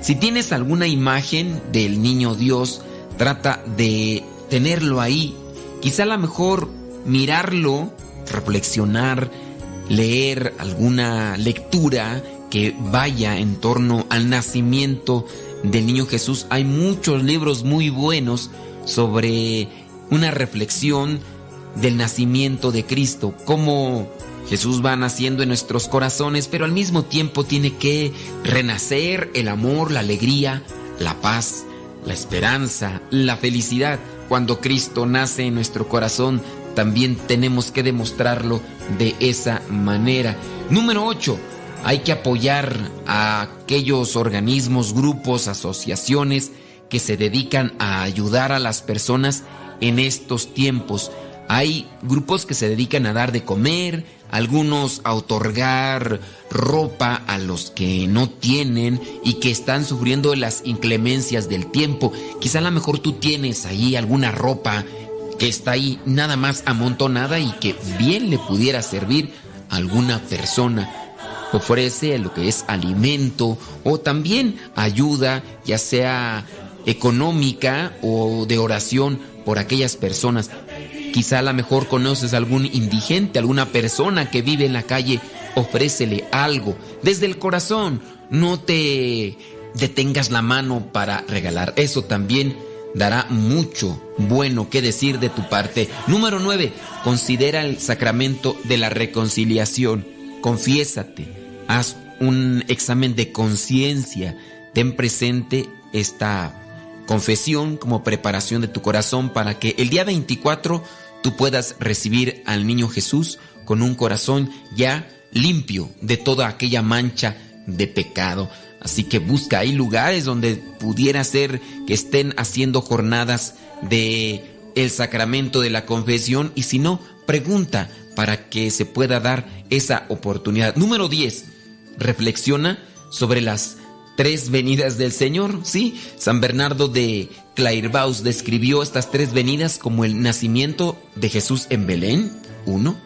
Si tienes alguna imagen del niño Dios, trata de tenerlo ahí. Quizá a lo mejor mirarlo, reflexionar, leer alguna lectura que vaya en torno al nacimiento del niño Jesús. Hay muchos libros muy buenos sobre una reflexión del nacimiento de Cristo, cómo Jesús va naciendo en nuestros corazones, pero al mismo tiempo tiene que renacer el amor, la alegría, la paz, la esperanza, la felicidad. Cuando Cristo nace en nuestro corazón, también tenemos que demostrarlo de esa manera. Número 8. Hay que apoyar a aquellos organismos, grupos, asociaciones que se dedican a ayudar a las personas en estos tiempos. Hay grupos que se dedican a dar de comer, algunos a otorgar ropa a los que no tienen y que están sufriendo las inclemencias del tiempo. Quizá a lo mejor tú tienes ahí alguna ropa que está ahí nada más amontonada y que bien le pudiera servir a alguna persona. Ofrece lo que es alimento o también ayuda, ya sea económica o de oración por aquellas personas. Quizá a lo mejor conoces algún indigente, alguna persona que vive en la calle, ofrécele algo desde el corazón. No te detengas la mano para regalar. Eso también dará mucho bueno que decir de tu parte. Número 9. Considera el sacramento de la reconciliación. Confiésate. Haz un examen de conciencia. Ten presente esta confesión como preparación de tu corazón para que el día 24 tú puedas recibir al niño Jesús con un corazón ya limpio de toda aquella mancha de pecado. Así que busca, hay lugares donde pudiera ser que estén haciendo jornadas de el sacramento de la confesión y si no, pregunta para que se pueda dar esa oportunidad. Número 10. Reflexiona sobre las tres venidas del Señor. Sí, San Bernardo de Clairvaux describió estas tres venidas como el nacimiento de Jesús en Belén, uno,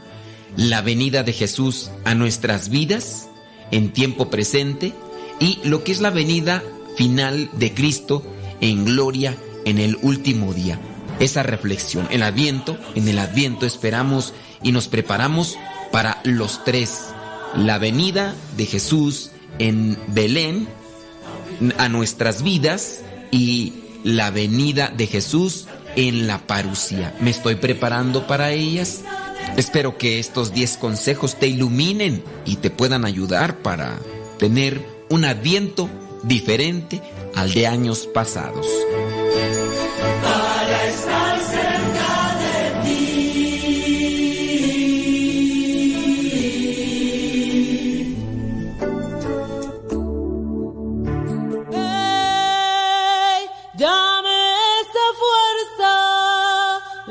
la venida de Jesús a nuestras vidas en tiempo presente y lo que es la venida final de Cristo en gloria en el último día. Esa reflexión, el adviento, en el adviento esperamos y nos preparamos para los tres. La venida de Jesús en Belén a nuestras vidas y la venida de Jesús en la parucía. Me estoy preparando para ellas. Espero que estos 10 consejos te iluminen y te puedan ayudar para tener un adviento diferente al de años pasados.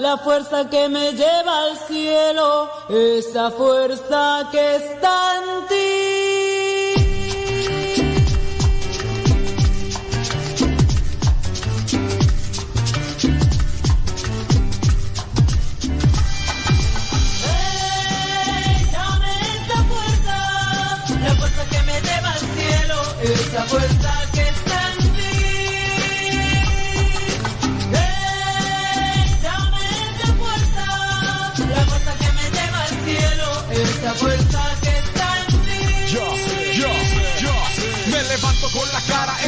La fuerza que me lleva al cielo, esa fuerza que está en ti. Esa fuerza, la fuerza que me lleva al cielo, esa fuerza suerte.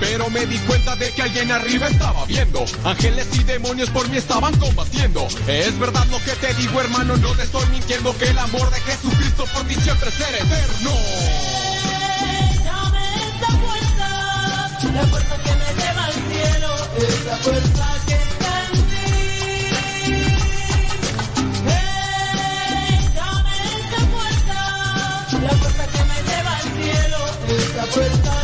Pero me di cuenta de que alguien arriba estaba viendo. Ángeles y demonios por mí estaban combatiendo. Es verdad lo que te digo, hermano, no te estoy mintiendo que el amor de Jesucristo por ti siempre será eterno. Esa fuerza, la fuerza que me lleva al cielo, esa fuerza que está en ti. Dame esa fuerza, la fuerza que me lleva al cielo, esa fuerza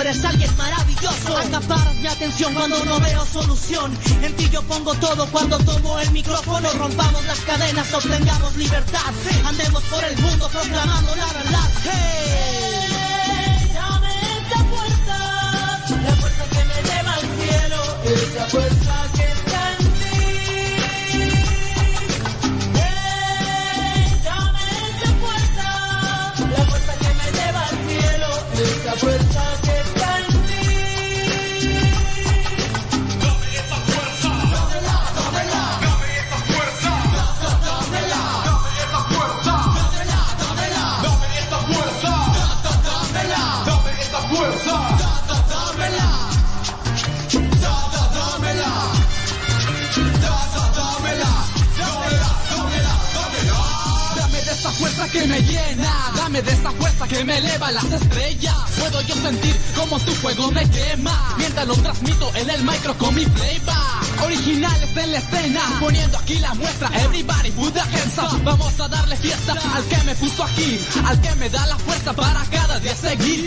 eres alguien maravilloso. Acaparas mi atención cuando no veo solución. En ti yo pongo todo cuando tomo el micrófono. Rompamos las cadenas, obtengamos libertad. Andemos por el mundo proclamando la verdad. Hey. Dame esa fuerza, la fuerza que me lleva al cielo, esa fuerza que está en ti. Hey, dame esa fuerza, la fuerza que me lleva al cielo, esa fuerza que me llena, dame de esa fuerza que me eleva las estrellas. Puedo yo sentir como tu fuego me quema, mientras lo transmito en el micro con mi playback. Originales en la escena, poniendo aquí la muestra. Everybody put the hands up. Vamos a darle fiesta al que me puso aquí, al que me da la fuerza para cada día seguir.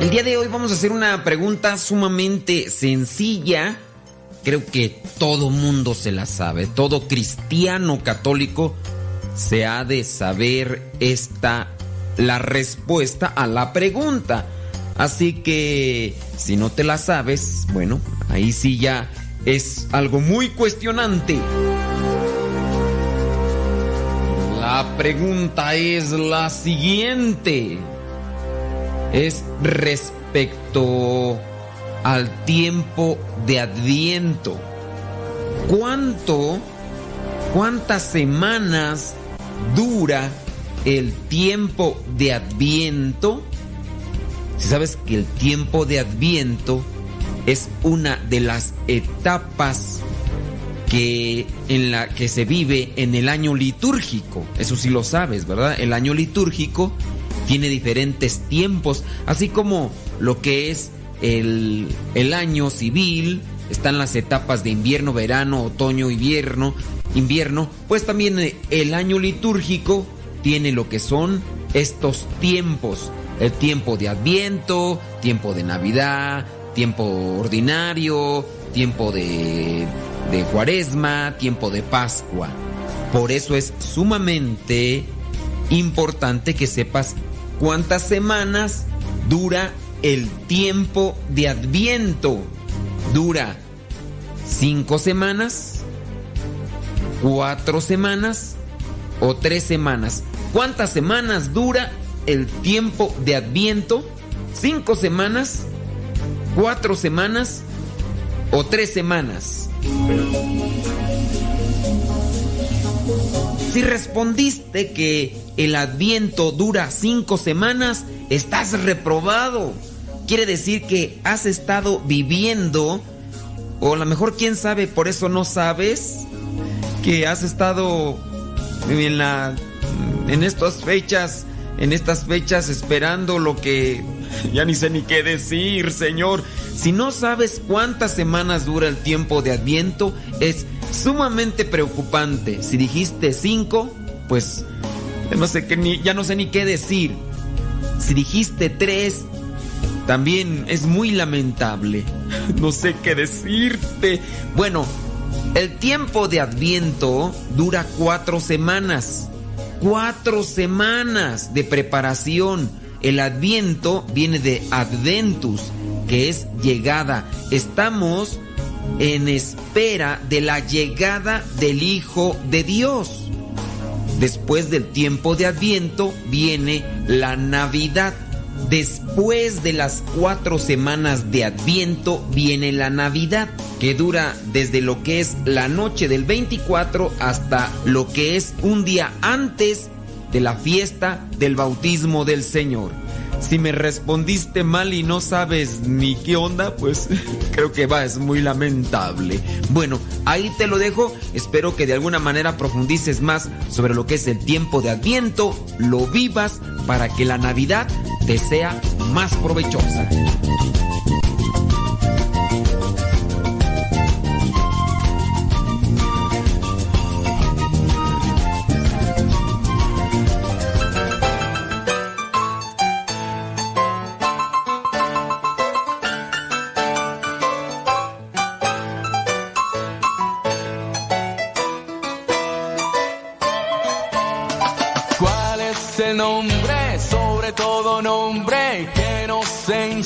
El día de hoy vamos a hacer una pregunta sumamente sencilla. Creo que todo mundo se la sabe. Todo cristiano católico se ha de saber esta la respuesta a la pregunta. Así que si no te la sabes, bueno, ahí sí ya es algo muy cuestionante. La pregunta es la siguiente. Es respecto al tiempo de Adviento. ¿Cuánto ¿Cuántas semanas dura el tiempo de Adviento? Si sabes que el tiempo de Adviento es una de las etapas que en la que se vive en el año litúrgico. Eso sí lo sabes, ¿verdad? El año litúrgico tiene diferentes tiempos, así como lo que es el, el año civil, están las etapas de invierno, verano, otoño, invierno, invierno, pues también el año litúrgico tiene lo que son estos tiempos. El tiempo de Adviento, tiempo de Navidad, tiempo ordinario, tiempo de, de Cuaresma, tiempo de Pascua. Por eso es sumamente importante que sepas cuántas semanas dura el tiempo de Adviento. Dura cinco semanas, cuatro semanas o tres semanas. ¿Cuántas semanas dura el tiempo de Adviento? ¿Cinco semanas? ¿Cuatro semanas? ¿O tres semanas? Si respondiste que el Adviento dura cinco semanas, estás reprobado. Quiere decir que has estado viviendo, o a lo mejor quién sabe, por eso no sabes, que has estado en la en estas fechas, en estas fechas esperando lo que ya ni sé ni qué decir, Señor. Si no sabes cuántas semanas dura el tiempo de Adviento, es sumamente preocupante. Si dijiste cinco, pues no sé qué ni, ya no sé ni qué decir. Si dijiste tres, también es muy lamentable. No sé qué decirte. Bueno, el tiempo de Adviento dura cuatro semanas. Cuatro semanas de preparación. El Adviento viene de Adventus, que es llegada. Estamos en espera de la llegada del Hijo de Dios. Después del tiempo de Adviento viene la Navidad. Después de las cuatro semanas de Adviento viene la Navidad, que dura desde lo que es la noche del 24 hasta lo que es un día antes de la fiesta del bautismo del Señor. Si me respondiste mal y no sabes ni qué onda, pues creo que va, es muy lamentable. Bueno, ahí te lo dejo. Espero que de alguna manera profundices más sobre lo que es el tiempo de Adviento, lo vivas para que la Navidad te sea más provechosa.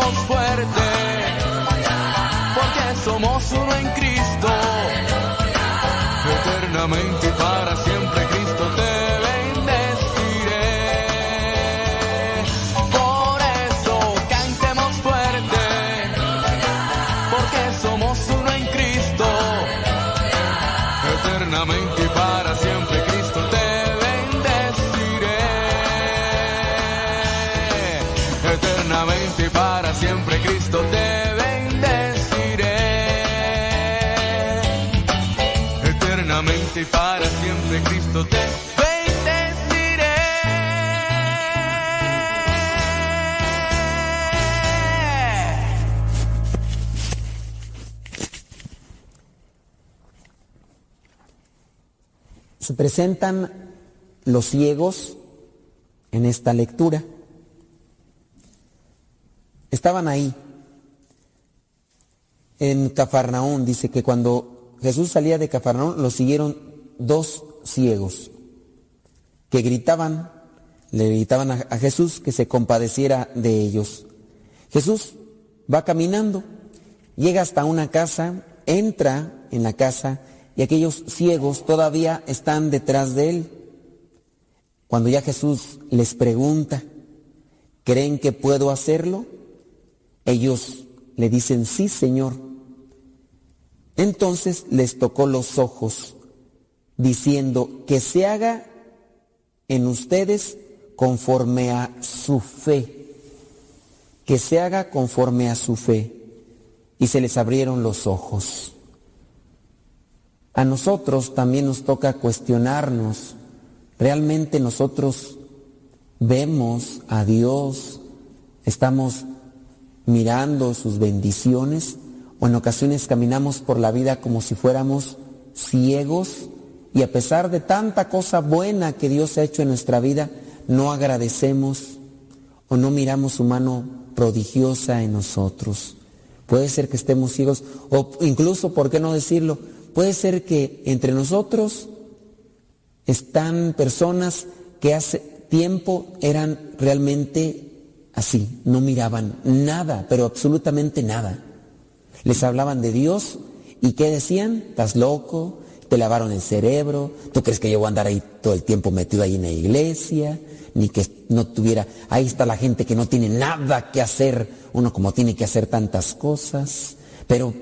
cantemos fuerte, porque somos uno en Cristo. Eternamente para siempre Se presentan los ciegos en esta lectura. Estaban ahí. En Cafarnaún dice que cuando Jesús salía de Cafarnaún lo siguieron dos ciegos que gritaban, le gritaban a, Jesús que se compadeciera de ellos. Jesús va caminando, llega hasta una casa, entra en la casa y aquellos ciegos todavía están detrás de él. Cuando ya Jesús les pregunta, ¿creen que puedo hacerlo? Ellos le dicen, sí, Señor. Entonces les tocó los ojos, diciendo, que se haga en ustedes conforme a su fe, que se haga conforme a su fe. Y se les abrieron los ojos. A nosotros también nos toca cuestionarnos, ¿realmente nosotros vemos a Dios? ¿Estamos mirando sus bendiciones? ¿O en ocasiones caminamos por la vida como si fuéramos ciegos y a pesar de tanta cosa buena que Dios ha hecho en nuestra vida, no agradecemos o no miramos su mano prodigiosa en nosotros? Puede ser que estemos ciegos o incluso, ¿por qué no decirlo? Puede ser que entre nosotros están personas que hace tiempo eran realmente así, no miraban nada, pero absolutamente nada. Les hablaban de Dios y ¿qué decían? ¿Estás loco? ¿Te lavaron el cerebro? ¿Tú crees que yo voy a andar ahí todo el tiempo metido ahí en la iglesia? Ni que no tuviera... Ahí está la gente que no tiene nada que hacer, uno como tiene que hacer tantas cosas. Pero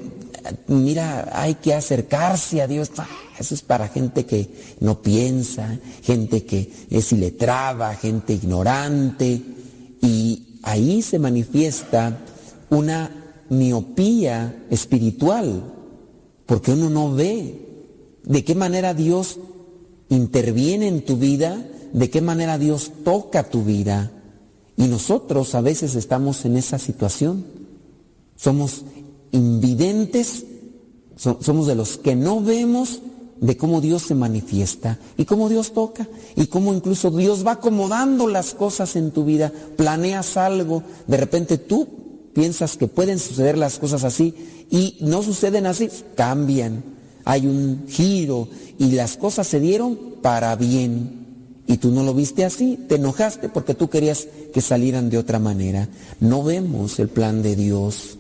mira, hay que acercarse a Dios. Ah, Eso es para gente que no piensa, gente que es iletrada, gente ignorante. Y ahí se manifiesta una miopía espiritual, porque uno no ve de qué manera Dios interviene en tu vida, de qué manera Dios toca tu vida. Y nosotros a veces estamos en esa situación. Somos invidentes, so- somos de los que no vemos de cómo Dios se manifiesta y cómo Dios toca y cómo incluso Dios va acomodando las cosas en tu vida. Planeas algo, de repente tú piensas que pueden suceder las cosas así y no suceden así, cambian. Hay un giro y las cosas se dieron para bien. Y tú no lo viste así, te enojaste porque tú querías que salieran de otra manera. No vemos el plan de Dios.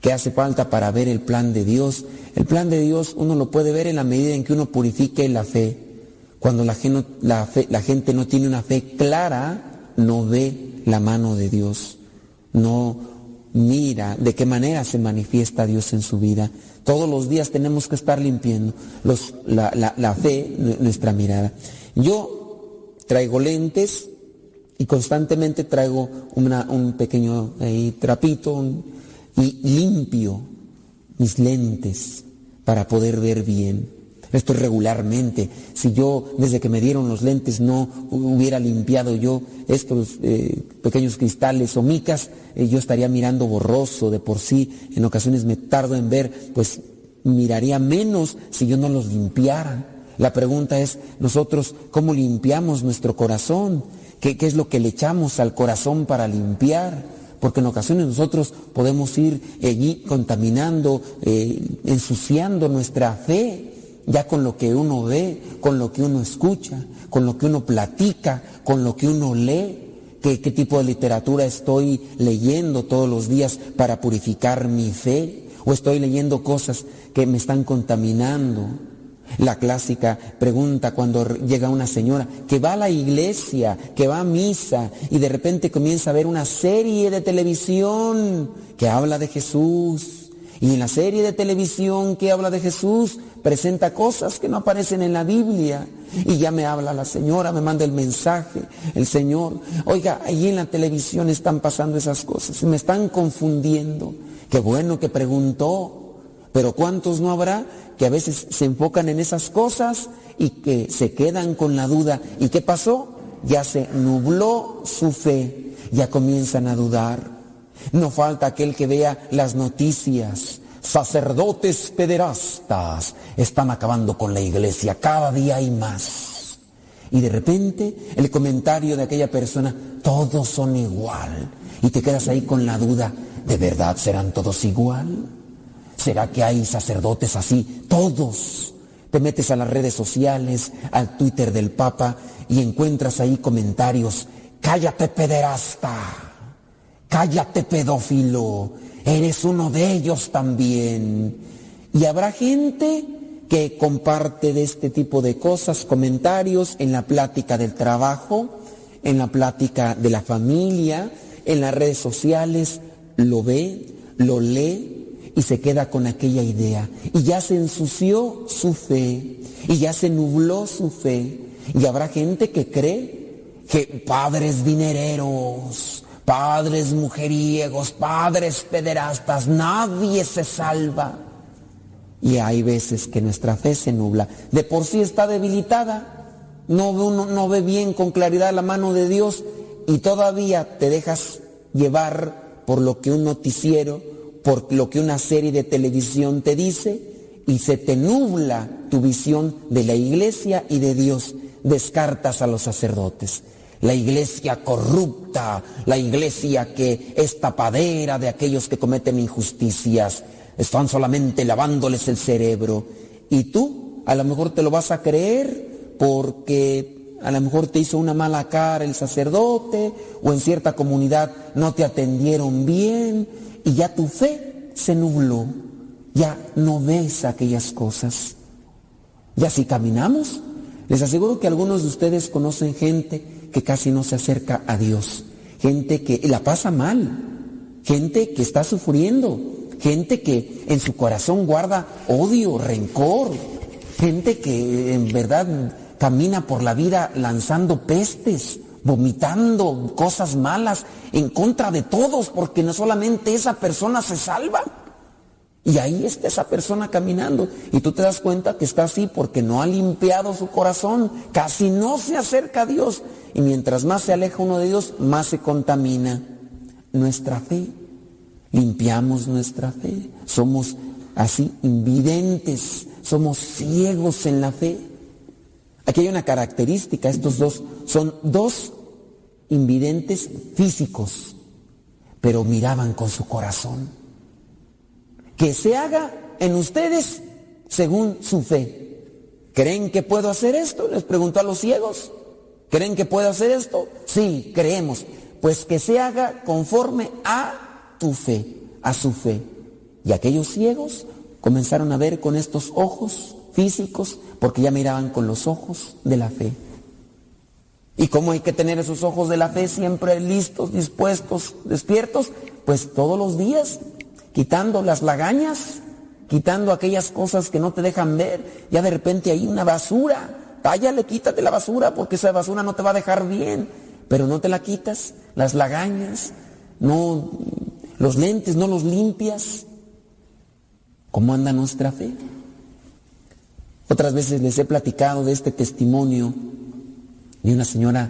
¿Qué hace falta para ver el plan de Dios? El plan de Dios uno lo puede ver en la medida en que uno purifique la fe. Cuando la, la gente no tiene una fe clara, no ve la mano de Dios. No mira de qué manera se manifiesta Dios en su vida. Todos los días tenemos que estar limpiando la, fe, nu- nuestra mirada. Yo traigo lentes y constantemente traigo un pequeño trapito y limpio mis lentes para poder ver bien. Esto es regularmente. Si yo desde que me dieron los lentes no hubiera limpiado yo estos eh, pequeños cristales o micas, eh, yo estaría mirando borroso de por sí. En ocasiones me tardo en ver, pues miraría menos si yo no los limpiara. La pregunta es, nosotros, ¿cómo limpiamos nuestro corazón? ¿Qué, es lo que le echamos al corazón para limpiar? Porque en ocasiones nosotros podemos ir allí contaminando, eh, ensuciando nuestra fe, ya con lo que uno ve, con lo que uno escucha, con lo que uno platica, con lo que uno lee. qué, qué tipo de literatura estoy leyendo todos los días para purificar mi fe, o estoy leyendo cosas que me están contaminando. La clásica pregunta cuando llega una señora que va a la iglesia, que va a misa y de repente comienza a ver una serie de televisión que habla de Jesús. Y en la serie de televisión que habla de Jesús presenta cosas que no aparecen en la Biblia. Y ya me habla la señora, me manda el mensaje, el Señor. Oiga, ahí en la televisión están pasando esas cosas, me están confundiendo. Qué bueno que preguntó, pero ¿cuántos no habrá que a veces se enfocan en esas cosas y que se quedan con la duda? ¿Y qué pasó? Ya se nubló su fe, ya comienzan a dudar. No falta aquel que vea las noticias. Sacerdotes pederastas están acabando con la iglesia, cada día hay más. Y de repente el comentario de aquella persona, todos son igual. Y te quedas ahí con la duda, ¿de verdad serán todos igual? ¿Será que hay sacerdotes así? Todos. Te metes a las redes sociales, al Twitter del Papa y encuentras ahí comentarios. Cállate pederasta. Cállate pedófilo. Eres uno de ellos también. Y habrá gente que comparte de este tipo de cosas, comentarios en la plática del trabajo, en la plática de la familia, en las redes sociales, lo ve, lo lee y se queda con aquella idea. Y ya se ensució su fe, y ya se nubló su fe. Y habrá gente que cree que padres dinereros, padres mujeriegos, padres pederastas, nadie se salva. Y hay veces que nuestra fe se nubla. De por sí está debilitada. No no ve bien con claridad la mano de Dios y todavía te dejas llevar por lo que un noticiero, por lo que una serie de televisión te dice y se te nubla tu visión de la iglesia y de Dios. Descartas a los sacerdotes. La iglesia corrupta, la iglesia que es tapadera de aquellos que cometen injusticias, están solamente lavándoles el cerebro. Y tú a lo mejor te lo vas a creer porque a lo mejor te hizo una mala cara el sacerdote o en cierta comunidad no te atendieron bien y ya tu fe se nubló. Ya no ves aquellas cosas. Y así caminamos. Les aseguro que algunos de ustedes conocen gente que casi no se acerca a Dios. Gente que la pasa mal. Gente que está sufriendo gente que en su corazón guarda odio, rencor, gente que en verdad camina por la vida lanzando pestes, vomitando cosas malas en contra de todos, porque no solamente esa persona se salva. Y ahí está esa persona caminando. Y tú te das cuenta que está así porque no ha limpiado su corazón. Casi no se acerca a Dios. Y mientras más se aleja uno de Dios, más se contamina nuestra fe limpiamos nuestra fe, somos así invidentes, somos ciegos en la fe. Aquí hay una característica, estos dos son dos invidentes físicos, pero miraban con su corazón. Que se haga en ustedes según su fe. ¿Creen que puedo hacer esto? Les preguntó a los ciegos. ¿Creen que puedo hacer esto? Sí, creemos. Pues que se haga conforme a tu fe, a su fe. Y aquellos ciegos comenzaron a ver con estos ojos físicos porque ya miraban con los ojos de la fe. ¿Y cómo hay que tener esos ojos de la fe siempre listos, dispuestos, despiertos? Pues todos los días, quitando las lagañas, quitando aquellas cosas que no te dejan ver. Ya de repente hay una basura. Tállale, quítate la basura porque esa basura no te va a dejar bien. Pero no te la quitas, las lagañas, no los lentes no los limpias. ¿Cómo anda nuestra fe? Otras veces les he platicado de este testimonio de una señora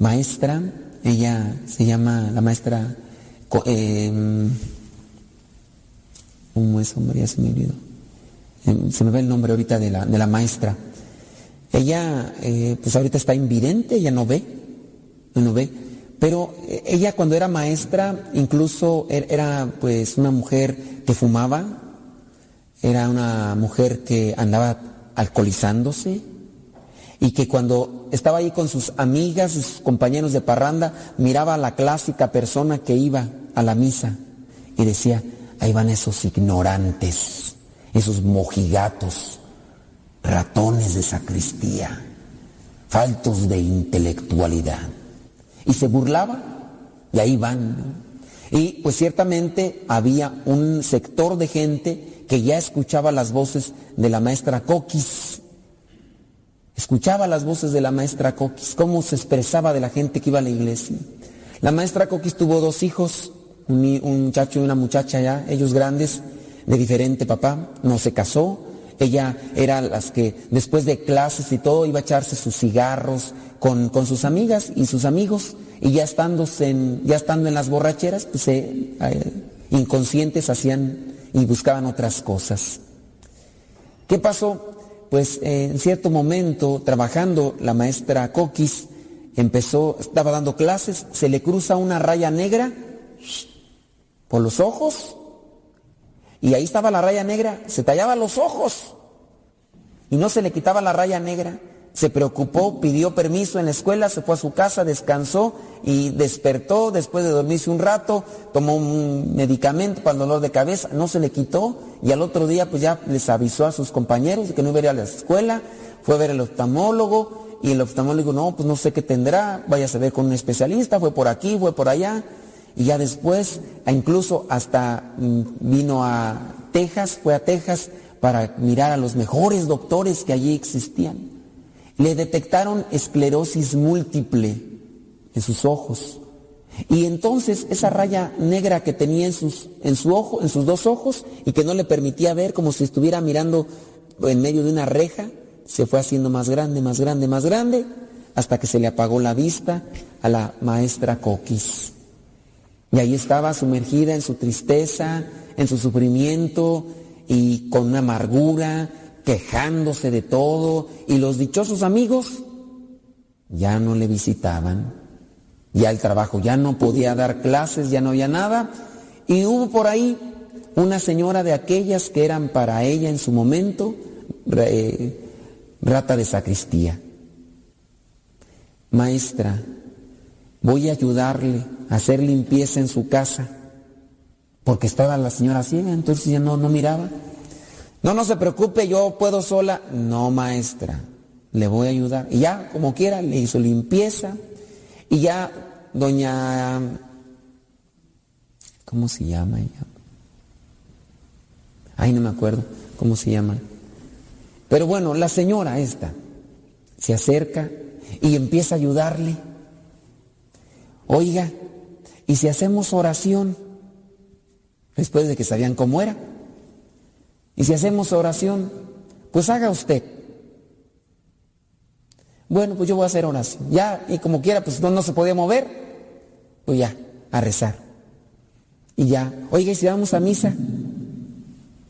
maestra, ella se llama la maestra, eh, ¿cómo es, hombre? Ya se me olvidó. Em, se me ve el nombre ahorita de la, de la maestra. Ella, eh, pues ahorita está invidente, ella no ve, no ve. Pero eh, ella cuando era maestra, incluso er, era pues una mujer que fumaba, era una mujer que andaba alcoholizándose, y que cuando estaba ahí con sus amigas sus compañeros de parranda, miraba a la clásica persona que iba a la misa y decía, ahí van esos ignorantes, esos mojigatos, ratones de sacristía, faltos de intelectualidad. Y se burlaba y ahí van. Y pues ciertamente había un sector de gente que ya escuchaba las voces de la maestra Coquis. Escuchaba las voces de la maestra Coquis, cómo se expresaba de la gente que iba a la iglesia. La maestra Coquis tuvo dos hijos, un, muchacho y una muchacha ya, ellos grandes, de diferente papá, no se casó. Ella era las que después de clases y todo iba a echarse sus cigarros con, con sus amigas y sus amigos y ya estando en, ya estando en las borracheras, pues eh, inconscientes hacían y buscaban otras cosas. ¿Qué pasó? Pues eh, en cierto momento, trabajando, la maestra Coquis empezó, estaba dando clases, se le cruza una raya negra por los ojos. Y ahí estaba la raya negra, se tallaba los ojos. Y no se le quitaba la raya negra. Se preocupó, pidió permiso en la escuela, se fue a su casa, descansó y despertó después de dormirse un rato, tomó un medicamento para el dolor de cabeza, no se le quitó. Y al otro día pues ya les avisó a sus compañeros de que no iba a ir a la escuela, fue a ver al oftalmólogo y el oftalmólogo no, pues no sé qué tendrá, vaya a ver con un especialista, fue por aquí, fue por allá y ya después incluso hasta mm, vino a Texas, fue a Texas para mirar a los mejores doctores que allí existían. Le detectaron esclerosis múltiple en sus ojos. Y entonces esa raya negra que tenía en sus, en su ojo, en sus dos ojos, y que no le permitía ver como si estuviera mirando en medio de una reja, se fue haciendo más grande, más grande, más grande, hasta que se le apagó la vista a la maestra Coquis. Y ahí estaba sumergida en su tristeza, en su sufrimiento y con amargura, quejándose de todo. Y los dichosos amigos ya no le visitaban. Ya el trabajo ya no podía dar clases, ya no había nada. Y hubo por ahí una señora de aquellas que eran para ella en su momento rata de sacristía. Maestra, voy a ayudarle a hacer limpieza en su casa, porque estaba la señora ciega, entonces ya no, no miraba. No, no se preocupe, yo puedo sola. No, maestra, le voy a ayudar. Y ya, como quiera, le hizo limpieza. Y ya, doña... ¿Cómo se llama ella? Ay, no me acuerdo cómo se llama. Pero bueno, la señora esta se acerca y empieza a ayudarle. Oiga, ¿y si hacemos oración? Después de que sabían cómo era. Y si hacemos oración, pues haga usted. Bueno, pues yo voy a hacer oración. Ya, y como quiera, pues no, no se podía mover, pues ya, a rezar. Y ya, oiga, ¿y si vamos a misa?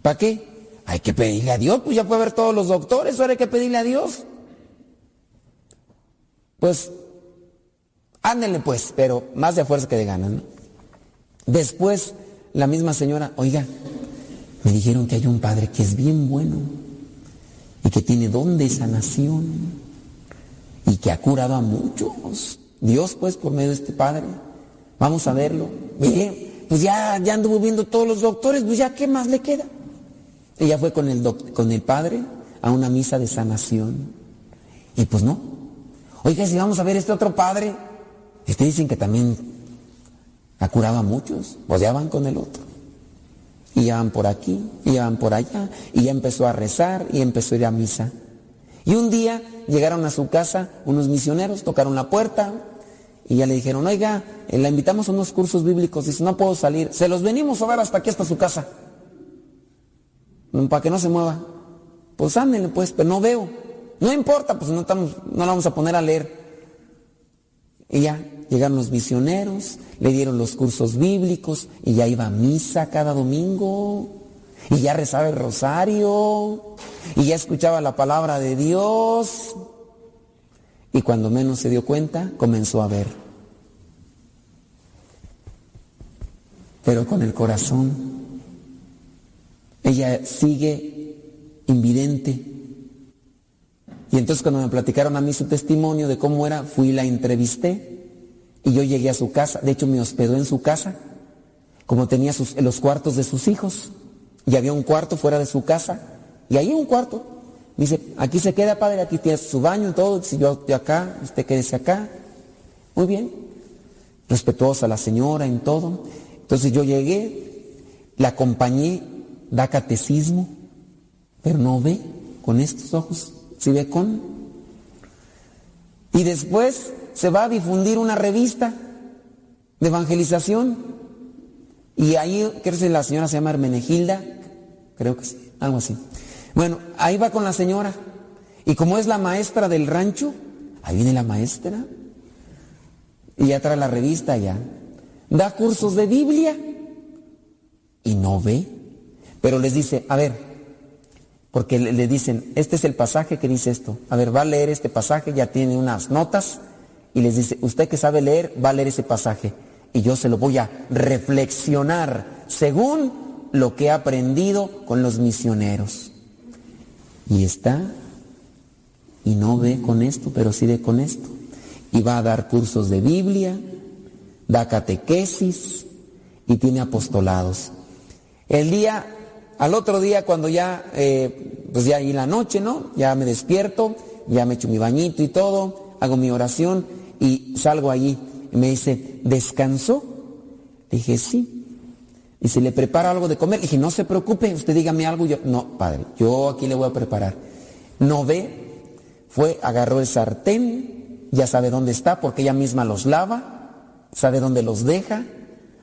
¿Para qué? Hay que pedirle a Dios, pues ya puede haber todos los doctores, ahora hay que pedirle a Dios. Pues, ándenle pues, pero más de fuerza que de ganas. Después, la misma señora, oiga, me dijeron que hay un padre que es bien bueno y que tiene don de sanación y que ha curado a muchos. Dios, pues, por medio de este padre. Vamos a verlo. Mire, pues ya, ya anduvo viendo todos los doctores, pues ya, ¿qué más le queda? Ella fue con el, con el padre a una misa de sanación. Y pues no. Oiga, si vamos a ver este otro padre, este dicen que también ha a muchos, pues ya van con el otro. Y ya van por aquí, y ya van por allá, y ya empezó a rezar, y empezó a ir a misa. Y un día llegaron a su casa unos misioneros, tocaron la puerta, y ya le dijeron, oiga, eh, la invitamos a unos cursos bíblicos, dice, no puedo salir, se los venimos a ver hasta aquí, hasta su casa, para que no se mueva. Pues ándenle pues, pero no veo. No importa, pues no, no la vamos a poner a leer. Y ya, llegaron los misioneros, le dieron los cursos bíblicos y ya iba a misa cada domingo y ya rezaba el rosario y ya escuchaba la palabra de Dios y cuando menos se dio cuenta comenzó a ver. Pero con el corazón, ella sigue invidente Y entonces cuando me platicaron a mí su testimonio de cómo era, fui y la entrevisté. Y yo llegué a su casa, de hecho me hospedó en su casa, como tenía sus, los cuartos de sus hijos. Y había un cuarto fuera de su casa. Y ahí un cuarto. Dice, aquí se queda padre, aquí tiene su baño y todo. Si yo estoy acá, usted quédese acá. Muy bien. Respetuosa la señora en todo. Entonces yo llegué, la acompañé, da catecismo, pero no ve con estos ojos, si ve con. Y después se va a difundir una revista de evangelización. Y ahí, creo que la señora se llama Hermenegilda, creo que sí, algo así. Bueno, ahí va con la señora. Y como es la maestra del rancho, ahí viene la maestra. Y ya trae la revista ya. Da cursos de Biblia y no ve. Pero les dice, a ver, porque le, dicen, este es el pasaje que dice esto. A ver, va a leer este pasaje, ya tiene unas notas. Y les dice, usted que sabe leer, va a leer ese pasaje. Y yo se lo voy a reflexionar según lo que he aprendido con los misioneros. Y está, y no ve con esto, pero sí ve con esto. Y va a dar cursos de Biblia, da catequesis y tiene apostolados. El día, al otro día cuando ya, eh, pues ya ahí la noche, ¿no? Ya me despierto, ya me echo mi bañito y todo, hago mi oración y salgo allí. Y me dice, ¿descansó? dije, sí. Y si le prepara algo de comer, dije, no se preocupe, usted dígame algo. Yo, no, padre, yo aquí le voy a preparar. No ve, fue, agarró el sartén, ya sabe dónde está porque ella misma los lava, sabe dónde los deja,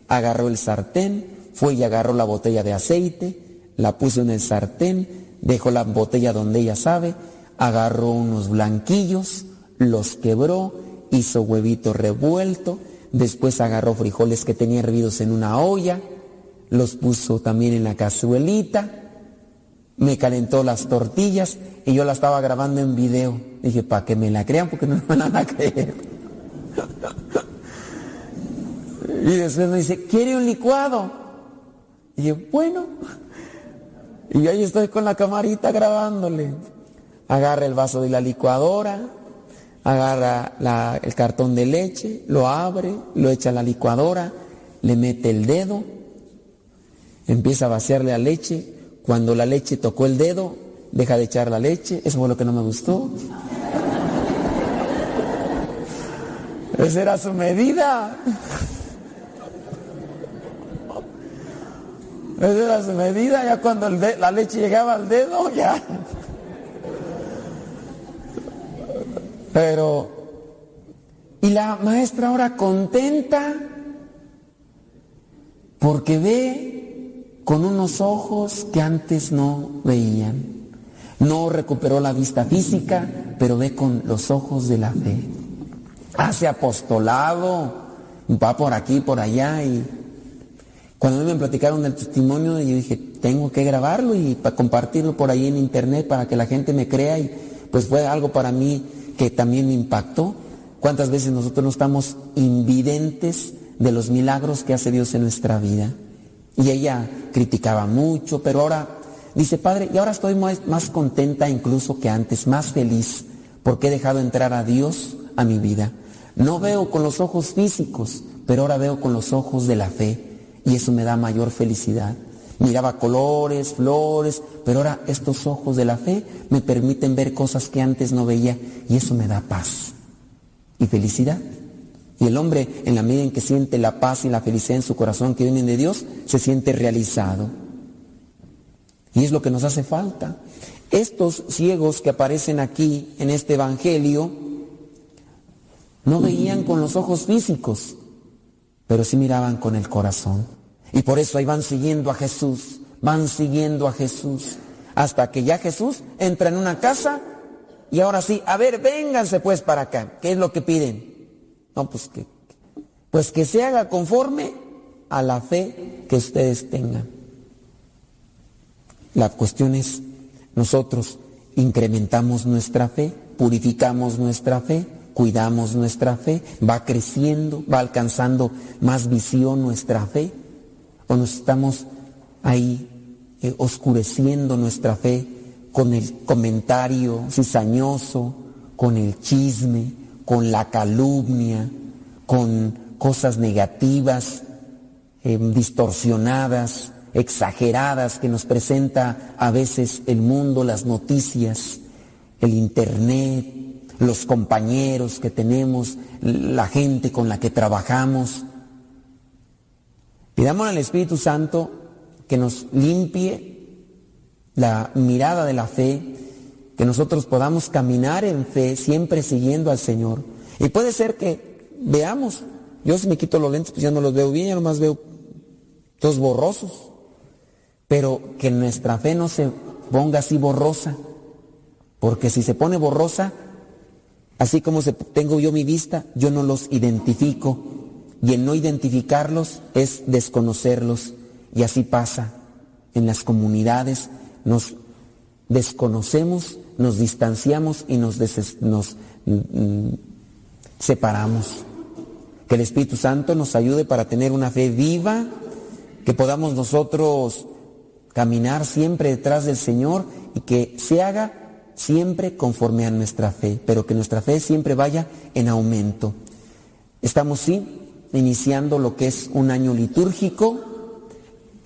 agarró el sartén, fue y agarró la botella de aceite, la puso en el sartén, dejó la botella donde ella sabe, agarró unos blanquillos, los quebró, hizo huevito revuelto, después agarró frijoles que tenía hervidos en una olla, los puso también en la cazuelita, me calentó las tortillas y yo la estaba grabando en video. Dije, para que me la crean porque no me van a creer. y después me dice, ¿quiere un licuado? Y yo, bueno. Y ahí estoy con la camarita grabándole. Agarra el vaso de la licuadora, agarra el cartón de leche, lo abre, lo echa a la licuadora, le mete el dedo, empieza a vaciarle la leche. Cuando la leche tocó el dedo, deja de echar la leche. Eso fue lo que no me gustó. Esa era su medida. Esa era su medida. Ya cuando la leche llegaba al dedo, ya. Pero, y la maestra ahora contenta porque ve con unos ojos que antes no veían. No recuperó la vista física, pero ve con los ojos de la fe. Hace apostolado, va por aquí, por allá y cuando me platicaron del testimonio, yo dije, tengo que grabarlo y compartirlo por ahí en internet para que la gente me crea y pues fue algo para mí que también me impactó. ¿Cuántas veces nosotros no estamos invidentes de los milagros que hace Dios en nuestra vida? Y ella criticaba mucho, pero ahora dice, Padre, y ahora estoy más, más contenta incluso que antes, más feliz, porque he dejado entrar a Dios a mi vida. No veo con los ojos físicos, pero ahora veo con los ojos de la fe y eso me da mayor felicidad. Miraba colores, flores, pero ahora estos ojos de la fe me permiten ver cosas que antes no veía y eso me da paz y felicidad. Y el hombre, en la medida en que siente la paz y la felicidad en su corazón que vienen de Dios, se siente realizado. Y es lo que nos hace falta. Estos ciegos que aparecen aquí en este Evangelio no veían con los ojos físicos, pero sí miraban con el corazón. Y por eso ahí van siguiendo a Jesús, van siguiendo a Jesús, hasta que ya Jesús entra en una casa y ahora sí, a ver, vénganse pues para acá. ¿Qué es lo que piden? No, pues que, pues que se haga conforme a la fe que ustedes tengan. La cuestión es, nosotros incrementamos nuestra fe, purificamos nuestra fe, cuidamos nuestra fe, va creciendo, va alcanzando más visión nuestra fe, o nos estamos ahí eh, oscureciendo nuestra fe con el comentario cizañoso, con el chisme, con la calumnia, con cosas negativas, eh, distorsionadas, exageradas que nos presenta a veces el mundo, las noticias, el internet, los compañeros que tenemos, la gente con la que trabajamos. Pidamos al Espíritu Santo que nos limpie la mirada de la fe, que nosotros podamos caminar en fe, siempre siguiendo al Señor. Y puede ser que veamos, yo si me quito los lentes, pues ya no los veo bien, ya nomás veo todos borrosos, pero que nuestra fe no se ponga así borrosa, porque si se pone borrosa, así como se, tengo yo mi vista, yo no los identifico, y el no identificarlos es desconocerlos, y así pasa en las comunidades, nos desconocemos, nos distanciamos y nos, mm, separamos. Que el Espíritu Santo nos ayude para tener una fe viva, que podamos nosotros caminar siempre detrás del Señor y que se haga siempre conforme a nuestra fe, pero que nuestra fe siempre vaya en aumento. Estamos sí iniciando lo que es un año litúrgico,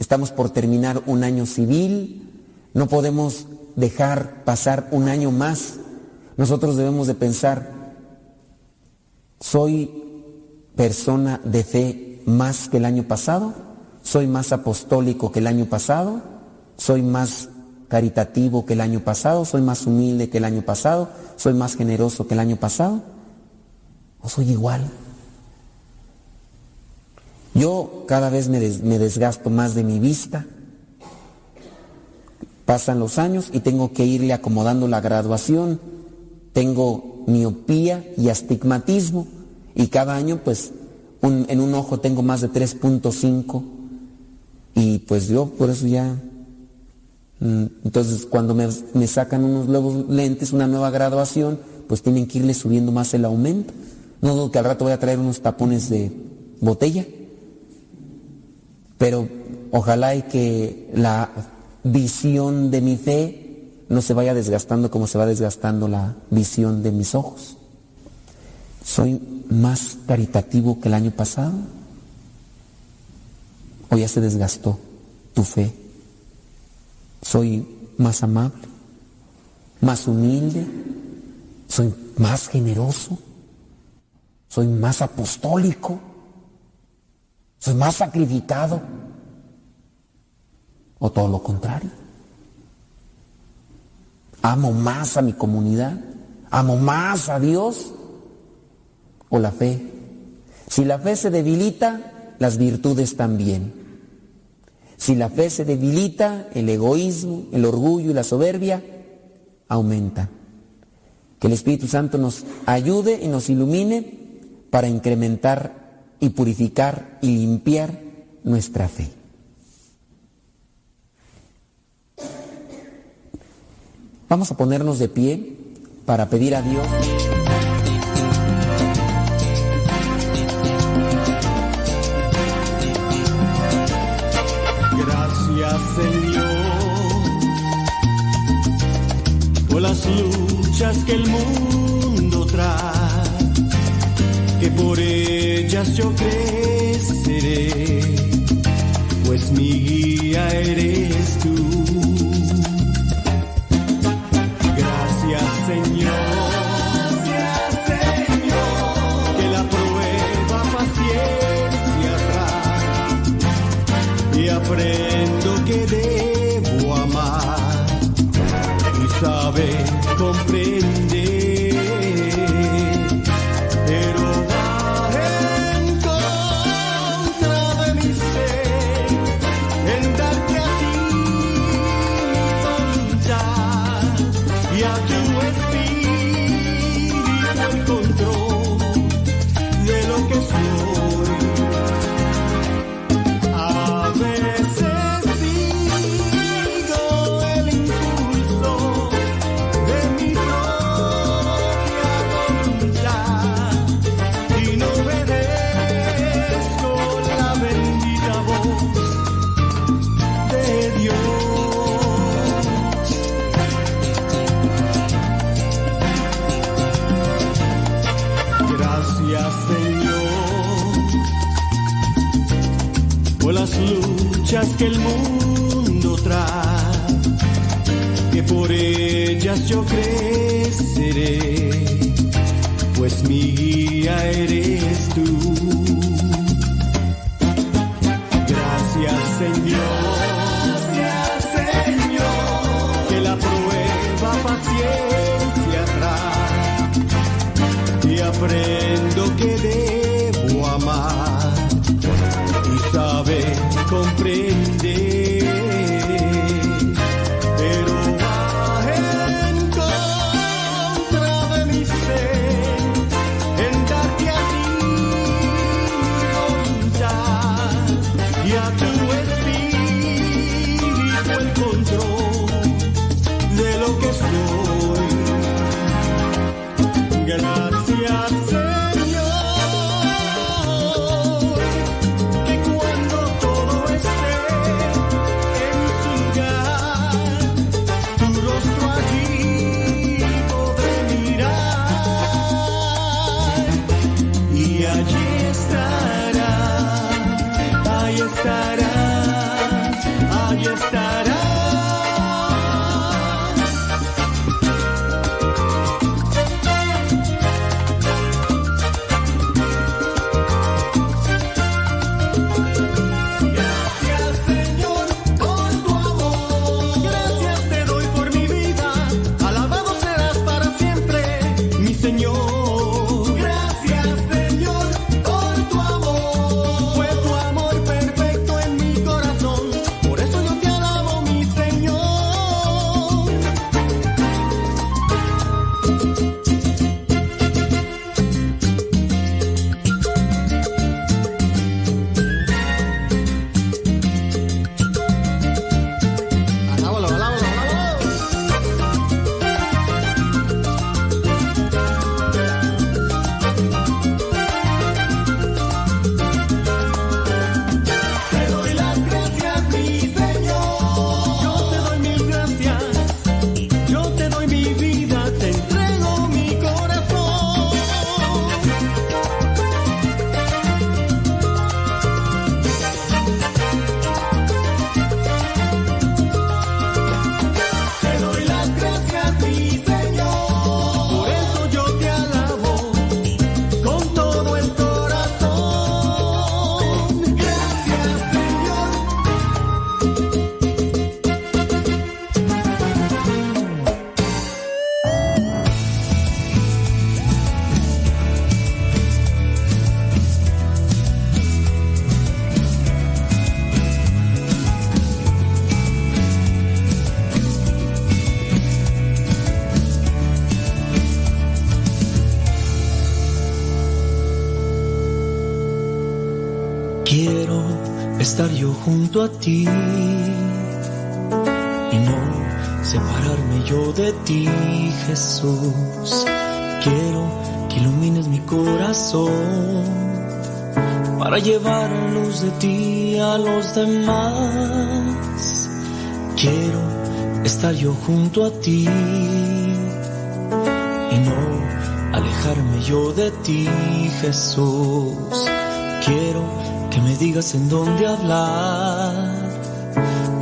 estamos por terminar un año civil, no podemos dejar pasar un año más. Nosotros debemos de pensar, ¿soy persona de fe más que el año pasado? ¿Soy más apostólico que el año pasado? ¿Soy más caritativo que el año pasado? ¿Soy más humilde que el año pasado? ¿Soy más generoso que el año pasado? ¿O soy igual? Yo cada vez me, desgasto más de mi vista. Pasan los años y tengo que irle acomodando la graduación. Tengo miopía y astigmatismo. Y cada año, pues, en un ojo tengo más de 3.5. Y pues yo por eso ya... Mm, entonces, cuando me, me sacan unos nuevos lentes, una nueva graduación, pues tienen que irle subiendo más el aumento. No dudo que al rato voy a traer unos tapones de botella. Pero ojalá y que la visión de mi fe no se vaya desgastando como se va desgastando la visión de mis ojos. ¿Soy más caritativo que el año pasado? ¿O ya se desgastó tu fe? ¿Soy más amable? ¿Más humilde? ¿Soy más generoso? ¿Soy más apostólico? ¿Soy más sacrificado? ¿O todo lo contrario? ¿Amo más a mi comunidad? ¿Amo más a Dios? ¿O la fe? Si la fe se debilita, las virtudes también. Si la fe se debilita, el egoísmo, el orgullo y la soberbia aumentan. Que el Espíritu Santo nos ayude y nos ilumine para incrementar y purificar y limpiar nuestra fe. Vamos a ponernos de pie para pedir a Dios. Gracias Señor por las luchas que el mundo trae que por ellas yo creceré, pues mi guía eres tú. Gracias Señor. Señor, que la prueba paciencia trae y aprendo que debo amar y saber comprender que el mundo trae, que por ellas yo creceré, pues mi guía eres tú. Gracias Señor. Saber junto a ti y no separarme yo de ti, Jesús. Quiero que ilumines mi corazón para llevar luz de ti a los demás. Quiero estar yo junto a ti y no alejarme yo de ti, Jesús. Quiero que me digas en dónde hablar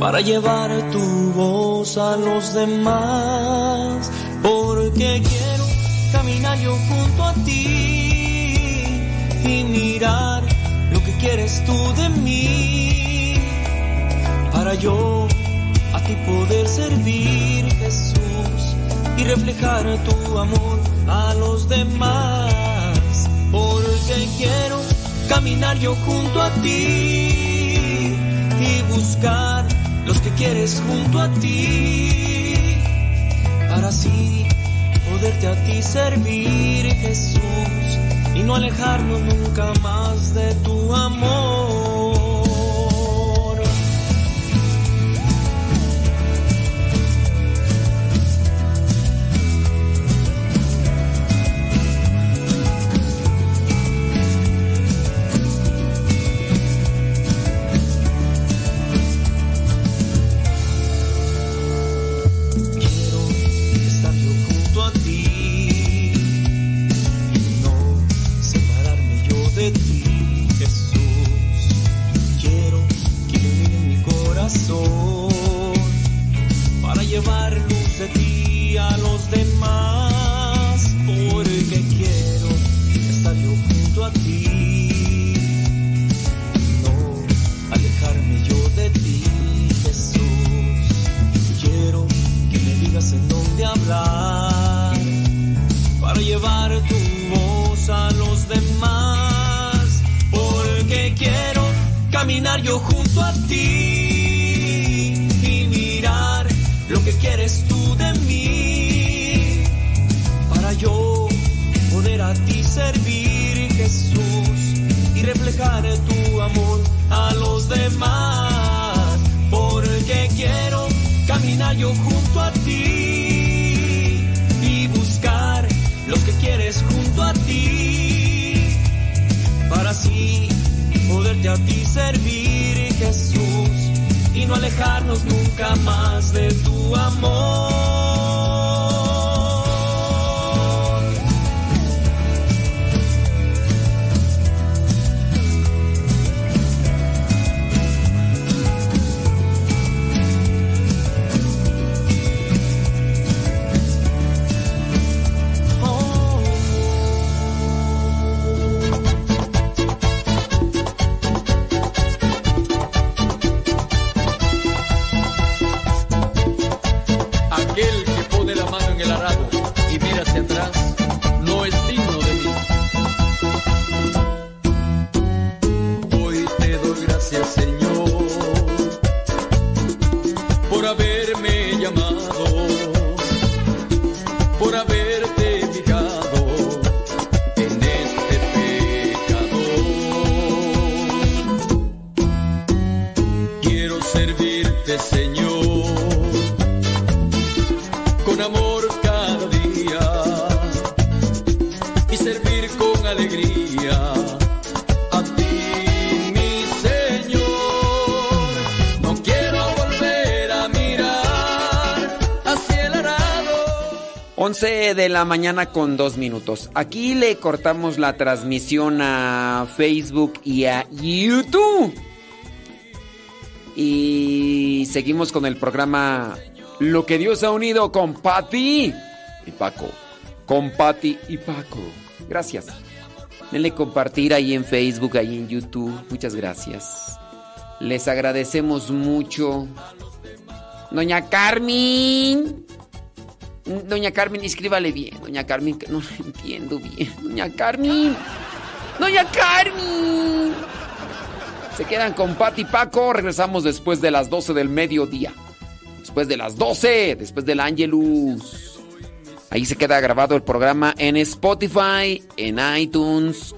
para llevar tu voz a los demás, porque quiero caminar yo junto a ti y mirar lo que quieres tú de mí, para yo a ti poder servir, Jesús, y reflejar tu amor a los demás, porque quiero caminar yo junto a ti y buscar que quieres junto a ti, para así poderte a ti servir, Jesús, y no alejarnos nunca más de tu amor. La mañana con dos minutos. Aquí le cortamos la transmisión a Facebook y a YouTube. Y seguimos con el programa Lo que Dios ha unido con Patti y Paco. Con Patti y Paco. Gracias. Denle compartir ahí en Facebook, ahí en YouTube. Muchas gracias. Les agradecemos mucho. Doña Carmen. Doña Carmen, escríbale bien. Doña Carmen, que no lo entiendo bien. Doña Carmen. Doña Carmen. Se quedan con Pati y Paco. Regresamos después de las 12 del mediodía. Después de las 12, después del Angelus. Ahí se queda grabado el programa en Spotify, en iTunes.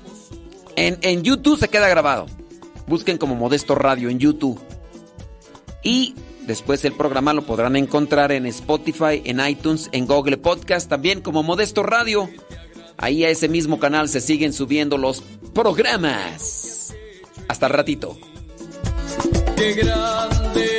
En, en YouTube se queda grabado. Busquen como Modesto Radio en YouTube. Y después el programa lo podrán encontrar en Spotify, en iTunes, en Google Podcast, también como Modesto Radio. Ahí a ese mismo canal se siguen subiendo los programas. Hasta el ratito. Qué grande